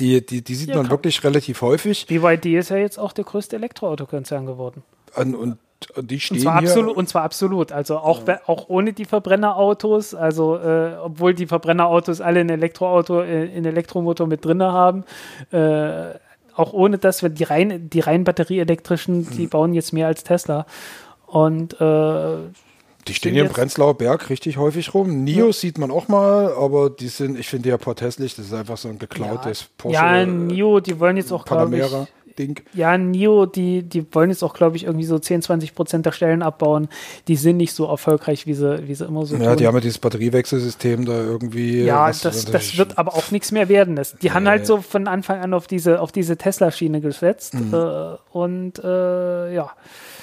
die, die, die sieht Ja, man komm. wirklich relativ häufig. BYD ist ja jetzt auch der größte Elektroautokonzern geworden. Und, und die Und stehen zwar, hier. absolut, und zwar absolut. Also auch, we- auch ohne die Verbrennerautos, also äh, obwohl die Verbrennerautos alle ein Elektroauto, äh, einen Elektromotor mit drin haben, äh, auch ohne das, wenn die rein, die rein batterieelektrischen, die Mhm. bauen jetzt mehr als Tesla. Und äh, Die stehen sind hier im Prenzlauer Berg richtig häufig rum. Nios sieht man auch mal, aber die sind, ich finde die ja porträtlich, das ist einfach so ein geklautes Porsche. ja, NIO, die wollen jetzt auch, glaube ich, Ding. Ja, NIO, die, die wollen jetzt auch, glaube ich, irgendwie so 10, 20 Prozent der Stellen abbauen. Die sind nicht so erfolgreich, wie sie, wie sie immer so Ja, tun. die haben ja dieses Batteriewechselsystem da irgendwie. ja, das, das wird aber auch nichts mehr werden. Das, die haben Nee. halt so von Anfang an auf diese, auf diese Tesla-Schiene gesetzt. Mhm. Äh, und äh, ja.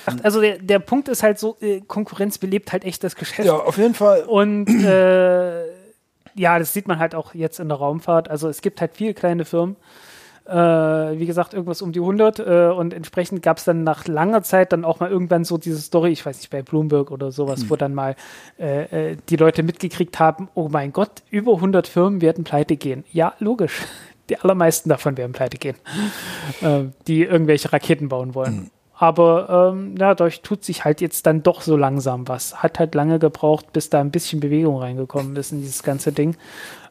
Ach, Also der, der Punkt ist halt so, äh, Konkurrenz belebt halt echt das Geschäft. Ja, auf jeden Fall. Und äh, ja, das sieht man halt auch jetzt in der Raumfahrt. Also es gibt halt viele kleine Firmen. Äh, wie gesagt, irgendwas um die 100 äh, und entsprechend gab es dann nach langer Zeit dann auch mal irgendwann so diese Story, ich weiß nicht, bei Bloomberg oder sowas, Hm. wo dann mal äh, äh, die Leute mitgekriegt haben, oh mein Gott, über 100 Firmen werden pleite gehen. Ja, logisch. Die allermeisten davon werden pleite gehen, äh, die irgendwelche Raketen bauen wollen. Aber ähm, ja, dadurch tut sich halt jetzt dann doch so langsam was. Hat halt lange gebraucht, bis da ein bisschen Bewegung reingekommen ist in dieses ganze Ding.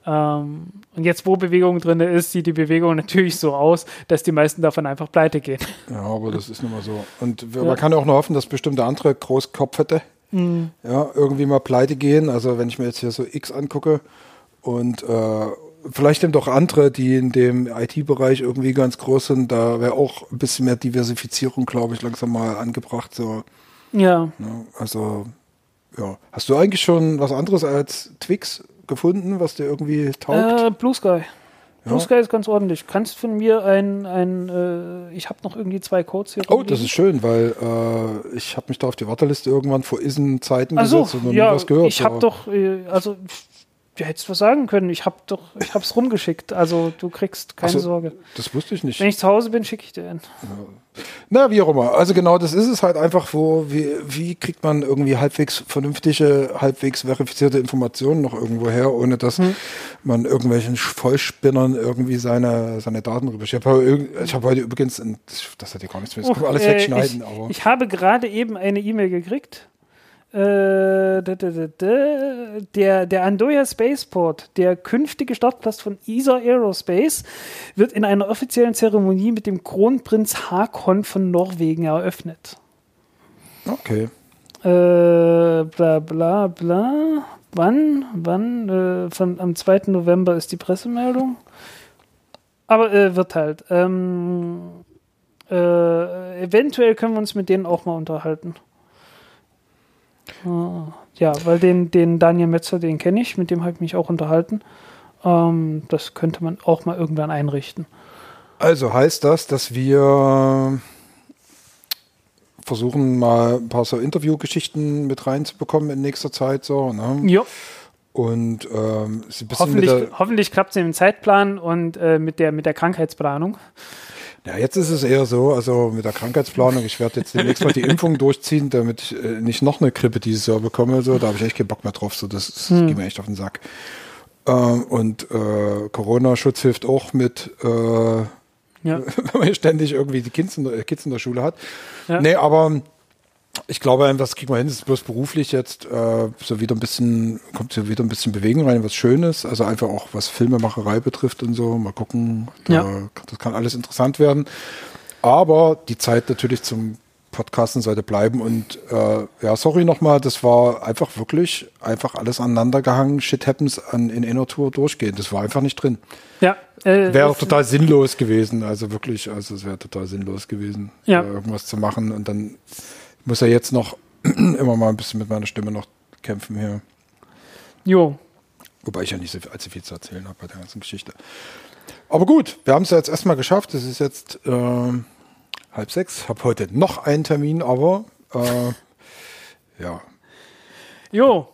Ähm, und jetzt, wo Bewegung drin ist, sieht die Bewegung natürlich so aus, dass die meisten davon einfach pleite gehen. Ja, aber das ist nun mal so. Und Ja. man kann auch nur hoffen, dass bestimmte andere Großkopfete Mhm. ja, irgendwie mal pleite gehen. Also wenn ich mir jetzt hier so X angucke und äh, vielleicht eben doch andere, die in dem IT-Bereich irgendwie ganz groß sind, da wäre auch ein bisschen mehr Diversifizierung, glaube ich, langsam mal angebracht. So, Ja. ne? Also, ja. Hast du eigentlich schon was anderes als Twix gefunden, was dir irgendwie taugt? Äh, Blue Sky. Blue Ja. Sky ist ganz ordentlich. Kannst von mir ein, ein äh, ich habe noch irgendwie zwei Codes hier. Oh, rumliegen. das ist schön, weil äh, ich habe mich da auf die Warteliste irgendwann vor Isen-Zeiten Also, gesetzt und noch ja, nie was gehört. ich habe doch, äh, also, du hättest was sagen können. Ich habe doch, ich habe es rumgeschickt. Also, du kriegst keine so, Sorge. Das wusste ich nicht. Wenn ich zu Hause bin, schicke ich dir einen. Na, wie auch immer. Also genau, das ist es halt einfach, wo, wie, wie kriegt man irgendwie halbwegs vernünftige, halbwegs verifizierte Informationen noch irgendwo her, ohne dass Hm. man irgendwelchen Vollspinnern irgendwie seine, seine Daten rüber. Ich habe hab heute übrigens, das hat ja gar nichts mehr, das kann man alles Äh, wegschneiden, ich, aber. ich habe gerade eben eine E-Mail gekriegt. Äh, der, der Andoya Spaceport, der künftige Startplatz von ESA Aerospace, wird in einer offiziellen Zeremonie mit dem Kronprinz Hakon von Norwegen eröffnet. Okay. Äh, bla bla bla. Wann? Wann? Äh, von, am 2. November ist die Pressemeldung. Aber äh, wird halt. Ähm, äh, eventuell können wir uns mit denen auch mal unterhalten. Ja, weil den, den Daniel Metzer, den kenne ich, mit dem habe ich mich auch unterhalten. Ähm, das könnte man auch mal irgendwann einrichten. Also heißt das, dass wir versuchen, mal ein paar so Interviewgeschichten mit reinzubekommen in nächster Zeit so, ne? Ja, Und ähm, hoffentlich, hoffentlich klappt es im Zeitplan und äh, mit, der, mit der Krankheitsplanung. Ja, jetzt ist es eher so, also mit der Krankheitsplanung, ich werde jetzt demnächst mal die Impfung durchziehen, damit ich äh, nicht noch eine Grippe dieses Jahr bekomme, so, da habe ich echt keinen Bock mehr drauf, so, das, das geht mir echt auf den Sack. Ähm, und äh, Corona-Schutz hilft auch mit, äh, Ja. wenn man ständig irgendwie die Kids in der, Kids in der Schule hat. Ja. Nee, aber ich glaube, das kriegen wir hin. Es ist bloß beruflich jetzt äh, so wieder ein bisschen, kommt so wieder ein bisschen Bewegung rein, was Schönes. Also einfach auch was Filmemacherei betrifft und so. Mal gucken. Da, Ja. Das kann alles interessant werden. Aber die Zeit natürlich zum Podcasten sollte bleiben. Und äh, ja, sorry nochmal, das war einfach wirklich einfach alles aneinander gehangen. Shit happens an, in einer Tour durchgehen. Das war einfach nicht drin. Ja, äh, Wäre total sinnlos gewesen, also wirklich, also es wäre total sinnlos gewesen, Ja. da irgendwas zu machen. Und dann muss er jetzt noch immer mal ein bisschen mit meiner Stimme noch kämpfen hier. Jo, Wobei ich ja nicht so viel, allzu viel zu erzählen habe bei der ganzen Geschichte. Aber gut, wir haben es ja jetzt erstmal geschafft. Es ist jetzt ähm, halb sechs. Habe heute noch einen Termin, aber äh, ja. Jo.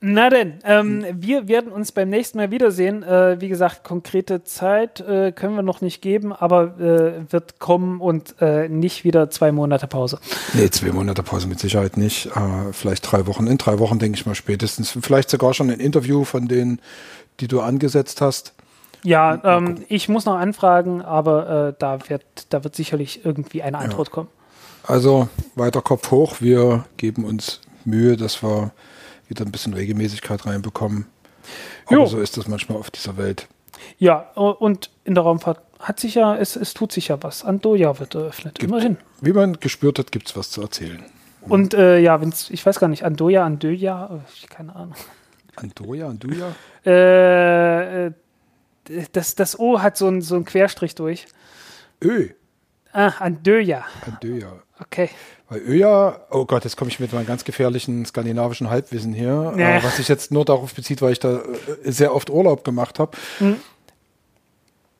Na denn, ähm, wir werden uns beim nächsten Mal wiedersehen. Äh, wie gesagt, konkrete Zeit äh, können wir noch nicht geben, aber äh, wird kommen und äh, nicht wieder zwei Monate Pause. Nee, zwei Monate Pause mit Sicherheit nicht. Äh, vielleicht drei Wochen. In drei Wochen denke ich mal spätestens. Vielleicht sogar schon ein Interview von denen, die du angesetzt hast. Ja, ähm, ich muss noch anfragen, aber äh, da, wird, da wird sicherlich irgendwie eine Antwort kommen. Also weiter Kopf hoch. Wir geben uns Mühe, dass wir wieder ein bisschen Regelmäßigkeit reinbekommen. Aber Jo. so ist das manchmal auf dieser Welt. Ja, und in der Raumfahrt hat sich ja, es, es tut sich ja was. Andoja wird eröffnet, immerhin. Wie man gespürt hat, gibt es was zu erzählen. Und äh, ja, wenn's, ich weiß gar nicht, Andoja, Andoja, äh, keine Ahnung. Andoja, Anduja? Äh, äh, das, das O hat so einen so einen Querstrich durch. Ö. Ah, Andöja. Andöja. Okay. Weil Öja, oh Gott, jetzt komme ich mit meinem ganz gefährlichen skandinavischen Halbwissen hier, Ja. äh, was sich jetzt nur darauf bezieht, weil ich da äh, sehr oft Urlaub gemacht habe. Hm.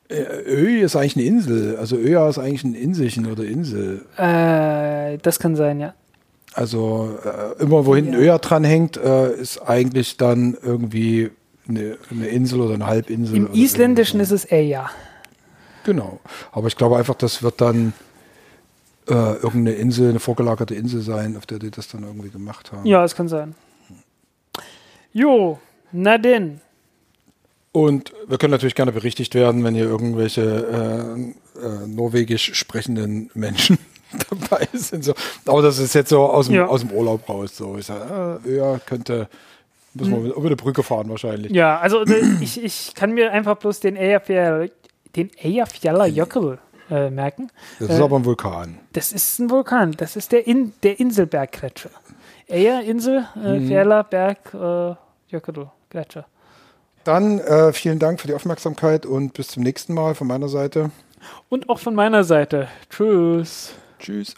Äh, Ö ist eigentlich eine Insel, also Öja ist eigentlich ein Inselchen oder Insel. Äh, das kann sein, ja. Also äh, immer wo hinten Ja. Öja dran hängt, äh, ist eigentlich dann irgendwie eine, eine Insel oder eine Halbinsel. Im Isländischen irgendwie ist es Eja. so. Genau. Aber ich glaube einfach, das wird dann äh, irgendeine Insel, eine vorgelagerte Insel sein, auf der die das dann irgendwie gemacht haben. Ja, es kann sein. Jo, na denn. Und wir können natürlich gerne berichtigt werden, wenn hier irgendwelche äh, äh, norwegisch sprechenden Menschen dabei sind. So. Aber das ist jetzt so aus dem, Ja. aus dem Urlaub raus. So. Ich sage, äh, ja, könnte, müssen wir über eine Brücke fahren wahrscheinlich. Ja, also äh, ich, ich kann mir einfach bloß den Eyjafjall- den Eyjafjallajökull äh, merken. Das ist Äh, aber ein Vulkan. Das ist ein Vulkan. Das ist der, In der Inselberggletscher. Eyja, Insel, äh, Mhm. Fjalla, Berg, äh, Jökull, Gletscher. Dann äh, vielen Dank für die Aufmerksamkeit und bis zum nächsten Mal von meiner Seite. Und auch von meiner Seite. Tschüss. Tschüss.